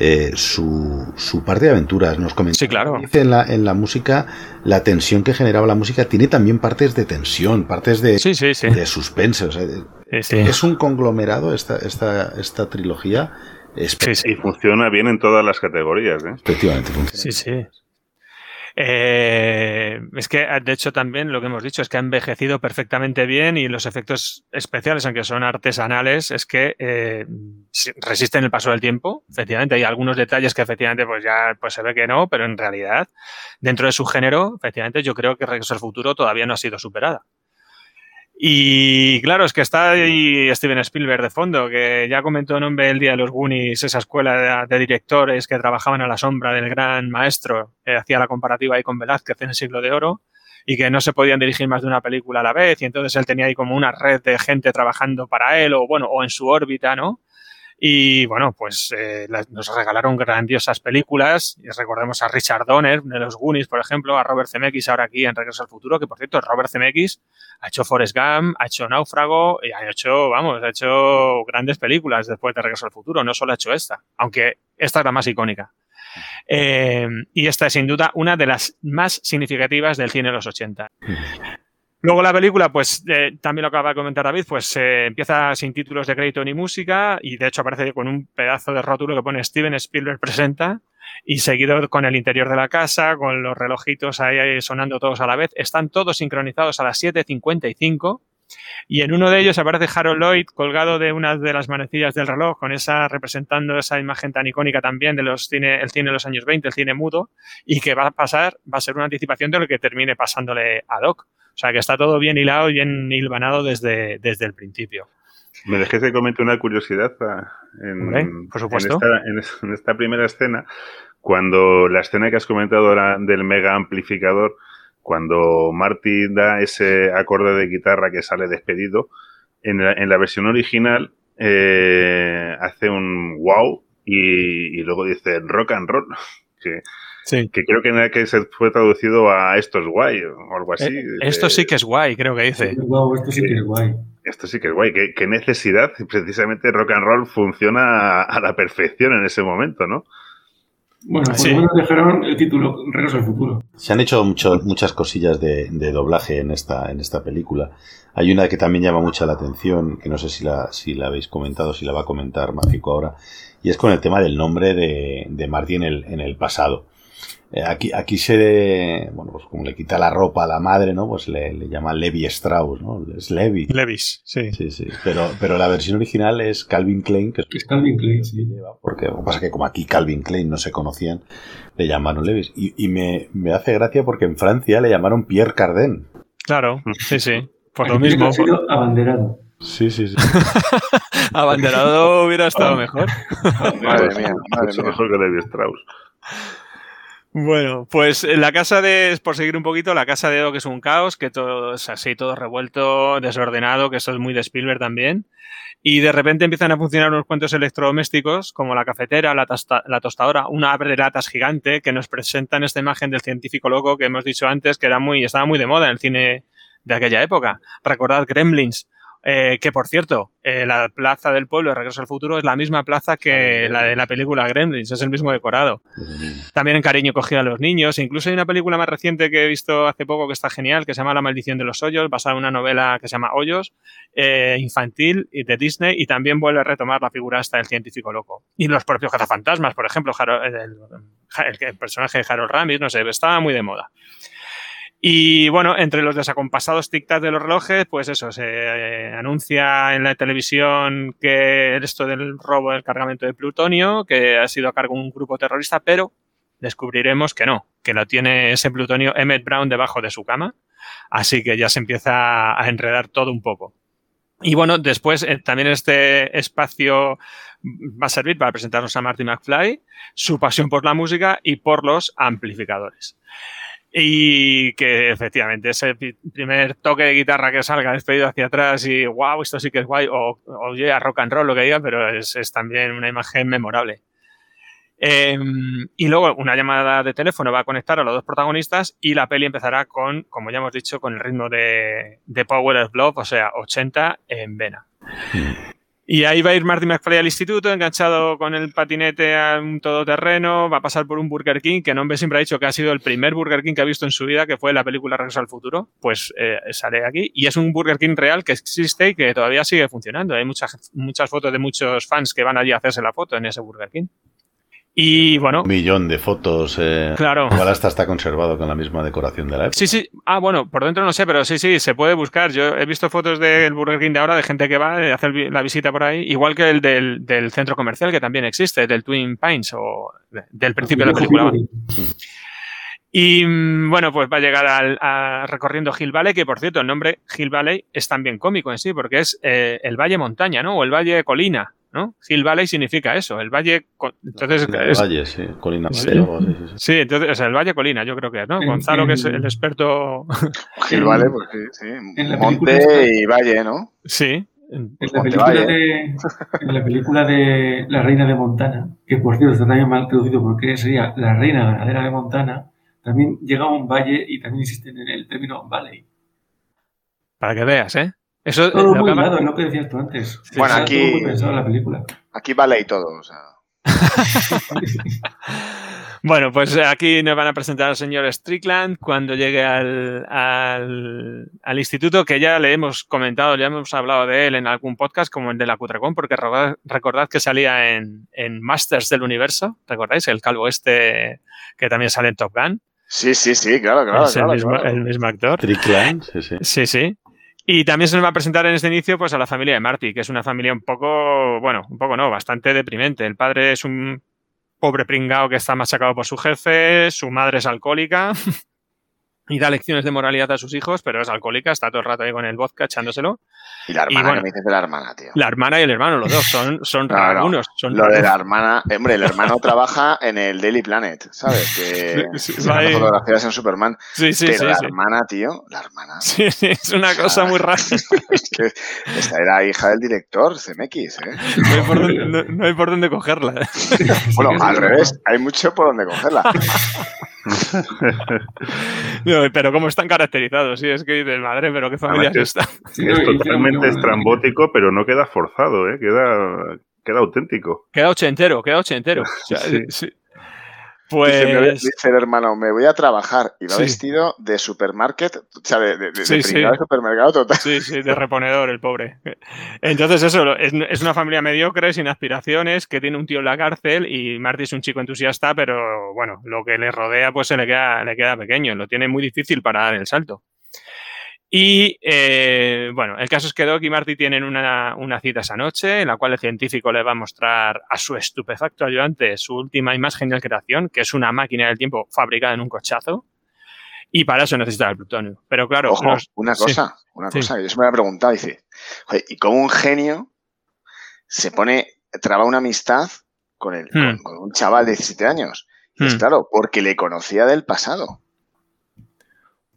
eh, su, su parte de aventuras. Nos comentaba. Sí, claro. Dice en la, en la música, la tensión que generaba la música tiene también partes de tensión, partes de, de suspense. o sea, sí. Es un conglomerado esta, esta, esta trilogía. Y funciona bien en todas las categorías. ¿eh? Efectivamente, funciona. Sí, sí. Eh, es que, de hecho, también lo que hemos dicho es que ha envejecido perfectamente bien y los efectos especiales, aunque son artesanales, es que eh, resisten el paso del tiempo. Efectivamente, hay algunos detalles que efectivamente pues ya pues se ve que no, pero en realidad, dentro de su género, efectivamente, yo creo que Regreso al Futuro todavía no ha sido superada. Y claro, es que está ahí Steven Spielberg de fondo, que ya comentó en nombre el día de los Goonies, esa escuela de, de directores que trabajaban a la sombra del gran maestro, que hacía la comparativa ahí con Velázquez en el siglo de oro, y que no se podían dirigir más de una película a la vez, y entonces él tenía ahí como una red de gente trabajando para él, o bueno, o en su órbita, ¿no? Y bueno, pues eh, nos regalaron grandiosas películas. Recordemos a Richard Donner de los Goonies, por ejemplo, a Robert Zemeckis ahora aquí en Regreso al Futuro, que por cierto, Robert Zemeckis ha hecho Forrest Gump, ha hecho Náufrago y ha hecho, vamos, ha hecho grandes películas después de Regreso al Futuro. No solo ha hecho esta, aunque esta es la más icónica. Eh, y esta es sin duda una de las más significativas del cine de los 80. Luego la película, pues eh, también lo acaba de comentar David, pues eh, empieza sin títulos de crédito ni música y de hecho aparece con un pedazo de rótulo que pone Steven Spielberg presenta y seguido con el interior de la casa, con los relojitos ahí, sonando todos a la vez. Están todos sincronizados a las 7.55 y en uno de ellos aparece Harold Lloyd colgado de una de las manecillas del reloj, con esa representando esa imagen tan icónica también de los cine, el cine de los años 20, el cine mudo, y que va a pasar, va a ser una anticipación de lo que termine pasándole a Doc. O sea que está todo bien hilado y bien hilvanado desde, desde el principio. Me dejé que comente una curiosidad en, por supuesto. en esta, en primera escena, cuando la escena que has comentado ahora del mega amplificador, cuando Marty da ese acorde de guitarra que sale despedido, en la, en la versión original eh, hace un wow y, y luego dice rock and roll. [LAUGHS] Que, que creo que, se fue traducido a esto es guay o algo así. Eh, esto sí que es guay, creo que dice. Wow, esto sí que es guay. Esto sí que es guay. ¿Qué, qué necesidad? Precisamente rock and roll funciona a, a la perfección en ese momento, ¿no? Bueno, por Sí. lo menos dejaron el título Regreso al futuro. Se han hecho mucho- muchas cosillas de, de doblaje en esta, en esta película. Hay una que también llama mucho la atención, que no sé si la, si la habéis comentado, si la va a comentar Mágico ahora, y es con el tema del nombre de, de Marty en el, en el pasado. Eh, aquí, aquí se, bueno, pues como le quita la ropa a la madre, ¿no? Pues le, le llama Levi Strauss, ¿no? Es Levi. Levis, sí. Sí, sí. Pero, pero la versión original es Calvin Klein, que Es Calvin Klein, sí. porque lo que pasa es que como aquí Calvin Klein no se conocían, le llamaron Levis. Y, y me, me hace gracia porque en Francia le llamaron Pierre Cardin. Claro, sí, sí. Por lo mismo. Ha sido abanderado. Sí, sí, sí. [LAUGHS] Abanderado hubiera estado mejor. Madre mía, madre mía. mejor que Levi Strauss. Bueno, pues en la casa de, por seguir un poquito, la casa de Doc es un caos, que todo es así, todo revuelto, desordenado, que eso es muy de Spielberg también. Y de repente empiezan a funcionar unos cuantos electrodomésticos, como la cafetera, la tostadora, una abre de latas gigante que nos presentan esta imagen del científico loco que hemos dicho antes, que era muy, estaba muy de moda en el cine de aquella época. Recordad Gremlins, eh, que por cierto, eh, la plaza del pueblo de Regreso al Futuro es la misma plaza que la de la película Gremlins, es el mismo decorado. También en cariño cogida a los niños. E incluso hay una película más reciente que he visto hace poco que está genial, que se llama La maldición de los hoyos, basada en una novela que se llama Hoyos, eh, infantil y de Disney, y también vuelve a retomar la figura hasta del científico loco. Y los propios cazafantasmas, por ejemplo, Harold- el, el- el personaje de Harold Ramis, no sé, estaba muy de moda. Y bueno, entre los desacompasados tic-tac de los relojes, pues eso, se eh, anuncia en la televisión que esto del robo del cargamento de plutonio, que ha sido a cargo de un grupo terrorista, pero descubriremos que no, que lo tiene ese plutonio Emmett Brown debajo de su cama. Así que ya se empieza a enredar todo un poco. Y bueno, después eh, también este espacio va a servir para presentarnos a Marty McFly, su pasión por la música y por los amplificadores. Y que efectivamente ese primer toque de guitarra que salga despedido hacia atrás y wow, esto sí que es guay, o oye, a rock and roll lo que diga, pero es, es también una imagen memorable. Eh, y luego una llamada de teléfono va a conectar a los dos protagonistas y la peli empezará con, como ya hemos dicho, con el ritmo de, de Power of Love, o sea, 80 en vena. Y ahí va a ir Marty McFly al instituto, enganchado con el patinete a un todoterreno, va a pasar por un Burger King, que Nombre siempre ha dicho que ha sido el primer Burger King que ha visto en su vida, que fue la película Regreso al Futuro. Pues eh, sale aquí. Y es un Burger King real que existe y que todavía sigue funcionando. Hay muchas, muchas fotos de muchos fans que van allí a hacerse la foto en ese Burger King. Y bueno, Un millón de fotos. eh, Claro. Igual hasta está conservado con la misma decoración de la época. Sí, sí. Ah, bueno, por dentro no sé, pero sí, sí, se puede buscar. Yo he visto fotos del Burger King de ahora de gente que va a hacer vi- la visita por ahí, igual que el del, del centro comercial que también existe, del Twin Pines o de- del principio de la película. Y mm, bueno, pues va a llegar al, a- recorriendo Hill Valley, que por cierto, el nombre Hill Valley es también cómico en sí, porque es eh, el valle montaña, ¿no? O el valle colina, ¿no? Hill Valley significa eso, el valle. Entonces, El es- Valle, sí. Colina Sí. Valle, algo así, sí, sí. Sí, entonces, o sea, el Valle Colina, yo creo que es, ¿no? En- Gonzalo, que es el experto. [LAUGHS] Gil Vale, pues sí, sí. Monte esta- y Valle, ¿no? Sí. En la, película Valle. de, en la película de La Reina de Montana, que por cierto está también mal traducido porque sería La Reina Ganadera de Montana, también llega a un valle y también existe en el término valley. Para que veas, ¿eh? Eso Todo lo muy que hilado, es lo que decías tú antes. Bueno, aquí- la película. Aquí vale y todo, o sea. [LAUGHS] Bueno, pues aquí nos van a presentar al señor Strickland cuando llegue al, al- al instituto, que ya le hemos comentado, ya hemos hablado de él en algún podcast, como el de la Cutrecon, porque recordad, recordad que salía en, en Masters del Universo, ¿recordáis? El calvo este que también sale en Top Gun. Sí, sí, sí, claro, claro. es el, claro, mismo, claro. el mismo actor. Strickland, sí, sí. Sí, sí. Y también se nos va a presentar en este inicio pues a la familia de Marty, que es una familia un poco, bueno, un poco no, bastante deprimente. El padre es un pobre pringao que está machacado por su jefe, su madre es alcohólica y da lecciones de moralidad a sus hijos, pero es alcohólica, está todo el rato ahí con el vodka echándoselo. Y la hermana, bueno. que me dices de la hermana, tío. La hermana y el hermano, los dos, son, son No, no, rarunos. Son Lo de la hermana, eh, hombre, el hermano [LAUGHS] trabaja en el Daily Planet, ¿sabes? Que Sí, sí, fotografías en Superman. Sí, sí, pero sí, la sí. hermana, tío, la hermana. [LAUGHS] Sí, es una cosa muy rara. [LAUGHS] Es que esta era hija del director, CMX, ¿eh? No hay por dónde, no- no hay por dónde cogerla. Bueno, al revés, hay mucho por donde cogerla. No, pero cómo están caracterizados, sí, es que dices, madre, pero qué familia es esta. es, es totalmente estrambótico, pero no queda forzado, ¿eh? queda, queda auténtico. Queda ochentero, queda ochentero. O sea, [LAUGHS] Sí. sí. Dice, me Pues. dice el hermano, me voy a trabajar y va Sí. vestido de supermarket, o sea, de, de, de- Sí, de sí. supermercado total. Sí, sí, de reponedor, el pobre. Entonces, eso, es, es una familia mediocre, sin aspiraciones, que tiene un tío en la cárcel y Marty es un chico entusiasta, pero bueno, lo que le rodea pues se le queda, le queda pequeño, lo tiene muy difícil para dar el salto. Y eh, bueno, el caso es que Doc y Marty tienen una, una cita esa noche en la cual el científico le va a mostrar a su estupefacto ayudante su última y más genial creación, que es una máquina del tiempo fabricada en un cochazo. Y para eso necesita el plutonio. Pero claro, Ojo, los- una sí. cosa, una Sí. cosa que yo se me había preguntado, dice, "Joder, ¿y cómo un genio se pone, traba una amistad con, el, con, Hmm. con un chaval de 17 años? Y es Hmm. claro, porque le conocía del pasado.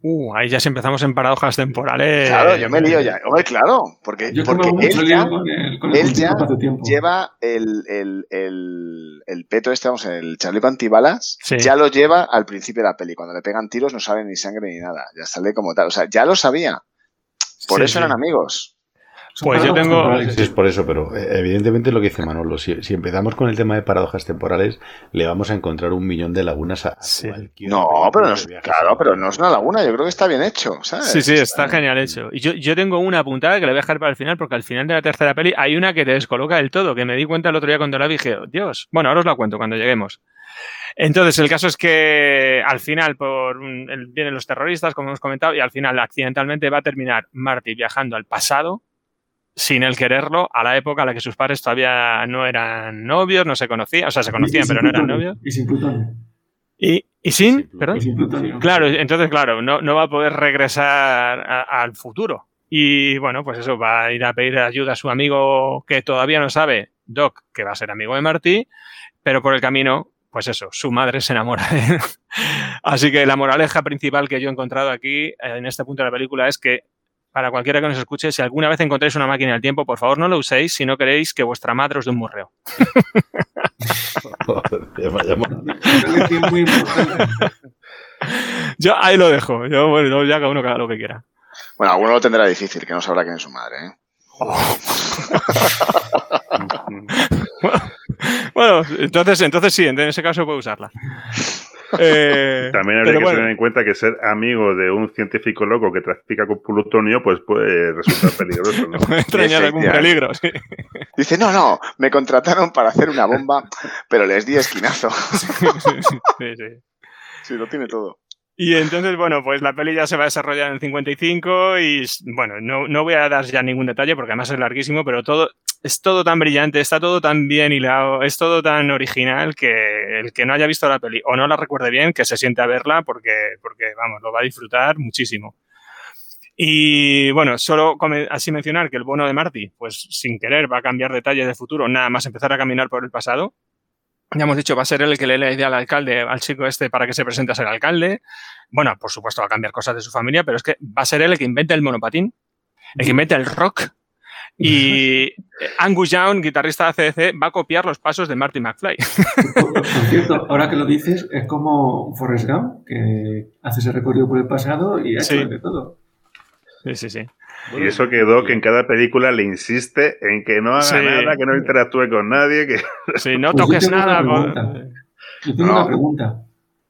Uh, ahí ya si empezamos en paradojas temporales. Claro, yo me lío ya. Hombre, claro, porque, Yo porque él ya, con el, con el él ya lleva el, el, el, el peto este, vamos, el chaleco antibalas, Sí. ya lo lleva al principio de la peli. Cuando le pegan tiros no sale ni sangre ni nada. Ya sale como tal. O sea, ya lo sabía. Por Sí, eso sí. eran amigos. Pues yo tengo. Sí, es por eso, pero eh, evidentemente lo que dice Manolo, si, si empezamos con el tema de paradojas temporales, le vamos a encontrar un millón de lagunas a, a cualquier No, pero no es, claro, pero no es una laguna. Yo creo que está bien hecho, ¿sabes? Sí, sí, está genial hecho. Y yo, yo tengo una apuntada que la voy a dejar para el final, porque al final de la tercera peli hay una que te descoloca del todo, que me di cuenta el otro día cuando la vi dije, Dios, bueno, ahora os la cuento cuando lleguemos. Entonces, el caso es que al final por un- el- vienen los terroristas, como hemos comentado, y al final accidentalmente va a terminar Marty viajando al pasado, sin él quererlo, a la época en la que sus padres todavía no eran novios, no se conocían, o sea, se conocían, pero sin no eran novios. Y sin plutonio. Y, y sin, perdón. Y sin plutonio. Claro, entonces, claro, no, no va a poder regresar a- al futuro. Y bueno, pues eso, va a ir a pedir ayuda a su amigo que todavía no sabe, Doc, que va a ser amigo de Marty, pero por el camino, pues eso, su madre se enamora de él. [LAUGHS] Así que la moraleja principal que yo he encontrado aquí, eh, en este punto de la película, es que para cualquiera que nos escuche, si alguna vez encontráis una máquina del tiempo, por favor no lo uséis si no queréis que vuestra madre os dé un importante. Yo ahí lo dejo. Yo, bueno, ya cada uno que haga lo que quiera. Bueno, alguno lo tendrá difícil, que no sabrá quién es su madre, ¿eh? [LAUGHS] Bueno, entonces, entonces sí, en ese caso puedo usarla. Eh, También habría que bueno, tener en cuenta que ser amigo de un científico loco que trafica con plutonio, pues puede resultar [LAUGHS] peligroso, ¿no? puede extrañar algún peligro. sí. Dice, no, no, me contrataron para hacer una bomba, pero les di esquinazo. [LAUGHS] Sí, sí. Sí, lo tiene todo. Y entonces, bueno, pues la peli ya se va a desarrollar en el 55 y, bueno, no, no voy a dar ya ningún detalle porque además es larguísimo, pero todo es todo tan brillante, está todo tan bien hilado, es todo tan original que el que no haya visto la peli o no la recuerde bien, que se siente a verla porque, porque vamos, lo va a disfrutar muchísimo. Y bueno, solo así mencionar que el bono de Marty, pues sin querer va a cambiar detalles de futuro, nada más empezar a caminar por el pasado. Ya hemos dicho, va a ser él el que le dé la idea al alcalde, al chico este, para que se presente a ser alcalde. Bueno, por supuesto va a cambiar cosas de su familia, pero es que va a ser él el que inventa el monopatín, el que inventa el rock. Y [LAUGHS] Angus Young, guitarrista de ACDC, va a copiar los pasos de Marty McFly. Por cierto, ahora que lo dices, es como Forrest Gump, que hace ese recorrido por el pasado y ha hecho Sí. de todo. Sí, sí, sí. Y eso quedó que en cada película le insiste en que no haga Sí. nada, que no interactúe con nadie, que... [LAUGHS] Sí, no Pues yo toques tengo una nada. pregunta. por- Yo tengo No. una pregunta.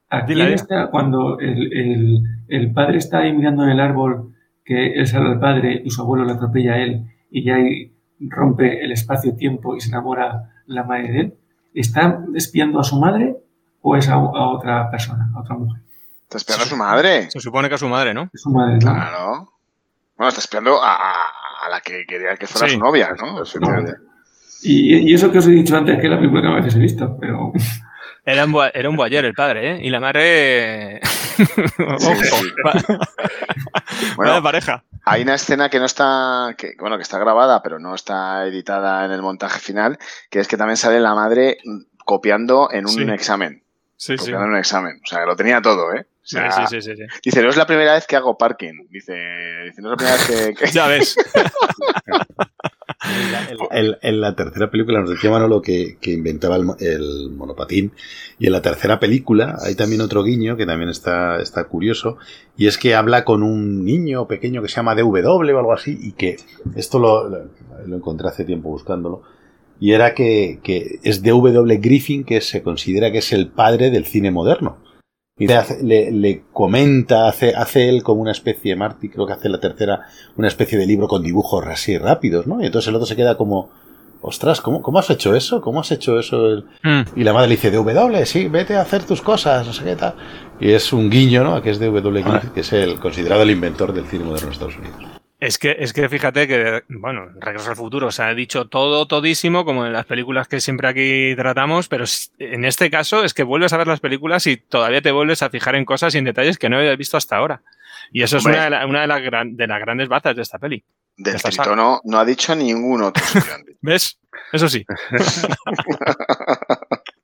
¿A quién está cuando el, el- el padre está ahí mirando en el árbol que él sale al padre y su abuelo le atropella a él y ya ahí rompe el espacio-tiempo y se enamora la madre de él? ¿Está espiando a su madre o es a, a otra persona, a otra mujer? Está espiando a su madre. Se supone que a su madre, ¿no? Es su madre, ¿no? Claro. Bueno, está espiando a, a- la que quería que fuera Sí. su novia, ¿no? Efectivamente. Y, y eso que os he dicho antes, que es la película que a veces he visto, pero [LAUGHS] Era un, era un boyer el padre, ¿eh? Y la madre... [LAUGHS] Ojo. sí. Va- Bueno, [LAUGHS] Vaya pareja. Hay una escena que no está, que, bueno, que está grabada, pero no está editada en el montaje final, que es que también sale la madre copiando en un Sí. examen. Sí, sí. copiando en un examen. O sea, que lo tenía todo, ¿eh? O Sí, sea, sí, sí, sí, sí. Dice, no es la primera vez que hago parking. Dice, dice no es la primera vez que... que- [LAUGHS] Ya ves. [LAUGHS] [LAUGHS] En, la tercera película nos decía Manolo que, inventaba el, el monopatín. Y en la tercera película hay también otro guiño que también está, curioso. Y es que habla con un niño pequeño que se llama DW o algo así. Y que esto lo encontré hace tiempo buscándolo. Y era que, que es DW Griffin, que se considera que es el padre del cine moderno. Y le, hace- le- le comenta, hace, hace él como una especie, Marty, creo que hace la tercera, una especie de libro con dibujos así rápidos, ¿no? Y entonces el otro se queda como, ostras, ¿cómo, cómo has hecho eso? ¿Cómo has hecho eso? El- Mm. Y la madre le dice, DW, sí, vete a hacer tus cosas, no sé qué tal. Y es un guiño, ¿no? Que es DW Griffith, que es el considerado el inventor del cine moderno de Estados Unidos. Es que, es que fíjate que, bueno, Regreso al Futuro, se ha dicho todo, todísimo, como en las películas que siempre aquí tratamos, pero en este caso es que vuelves a ver las películas y todavía te vuelves a fijar en cosas y en detalles que no habías visto hasta ahora. Y eso Hombre. es una, de, la- una de, las gran- de las grandes bazas de esta peli. Del Esta saga. tritono no ha dicho ningún otro. [LAUGHS] ¿Ves? Eso sí. [LAUGHS]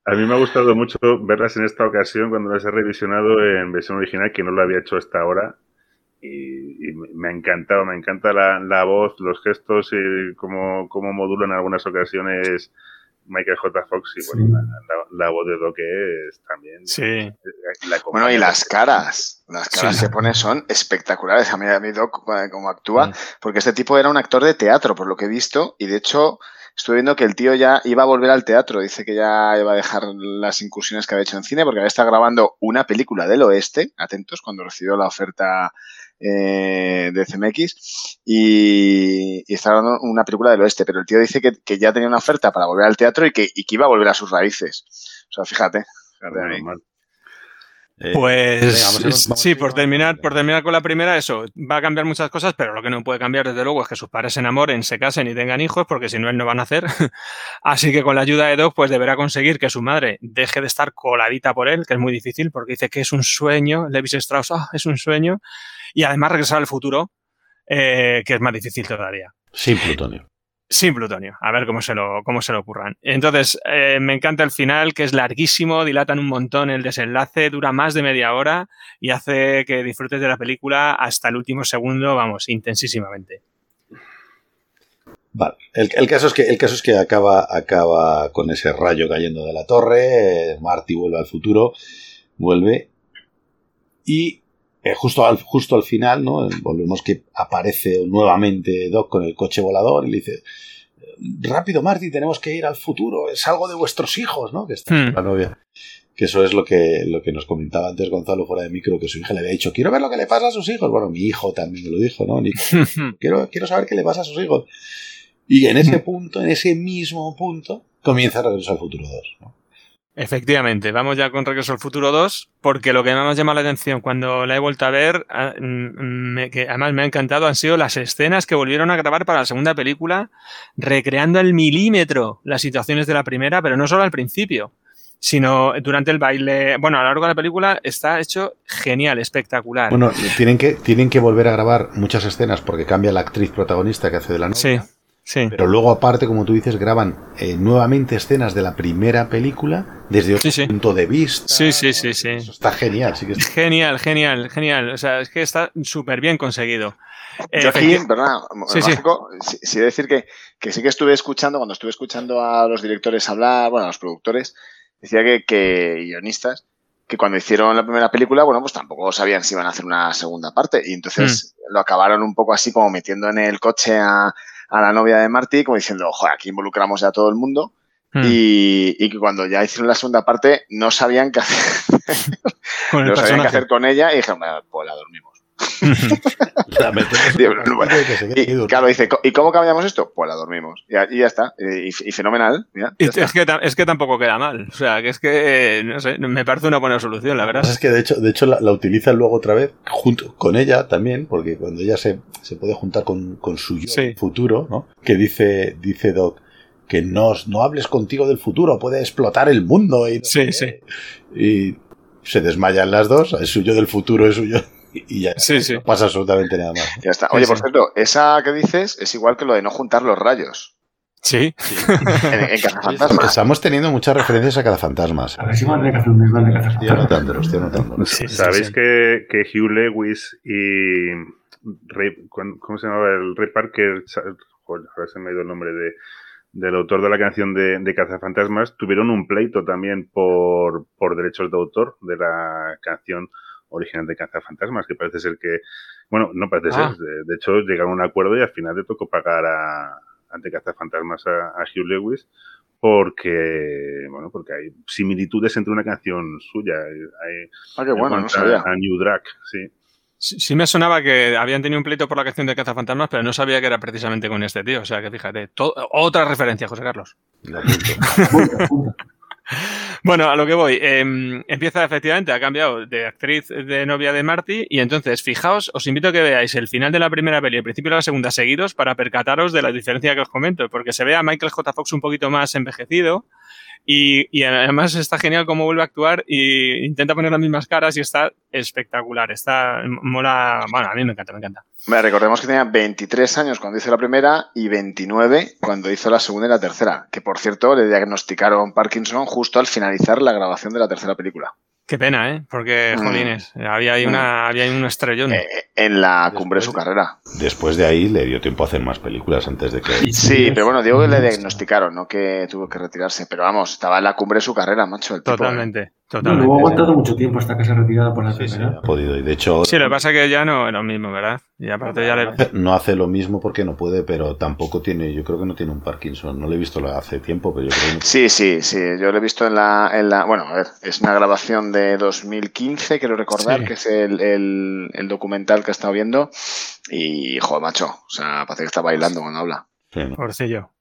A mí me ha gustado mucho verlas en esta ocasión cuando las he revisionado en versión original, que no lo había hecho hasta ahora. Y me ha encantado, me encanta la, la voz, los gestos y cómo, cómo modulan en algunas ocasiones Michael J. Fox y bueno, la, la- la voz de Doc es también. Sí. la Bueno, y las caras. Las caras Sí. que pone son espectaculares. A mí, a mí Doc, eh, como actúa, Mm. porque este tipo era un actor de teatro, por lo que he visto, y de hecho estuve viendo que el tío ya iba a volver al teatro. Dice que ya iba a dejar las incursiones que había hecho en cine, porque había estado grabando una película del oeste, atentos, cuando recibió la oferta eh, de CMX, y, y estaba grabando una película del oeste, pero el tío dice que, que ya tenía una oferta para volver al teatro y que, y que iba a volver a sus raíces. O sea, fíjate. fíjate. Eh, Pues venga, vamos a- es- vamos sí, por terminar, por terminar con la primera, eso, va a cambiar muchas cosas, pero lo que no puede cambiar desde luego es que sus padres se enamoren, se casen y tengan hijos, porque si no él no van a hacer. [LAUGHS] Así que con la ayuda de Doc, pues deberá conseguir que su madre deje de estar coladita por él, que es muy difícil, porque dice que es un sueño, Levis Strauss, ah, es un sueño, y además regresar al futuro, eh, que es más difícil todavía. Sin plutonio. Sin plutonio, a ver cómo se lo, cómo se lo ocurran. Entonces, eh, me encanta el final, que es larguísimo, dilatan un montón el desenlace, dura más de media hora y hace que disfrutes de la película hasta el último segundo, vamos, intensísimamente. Vale. El, caso es que, el caso es que acaba, acaba con ese rayo cayendo de la torre. eh, Marty vuelve al futuro. Vuelve. Y eh, justo, al, justo al final, ¿no? Volvemos que aparece nuevamente Doc con el coche volador y le dice. Rápido, Marty, tenemos que ir al futuro. Es algo de vuestros hijos, ¿no? Que está Hmm. la novia. Que eso es lo que, lo que nos comentaba antes Gonzalo fuera de micro, que su hija le había dicho, quiero ver lo que le pasa a sus hijos. Bueno, mi hijo también me lo dijo, ¿no? Nico, quiero, quiero saber qué le pasa a sus hijos. Y en ese punto, en ese mismo punto, comienza Regreso al Futuro 2. ¿no? Efectivamente, vamos ya con Regreso al Futuro 2, porque lo que más me llama la atención cuando la he vuelto a ver, ah, mm, me- que además me ha encantado, han sido las escenas que volvieron a grabar para la segunda película, recreando al milímetro las situaciones de la primera, pero no solo al principio, sino durante el baile. Bueno, a lo largo de la película está hecho genial, espectacular. Bueno, tienen que, tienen que volver a grabar muchas escenas porque cambia la actriz protagonista que hace de la novia. sí, sí. Pero luego, aparte, como tú dices, graban eh, nuevamente escenas de la primera película desde otro Sí, sí. punto de vista. Sí, sí, sí, sí. Eso está genial. Sí que es- Genial, genial, genial. O sea, es que está súper bien conseguido. Yo aquí, perdona, Sí, sí. Sí, sí decir que, que sí que estuve escuchando, cuando estuve escuchando a los directores hablar, bueno, a los productores, decía que, que guionistas, que cuando hicieron la primera película, bueno, pues tampoco sabían si iban a hacer una segunda parte. Y entonces Hmm. lo acabaron un poco así como metiendo en el coche a, a la novia de Marty, como diciendo, joder, aquí involucramos ya a todo el mundo. Hmm. Y, y que cuando ya hicieron la segunda parte no sabían qué hacer, [LAUGHS] [LAUGHS] no sabían qué hacer con ella y dijeron, "Bueno, pues la dormimos. [LAUGHS] La y claro, dice, "¿Co- ¿y cómo cambiamos esto? Pues la dormimos. Y, ya- y ya está. Y, y fenomenal. ya, Y ya está. es, que, es que tampoco queda mal. O sea, que es que, eh, no sé, me parece una buena solución, la verdad. Es que de hecho, de hecho la, la utilizan luego otra vez junto con ella también, porque cuando ella se, se puede juntar con, con su yo Sí. futuro, ¿no? Que dice, dice Doc que no, no hables contigo del futuro, puede explotar el mundo. Y, Sí, qué. y se desmayan las dos, el suyo del futuro es suyo, y ya Sí, sí. no pasa absolutamente nada más. Ya está. Sí, Oye, por sí. cierto, esa que dices es igual que lo de no juntar los rayos Sí. [LAUGHS] en, en Cazafantasmas. Estamos teniendo muchas referencias a cada fantasmas. A ver si van de cazar. Estoy anotándolo, estoy anotándolo. Sí, sí, ¿Sabéis sí. Que, que Hugh Lewis y. Ray- ¿cuán- ¿Cómo se llamaba? El Ray Parker. Joder, ahora se me ha ido el nombre de, del autor de la canción de, de Cazafantasmas. Tuvieron un pleito también por, por derechos de autor de la canción original de Cazafantasmas, que parece ser que. Bueno, no parece Ah. ser. De, de hecho, llegaron a un acuerdo y al final le tocó pagar a, ante Cazafantasmas a, a Hugh Lewis porque bueno porque hay similitudes entre una canción suya hay, Ah, qué bueno, no sabía. a, New Drag sí Sí, sí me sonaba que habían tenido un pleito por la canción de Cazafantasmas, pero no sabía que era precisamente con este tío. O sea, que fíjate, otra referencia, José Carlos. Bueno, a lo que voy. eh, empieza efectivamente, ha cambiado de actriz de novia de Marty. Y entonces, fijaos, os invito a que veáis el final de la primera peli y el principio de la segunda seguidos para percataros de la diferencia que os comento. Porque se ve a Michael J. Fox un poquito más envejecido. Y, además está genial cómo vuelve a actuar y intenta poner las mismas caras y está espectacular. Está mola. Bueno, a mí me encanta, me encanta. Recordemos que tenía 23 años cuando hizo la primera y 29 cuando hizo la segunda y la tercera. Que por cierto, le diagnosticaron Parkinson justo al finalizar la grabación de la tercera película. Qué pena, ¿eh? Porque, Mm. jolines, había ahí, una, había ahí un estrellón. Eh, en la cumbre de su carrera. Después de ahí le dio tiempo a hacer más películas antes de que... Sí, pero bueno, digo que le [LAUGHS] diagnosticaron, no que tuvo que retirarse. Pero vamos, estaba en la cumbre de su carrera, macho. El tipo, ¿eh? Totalmente, No, luego ha aguantado mucho tiempo hasta que se ha retirado por la Sí, sí, ha podido. Y de hecho, Sí, lo que pasa es que ya no es lo mismo, ¿verdad? Y aparte ya le... no hace lo mismo porque no puede, pero tampoco tiene, yo creo que no tiene un Parkinson. No lo he visto hace tiempo, pero yo creo que no. Sí, sí, sí. Yo lo he visto en la, en la. Bueno, a ver, es una grabación de 2015, quiero recordar, Sí. que es el, el- el documental que he estado viendo. Y, joder, macho. O sea, parece que está bailando cuando habla. Sí, ¿no? Pobrecillo.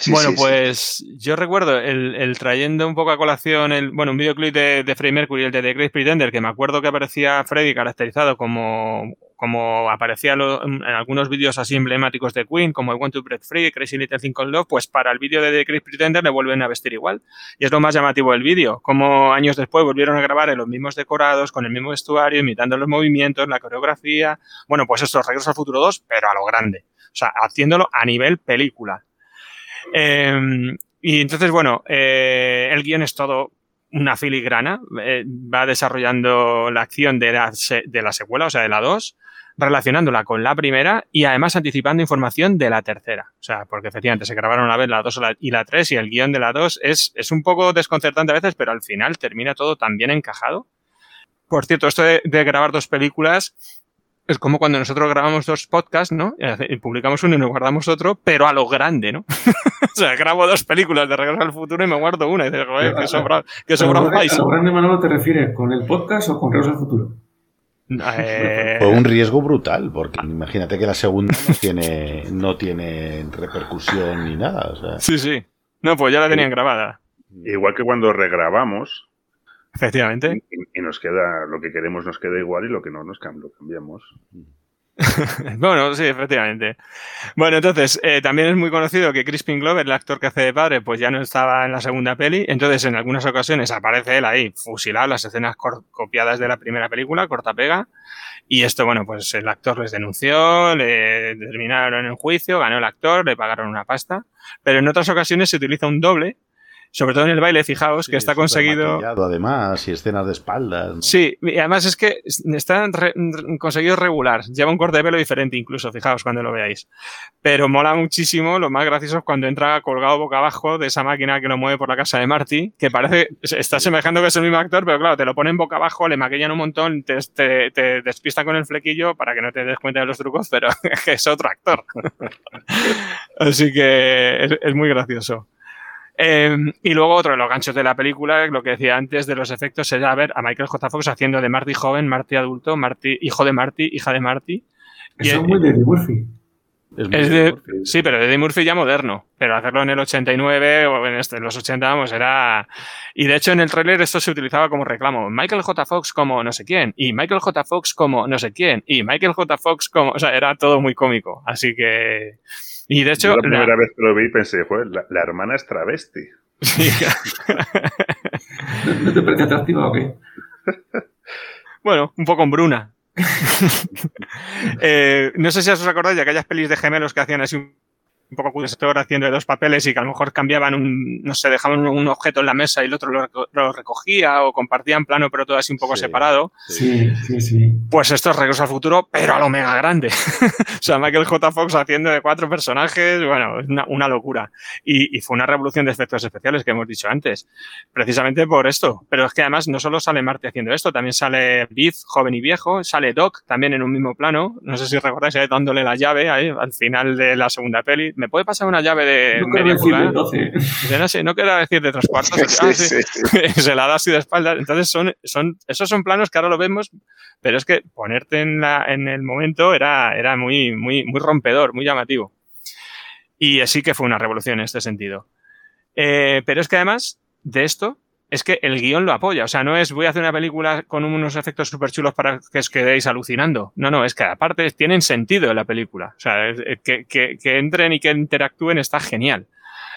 Sí, bueno, sí, sí. pues yo recuerdo el, el trayendo un poco a colación el, bueno, un videoclip de, de Freddie Mercury, el de The Great Pretender, que me acuerdo que aparecía Freddie caracterizado como, como aparecía lo- en algunos vídeos así emblemáticos de Queen, como el Want to Break Free, Crazy Little Thing Called Love, pues para el vídeo de The Great Pretender le vuelven a vestir igual. Y es lo más llamativo del vídeo, como años después volvieron a grabar en los mismos decorados, con el mismo vestuario, imitando los movimientos, la coreografía. Bueno, pues esto, Regreso al Futuro 2, pero a lo grande. O sea, haciéndolo a nivel película. Eh, y entonces, bueno, eh, el guion es todo una filigrana. eh, va desarrollando la acción de la, de la secuela, o sea, de la 2, relacionándola con la primera y además anticipando información de la tercera. O sea, porque efectivamente se grabaron la vez la 2 y la 3 y el guion de la 2 es, es un poco desconcertante a veces, pero al final termina todo tan bien encajado. Por cierto, esto de, de grabar dos películas es como cuando nosotros grabamos dos podcasts, ¿no? Y publicamos uno y nos guardamos otro, pero a lo grande, ¿no? [LAUGHS] o sea, grabo dos películas de Regreso al Futuro y me guardo una y dices, joder, qué sobrado, qué ¿A sobrado lo grande- vais. a lo grande, Manolo, te refieres con el podcast o con Regreso al Futuro? Eh, Fue un riesgo brutal, porque imagínate que la segunda no tiene, no tiene repercusión ni nada. O sea, Sí, sí. No, pues ya la tenían grabada, igual que cuando regrabamos efectivamente. y, y nos queda lo que queremos nos queda igual y lo que no nos cam- lo cambiamos [LAUGHS] Bueno, sí, efectivamente. Bueno, entonces, eh, también es muy conocido que Crispin Glover, el actor que hace de padre, pues ya no estaba en la segunda peli. Entonces, en algunas ocasiones aparece él ahí, fusilado, las escenas copiadas de la primera película, corta pega. Y esto, bueno, pues el actor les denunció, le terminaron en juicio, ganó el actor, le pagaron una pasta. Pero en otras ocasiones se utiliza un doble, sobre todo en el baile, fijaos, que está conseguido. además, y escenas de espaldas. ¿no? Sí, y además es que está re- conseguido regular. Lleva un corte de pelo diferente incluso, fijaos cuando lo veáis. Pero mola muchísimo, lo más gracioso es cuando entra colgado boca abajo de esa máquina que lo mueve por la casa de Marty, que parece, está semejando que es el mismo actor, pero claro, te lo ponen boca abajo, le maquillan un montón, te, te, te despistan con el flequillo para que no te des cuenta de los trucos, pero [LAUGHS] es otro actor. [LAUGHS] Así que es, es muy gracioso. Eh, y luego otro de los ganchos de la película, lo que decía antes de los efectos, era ver a Michael J. Fox haciendo de Marty joven, Marty adulto, Marty, hijo de Marty, hija de Marty. Y- Eso es muy de Eddie Murphy. es de- sí, pero de Eddie Murphy ya moderno. Pero hacerlo en el 89 o en, este- en los 80, vamos, era. Y de hecho, en el tráiler esto se utilizaba como reclamo. Michael J. Fox como no sé quién. Y Michael J. Fox como no sé quién. Y Michael J. Fox como. O sea, era todo muy cómico. Así que. Y de hecho. Yo la la- primera vez que lo vi pensé, joder, la, la hermana es travesti. ¿No te parece atractiva o qué? [LAUGHS] Bueno, un poco hombruna. [LAUGHS] Eh, no sé si os acordáis de aquellas pelis de gemelos que hacían así un un poco actor haciendo de dos papeles y que a lo mejor cambiaban un, no sé, dejaban un, un objeto en la mesa y el otro lo, lo recogía o compartían plano pero todo así un poco separado. Sí, sí, sí. Pues esto es Regreso al Futuro, pero a lo mega grande. [LAUGHS] o sea, Michael J. Fox haciendo de cuatro personajes, bueno, es una, una locura. Y, y fue una revolución de efectos especiales que hemos dicho antes, precisamente por esto. Pero es que además no solo sale Marty haciendo esto, también sale Biff, joven y viejo, sale Doc también en un mismo plano. No sé si recordáis, ahí dándole la llave ahí, al final de la segunda peli. ¿Me puede pasar una llave de No media decir de pulgada? 12. Dice, no sé, no quiero decir de tres cuartos. [LAUGHS] Sí, Ah, sí, sí. [LAUGHS] se la da así de espaldas. Entonces, son, son, esos son planos que ahora lo vemos, pero es que ponerte en, la, en el momento era, era muy, muy, muy rompedor, muy llamativo. Y sí que fue una revolución en este sentido. Eh, pero es que además de esto, es que el guion lo apoya. O sea, no es voy a hacer una película con unos efectos súper chulos para que os quedéis alucinando. No, no, es que aparte tienen sentido en la película. O sea, eh, que, que- que entren y que interactúen está genial.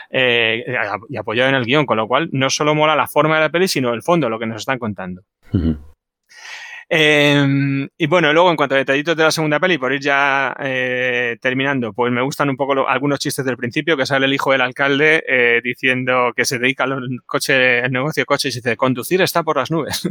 Eh, y apoyado en el guion, con lo cual no solo mola la forma de la peli, sino el fondo, lo que nos están contando. Eh, y bueno, luego en cuanto a detallitos de la segunda peli, por ir ya eh, terminando, pues me gustan un poco algunos chistes del principio, que sale el hijo del alcalde eh, diciendo que se dedica al coche, el negocio de coches y dice, conducir está por las nubes.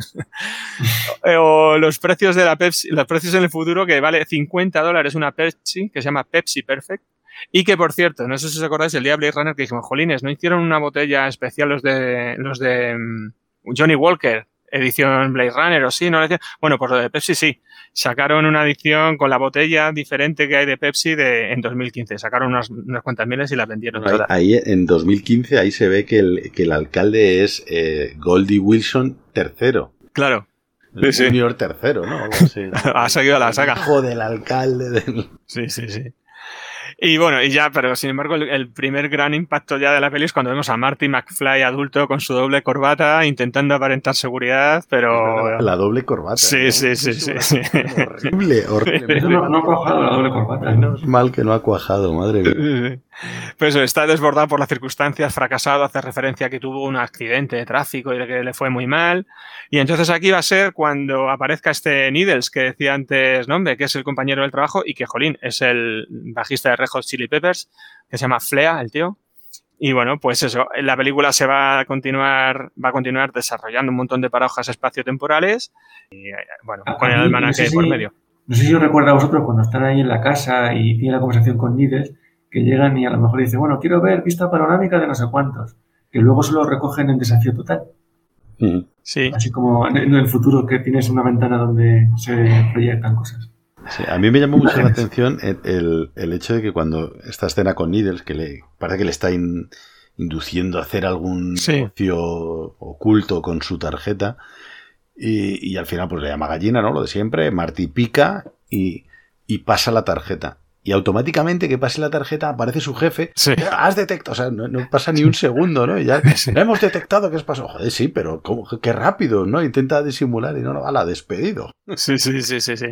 [LAUGHS] o los precios de la Pepsi, los precios en el futuro que vale 50 dólares una Pepsi, que se llama Pepsi Perfect. Y que, por cierto, no sé si os acordáis, el día de Blade Runner que dijimos, Jolines, ¿no hicieron una botella especial los de, los de mm, Johnny Walker, edición Blade Runner o sí? ¿No lo hacían? Bueno, pues lo de Pepsi sí. Sacaron una edición con la botella diferente que hay de Pepsi de, en 2015. Sacaron unas, unas cuantas miles y las vendieron Ahí, todas. ahí en 2015 ahí se ve que el, que el alcalde es eh, Goldie Wilson III. Claro. El Sí, sí. Junior tercero, ¿no? Algo así, ¿no? [LAUGHS] ha seguido la saga. Hijo del alcalde del... Sí, sí, sí. Y bueno, y ya, pero sin embargo, el, el primer gran impacto ya de la peli es cuando vemos a Marty McFly adulto con su doble corbata intentando aparentar seguridad, pero. La doble corbata. Sí, ¿no? sí, sí, sí, sí. Horrible, horrible. Eso [LAUGHS] no, no ha cuajado la doble corbata. mal que no ha cuajado, madre mía. [LAUGHS] Pues eso, está desbordado por las circunstancias, fracasado, hace referencia a que tuvo un accidente de tráfico y que le fue muy mal. Y entonces aquí va a ser cuando aparezca este Needles que decía antes, no, que es el compañero del trabajo y que, jolín, es el bajista de Red Hot Chili Peppers, que se llama Flea, el tío. Y bueno, pues eso, la película se va a continuar, va a continuar desarrollando un montón de paradojas espaciotemporales y, eh, bueno, A- con el almanaque no sé por medio. No sé si os recuerda a vosotros cuando están ahí en la casa y tienen la conversación con Nides, que llegan y a lo mejor dicen, bueno, quiero ver vista panorámica de no sé cuántos, que luego se lo recogen en desafío total. Sí. Así como en en el futuro que tienes una ventana donde se proyectan cosas. Sí, a mí me llamó mucho la atención el, el- el hecho de que cuando esta escena con Needles, que le parece que le está in- induciendo a hacer algún Sí. negocio oculto con su tarjeta, y, y al final pues le llama gallina, ¿no? Lo de siempre, Marty pica y, y pasa la tarjeta. Y automáticamente que pase la tarjeta aparece su jefe. Has detectado, o sea, no, no pasa ni un segundo, ¿no? Y ya [LAUGHS] "No hemos detectado que es pasó. Joder, sí, pero ¿cómo? qué rápido, ¿no? Intenta disimular y no, no, la despedido. Sí, sí, sí, sí, sí.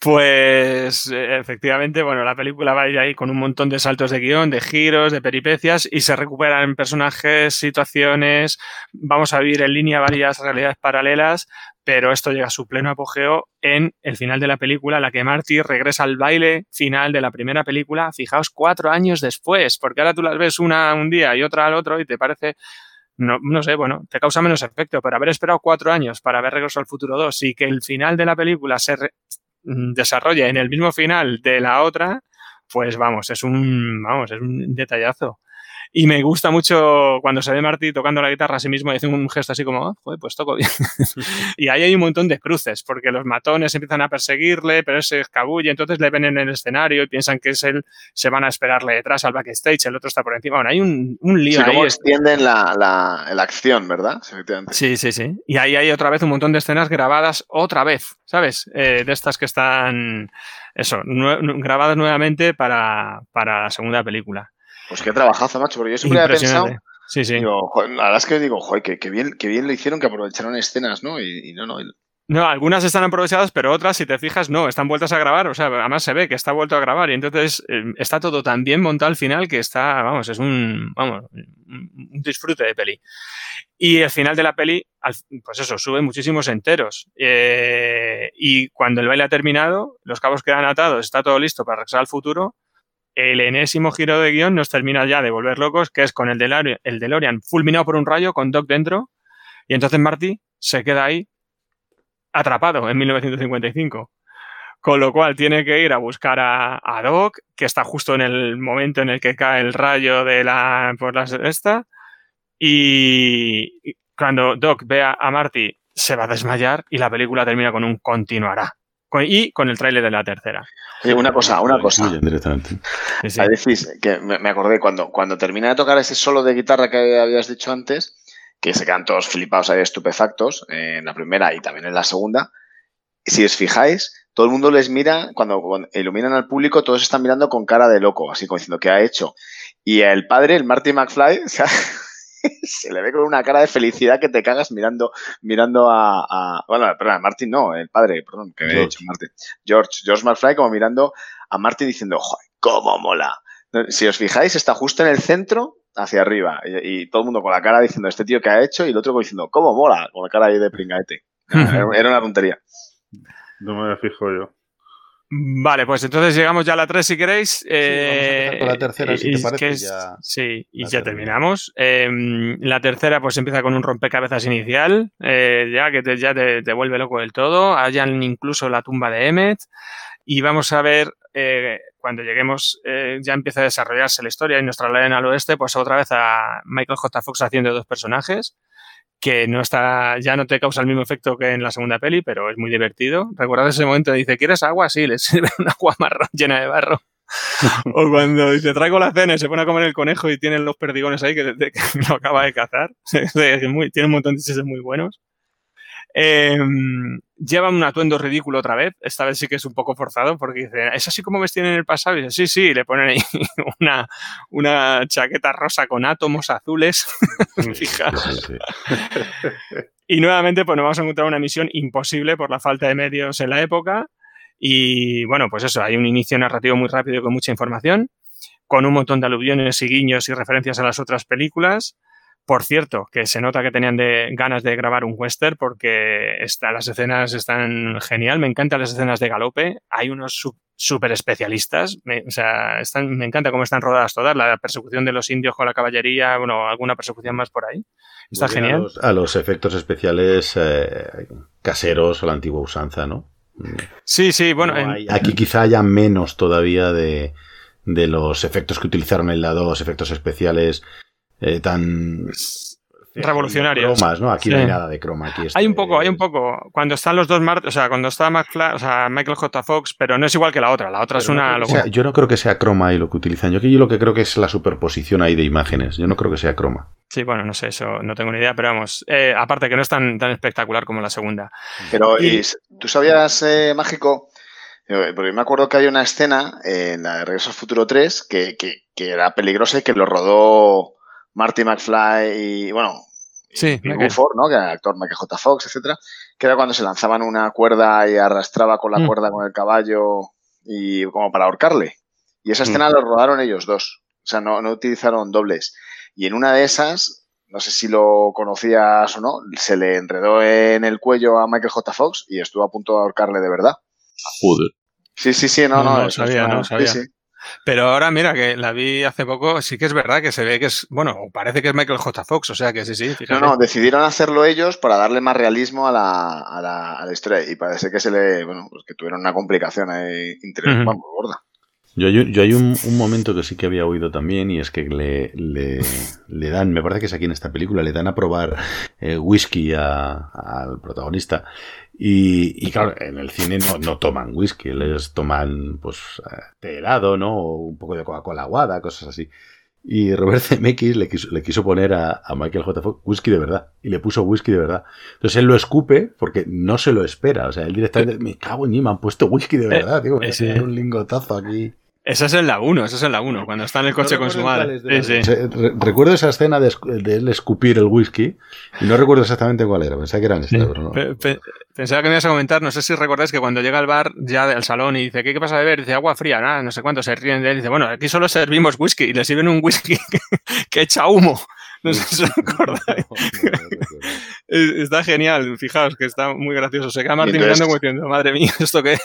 Pues eh, efectivamente, bueno, la película va a ir ahí con un montón de saltos de guion, de giros, de peripecias y se recuperan personajes, situaciones. Vamos a vivir en línea varias realidades paralelas, pero esto llega a su pleno apogeo en el final de la película, en la que Marty regresa al baile final de la primera película, fijaos, cuatro años después, porque ahora tú las ves una un día y otra al otro y te parece no, no sé, bueno, te causa menos efecto, pero haber esperado cuatro años para ver Regreso al Futuro 2 y que el final de la película se mm, desarrolle en el mismo final de la otra, pues vamos, es un, vamos, es un detallazo. Y me gusta mucho cuando se ve Marty tocando la guitarra a sí mismo y hace un gesto así como, "Ah, joder, pues toco bien. [LAUGHS] y ahí hay un montón de cruces, porque los matones empiezan a perseguirle, pero él se escabulle, entonces le ven en el escenario y piensan que es él, se van a esperarle detrás al backstage, el otro está por encima. Bueno, hay un, un lío Sí, ahí. extienden la, la, la acción, ¿verdad? Sí. Sí, sí, sí. Y ahí hay otra vez un montón de escenas grabadas otra vez, ¿sabes? Eh, de estas que están, eso, nue- grabadas nuevamente para, para la segunda película. Pues qué trabajazo, macho, porque yo siempre había pensado. Sí, sí. Digo, la verdad es que digo, joder, que, que bien, que bien lo hicieron, que aprovecharon escenas, ¿no? Y, y no, no. y- No, algunas están aprovechadas, pero otras, si te fijas, no, están vueltas a grabar. O sea, además se ve que está vuelto a grabar y entonces eh, está todo tan bien montado al final que está, vamos, es un, vamos, un disfrute de peli. Y el final de la peli, al- pues eso, sube muchísimos enteros. Eh, y cuando el baile ha terminado, los cabos quedan atados, está todo listo para regresar al futuro. El enésimo giro de guion nos termina ya de volver locos, que es con el DeLorean, el DeLorean fulminado por un rayo con Doc dentro. Y entonces Marty se queda ahí atrapado en 1955. Con lo cual tiene que ir a buscar a, a Doc, que está justo en el momento en el que cae el rayo de la por la esta. Y cuando Doc ve a Marty, se va a desmayar y la película termina con un continuará. Con- y con el tráiler de la tercera. Oye, una cosa, una cosa. Directamente. A decís, que me, acordé cuando, cuando termina de tocar ese solo de guitarra que habías dicho antes, que se quedan todos flipados ahí, estupefactos, eh, en la primera y también en la segunda. Si os fijáis, todo el mundo les mira, cuando, cuando iluminan al público, todos están mirando con cara de loco, así como diciendo, ¿qué ha hecho? Y el padre, el Marty McFly, [LAUGHS] o sea, [LAUGHS] se le ve con una cara de felicidad que te cagas mirando, mirando a, a- bueno, perdón, Martin no, el padre, perdón, que me he dicho Martin. George, George McFly como mirando a Martin diciendo, joder, cómo mola. Si os fijáis, está justo en el centro, hacia arriba, y, y todo el mundo con la cara diciendo, este tío que ha hecho, y el otro diciendo, cómo mola, con la cara ahí de pringaete. [LAUGHS] Era, era una tontería. No me fijo yo. Vale, pues entonces llegamos ya a la 3 si queréis. Eh, con la tercera, si y- te parece, que es- ya sí, y ya terminamos. Eh, la tercera pues empieza con un rompecabezas inicial, eh, ya que te, ya te, te vuelve loco del todo. Hayan incluso la tumba de Emmet. Y vamos a ver, eh, cuando lleguemos, eh, ya empieza a desarrollarse la historia y nos trasladan al oeste, pues otra vez a Michael J. Fox haciendo dos personajes que no está, ya no te causa el mismo efecto que en la segunda peli, pero es muy divertido. ¿Recordad ese momento? Dice, ¿quieres agua? Sí, le [LAUGHS] sirve un agua marrón llena de barro. [LAUGHS] o cuando dice, traigo la cena y se pone a comer el conejo y tienen los perdigones ahí que, que [LAUGHS] lo acaba de cazar. Tiene un montón de chistes muy buenos. Eh, llevan un atuendo ridículo otra vez. Esta vez sí que es un poco forzado porque dice, ¿es así como vestían en el pasado? Y dice, sí, sí, y le ponen ahí [LAUGHS] una, una chaqueta rosa con átomos azules. [LAUGHS] Fijaos. Y nuevamente, pues nos vamos a encontrar una misión imposible por la falta de medios en la época. Y bueno, pues eso, hay un inicio narrativo muy rápido con mucha información, con un montón de aluviones y guiños y referencias a las otras películas. Por cierto, que se nota que tenían de, ganas de grabar un western porque está, las escenas están genial. Me encantan las escenas de galope. Hay unos súper especialistas. Me, o sea, están, me encanta cómo están rodadas todas. La persecución de los indios con la caballería, bueno, alguna persecución más por ahí. Está genial. A los, a los efectos especiales eh, caseros a la antigua usanza, ¿no? Sí, sí, bueno. No en- hay- aquí quizá haya menos todavía de, de los efectos que utilizaron en la 2, efectos especiales eh, tan revolucionarios. cromas, ¿no? Aquí no hay nada de croma. Aquí Hay un poco, hay un poco. Cuando están los dos Mart, o sea, cuando está McFly, o sea, Michael J. Fox, pero no es igual que la otra. La otra es no una locura. sea- yo no creo que sea croma ahí lo que utilizan. Yo, aquí lo que creo que es la superposición ahí de imágenes. Yo no creo que sea croma. Sí, bueno, no sé, eso no tengo ni idea, pero vamos. eh, aparte que no es tan, tan espectacular como la segunda. Pero, Y- y ¿tú sabías, eh, Mágico? Eh, Porque me acuerdo que hay una escena en la de Regreso al Futuro 3 que, que- que era peligrosa y que lo rodó Marty McFly y, bueno, Sí. Buford, ¿no? Que era el actor Michael J. Fox, etcétera, que era cuando se lanzaban una cuerda y arrastraba con la Mm. cuerda con el caballo y como para ahorcarle. Y esa Mm. escena la rodaron ellos dos. O sea, no, no utilizaron dobles. Y en una de esas, no sé si lo conocías o no, se le enredó en el cuello a Michael J. Fox y estuvo a punto de ahorcarle de verdad. Joder. Sí, sí, sí, no, No, no. no eso es sabía, una- no sí, sabía. sí. Pero ahora mira que la vi hace poco, sí que es verdad que se ve que es, bueno, parece que es Michael J. Fox, o sea que sí, sí, No, fíjate. no, decidieron hacerlo ellos para darle más realismo a la, a la, a la historia y parece que se le, bueno, pues que tuvieron una complicación ahí interior, Ujú. vamos, gorda. Yo, yo, yo hay un, un momento que sí que había oído también y es que le, le, le dan, me parece que es aquí en esta película, le dan a probar eh, whisky a- al protagonista y, y claro, en el cine no, no toman whisky, les toman pues eh, té helado, ¿no? O un poco de Coca-Cola aguada, cosas así. Y Robert Zemeckis le quiso, le quiso poner a, a Michael J. Fox whisky de verdad. Y le puso whisky de verdad. Entonces él lo escupe porque no se lo espera. O sea, él directamente, me cago en mí, me han puesto whisky de verdad, tío. Eh, voy a tener un lingotazo aquí. Esa es en la 1, esa es en la 1, cuando está en el coche con su madre. Sí, sí. Recuerdo esa escena de, de él escupir el whisky y no recuerdo exactamente cuál era. Pensaba que eran estas, pero no. Pe- pe- Pensaba que me ibas a comentar, no sé si recordáis que cuando llega al bar, ya del salón, y dice, ¿qué, qué pasa a beber? Dice, agua fría, nada, no sé cuánto, se ríen de él. Dice, bueno, aquí solo servimos whisky, y le sirven un whisky [LAUGHS] que echa humo. No sé si os [LAUGHS] acordáis. Es- está genial, fijaos que está muy gracioso. Se queda Martín mirando como diciendo, madre mía, ¿esto qué?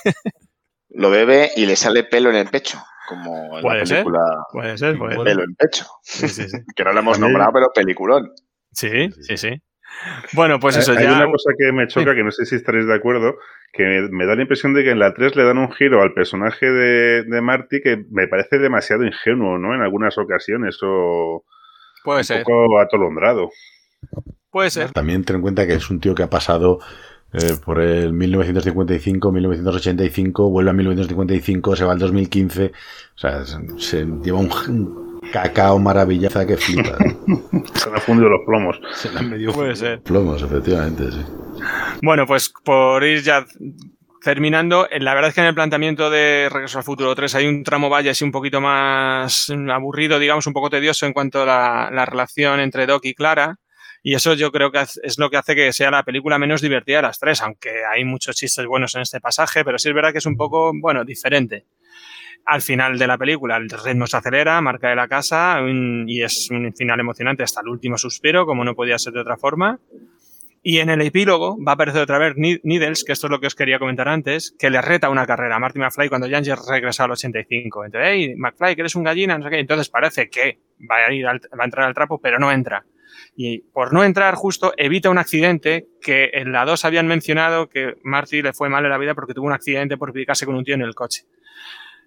Lo bebe y le sale pelo en el pecho, como en Puede la ser, película puede ser, puede ser. Pelo en pecho. Sí, sí, sí. [LAUGHS] que no lo hemos nombrado, pero peliculón. Sí, sí, sí. Bueno, pues eso Hay ya. una cosa que me choca, que no sé si estaréis de acuerdo, que me, me da la impresión de que en la 3 le dan un giro al personaje de, de Marty que me parece demasiado ingenuo, ¿no? En algunas ocasiones, o Puede un ser, poco atolondrado. puede ser. También ten en cuenta que es un tío que ha pasado eh, por el 1955, 1985, vuelve a 1955, se va al 2015. O sea, se, se lleva un, un cacao maravillaza que flipa. [LAUGHS] Se le han fundido los plomos. Se le han medio Puede ser. plomos, efectivamente, sí. Bueno, pues por ir ya terminando, eh, la verdad es que en el planteamiento de Regreso al Futuro 3 hay un tramo vaya así un poquito más aburrido, digamos, un poco tedioso en cuanto a la, la relación entre Doc y Clara. Y eso yo creo que es lo que hace que sea la película menos divertida de las tres, aunque hay muchos chistes buenos en este pasaje, pero sí es verdad que es un poco, bueno, diferente. Al final de la película el ritmo se acelera, marca de la casa y es un final emocionante hasta el último suspiro, como no podía ser de otra forma. Y en el epílogo va a aparecer otra vez Needles, que esto es lo que os quería comentar antes, que le reta una carrera a Marty McFly cuando Yanger regresa al 85. Entonces, hey, McFly, que eres un gallina, no sé qué. Entonces parece que va a, ir va a entrar al trapo, pero no entra. Y por no entrar justo, evita un accidente que en la 2 habían mencionado que Marty le fue mal en la vida porque tuvo un accidente por picarse con un tío en el coche.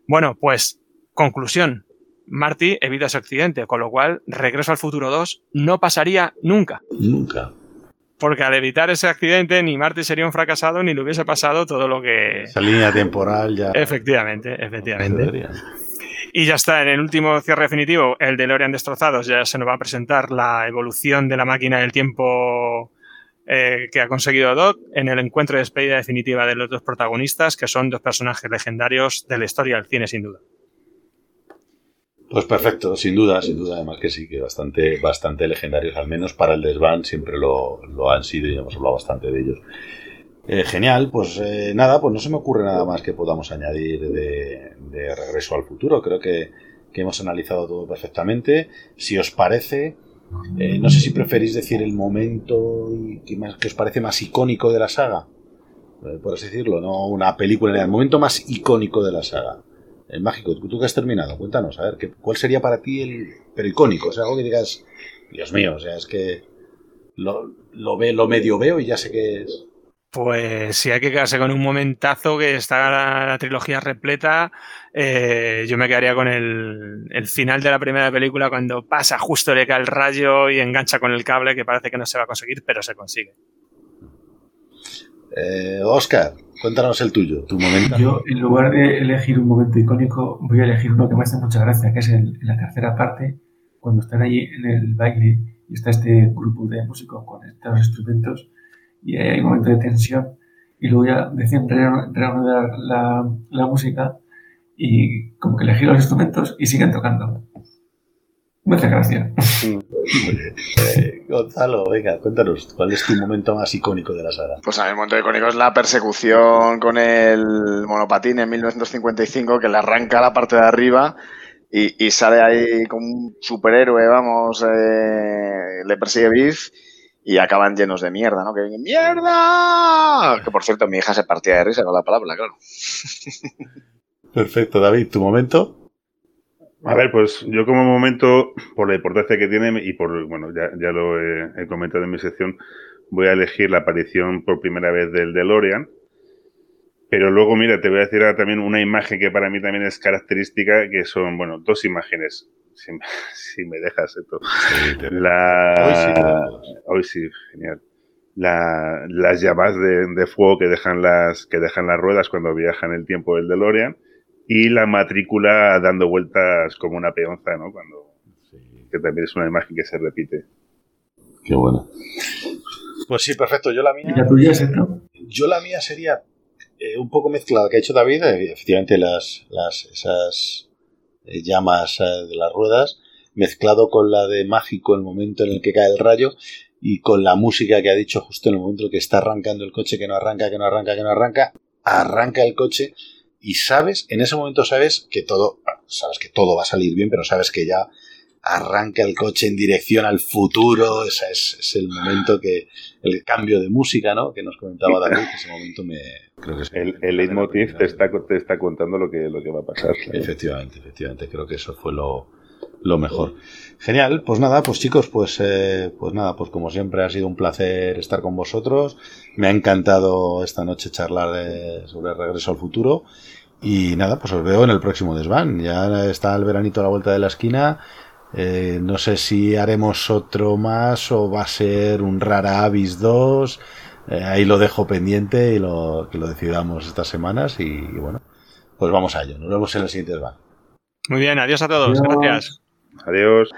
Bueno, pues, conclusión. Marty evita ese accidente, con lo cual Regreso al Futuro 2 no pasaría nunca. Nunca. Porque al evitar ese accidente, ni Marty sería un fracasado ni le hubiese pasado todo lo que. Esa línea temporal ya. Efectivamente, efectivamente. Y ya está, en el último cierre definitivo, el de Lorian Destrozados, ya se nos va a presentar la evolución de la máquina del tiempo eh, que ha conseguido Doc en el encuentro de despedida definitiva de los dos protagonistas, que son dos personajes legendarios de la historia del cine, sin duda. Pues perfecto, sin duda, sin duda, además que sí, que bastante, bastante legendarios, al menos para el desván siempre lo, lo han sido y hemos hablado bastante de ellos. Eh, genial, pues eh, nada, pues no se me ocurre nada más que podamos añadir de, Regreso al Futuro. Creo que, que hemos analizado todo perfectamente. Si os parece, eh, no sé si preferís decir el momento que, más, que os parece más icónico de la saga, eh, por así decirlo, no una película, el momento más icónico de la saga. El mágico, ¿tú, tú que has terminado? Cuéntanos, a ver, ¿qué- ¿cuál sería para ti el. pero icónico? O sea, algo que digas, Dios mío, o sea, es que lo, lo, ve, lo medio veo y ya sé que es. Pues si hay que quedarse con un momentazo que está la, la trilogía repleta, eh, yo me quedaría con el, el final de la primera película cuando pasa, justo le cae el rayo y engancha con el cable que parece que no se va a conseguir, pero se consigue. Eh, Oscar, cuéntanos el tuyo, tu momento. Yo, en lugar de elegir un momento icónico, voy a elegir uno que me hace mucha gracia, que es el- en la tercera parte, cuando están allí en el baile y está este grupo de músicos con estos instrumentos y hay un momento de tensión y luego ya deciden re- reanudar la, la música y como que elegir los instrumentos y siguen tocando. Me hace gracia. Eh, [LAUGHS] Gonzalo, venga, cuéntanos, ¿cuál es tu momento más icónico de la saga? Pues a mí el momento icónico es la persecución con el monopatín en 1955, que le arranca la parte de arriba y, y sale ahí como un superhéroe, vamos, eh, le persigue Biff y acaban llenos de mierda, ¿no? Que dicen, ¡mierda! Que por cierto, mi hija se partía de risa con la palabra, claro. [LAUGHS] Perfecto, David, ¿tu momento? A ver, pues yo como momento, por la importancia que tiene y por, bueno, ya, ya lo he, he comentado en mi sección, voy a elegir la aparición por primera vez del DeLorean. Pero luego, mira, te voy a decir ahora también una imagen que para mí también es característica, que son, bueno, dos imágenes, si, me- [LAUGHS] si me dejas esto. La... Hoy sí, genial. La- las llamas de, de fuego que dejan las, que dejan las ruedas cuando viajan el tiempo del DeLorean y la matrícula dando vueltas como una peonza, ¿no? Cuando, que también es una imagen que se repite. Qué bueno. Pues sí, perfecto. Yo la mía. Yo la mía sería eh, un poco mezclada que ha hecho David, eh, efectivamente las, las esas llamas eh, de las ruedas, mezclado con la de mágico el momento en el que cae el rayo y con la música que ha dicho justo en el momento en el que está arrancando el coche, que no arranca, que no arranca, que no arranca, arranca el coche y sabes, en ese momento sabes que todo, sabes que todo va a salir bien, pero sabes que ya arranca el coche en dirección al futuro, ese es, es el momento que, el cambio de música, ¿no? Que nos comentaba David, que ese momento me, creo que es El, el leitmotiv te está, te está contando lo que, lo que va a pasar. Efectivamente, efectivamente, creo que eso fue lo, lo mejor. Genial, pues nada, pues chicos, pues, eh, pues nada, pues como siempre ha sido un placer estar con vosotros. Me ha encantado esta noche charlar de- sobre Regreso al Futuro. Y nada, pues os veo en el próximo desván. Ya está el veranito a la vuelta de la esquina. Eh, no sé si haremos otro más o va a ser un Rara Avis 2. Eh, ahí lo dejo pendiente y lo, que lo decidamos estas semanas. Y, y bueno, pues vamos a ello. Nos vemos en el siguiente desván. Muy bien, adiós a todos. Adiós. Gracias. Adiós.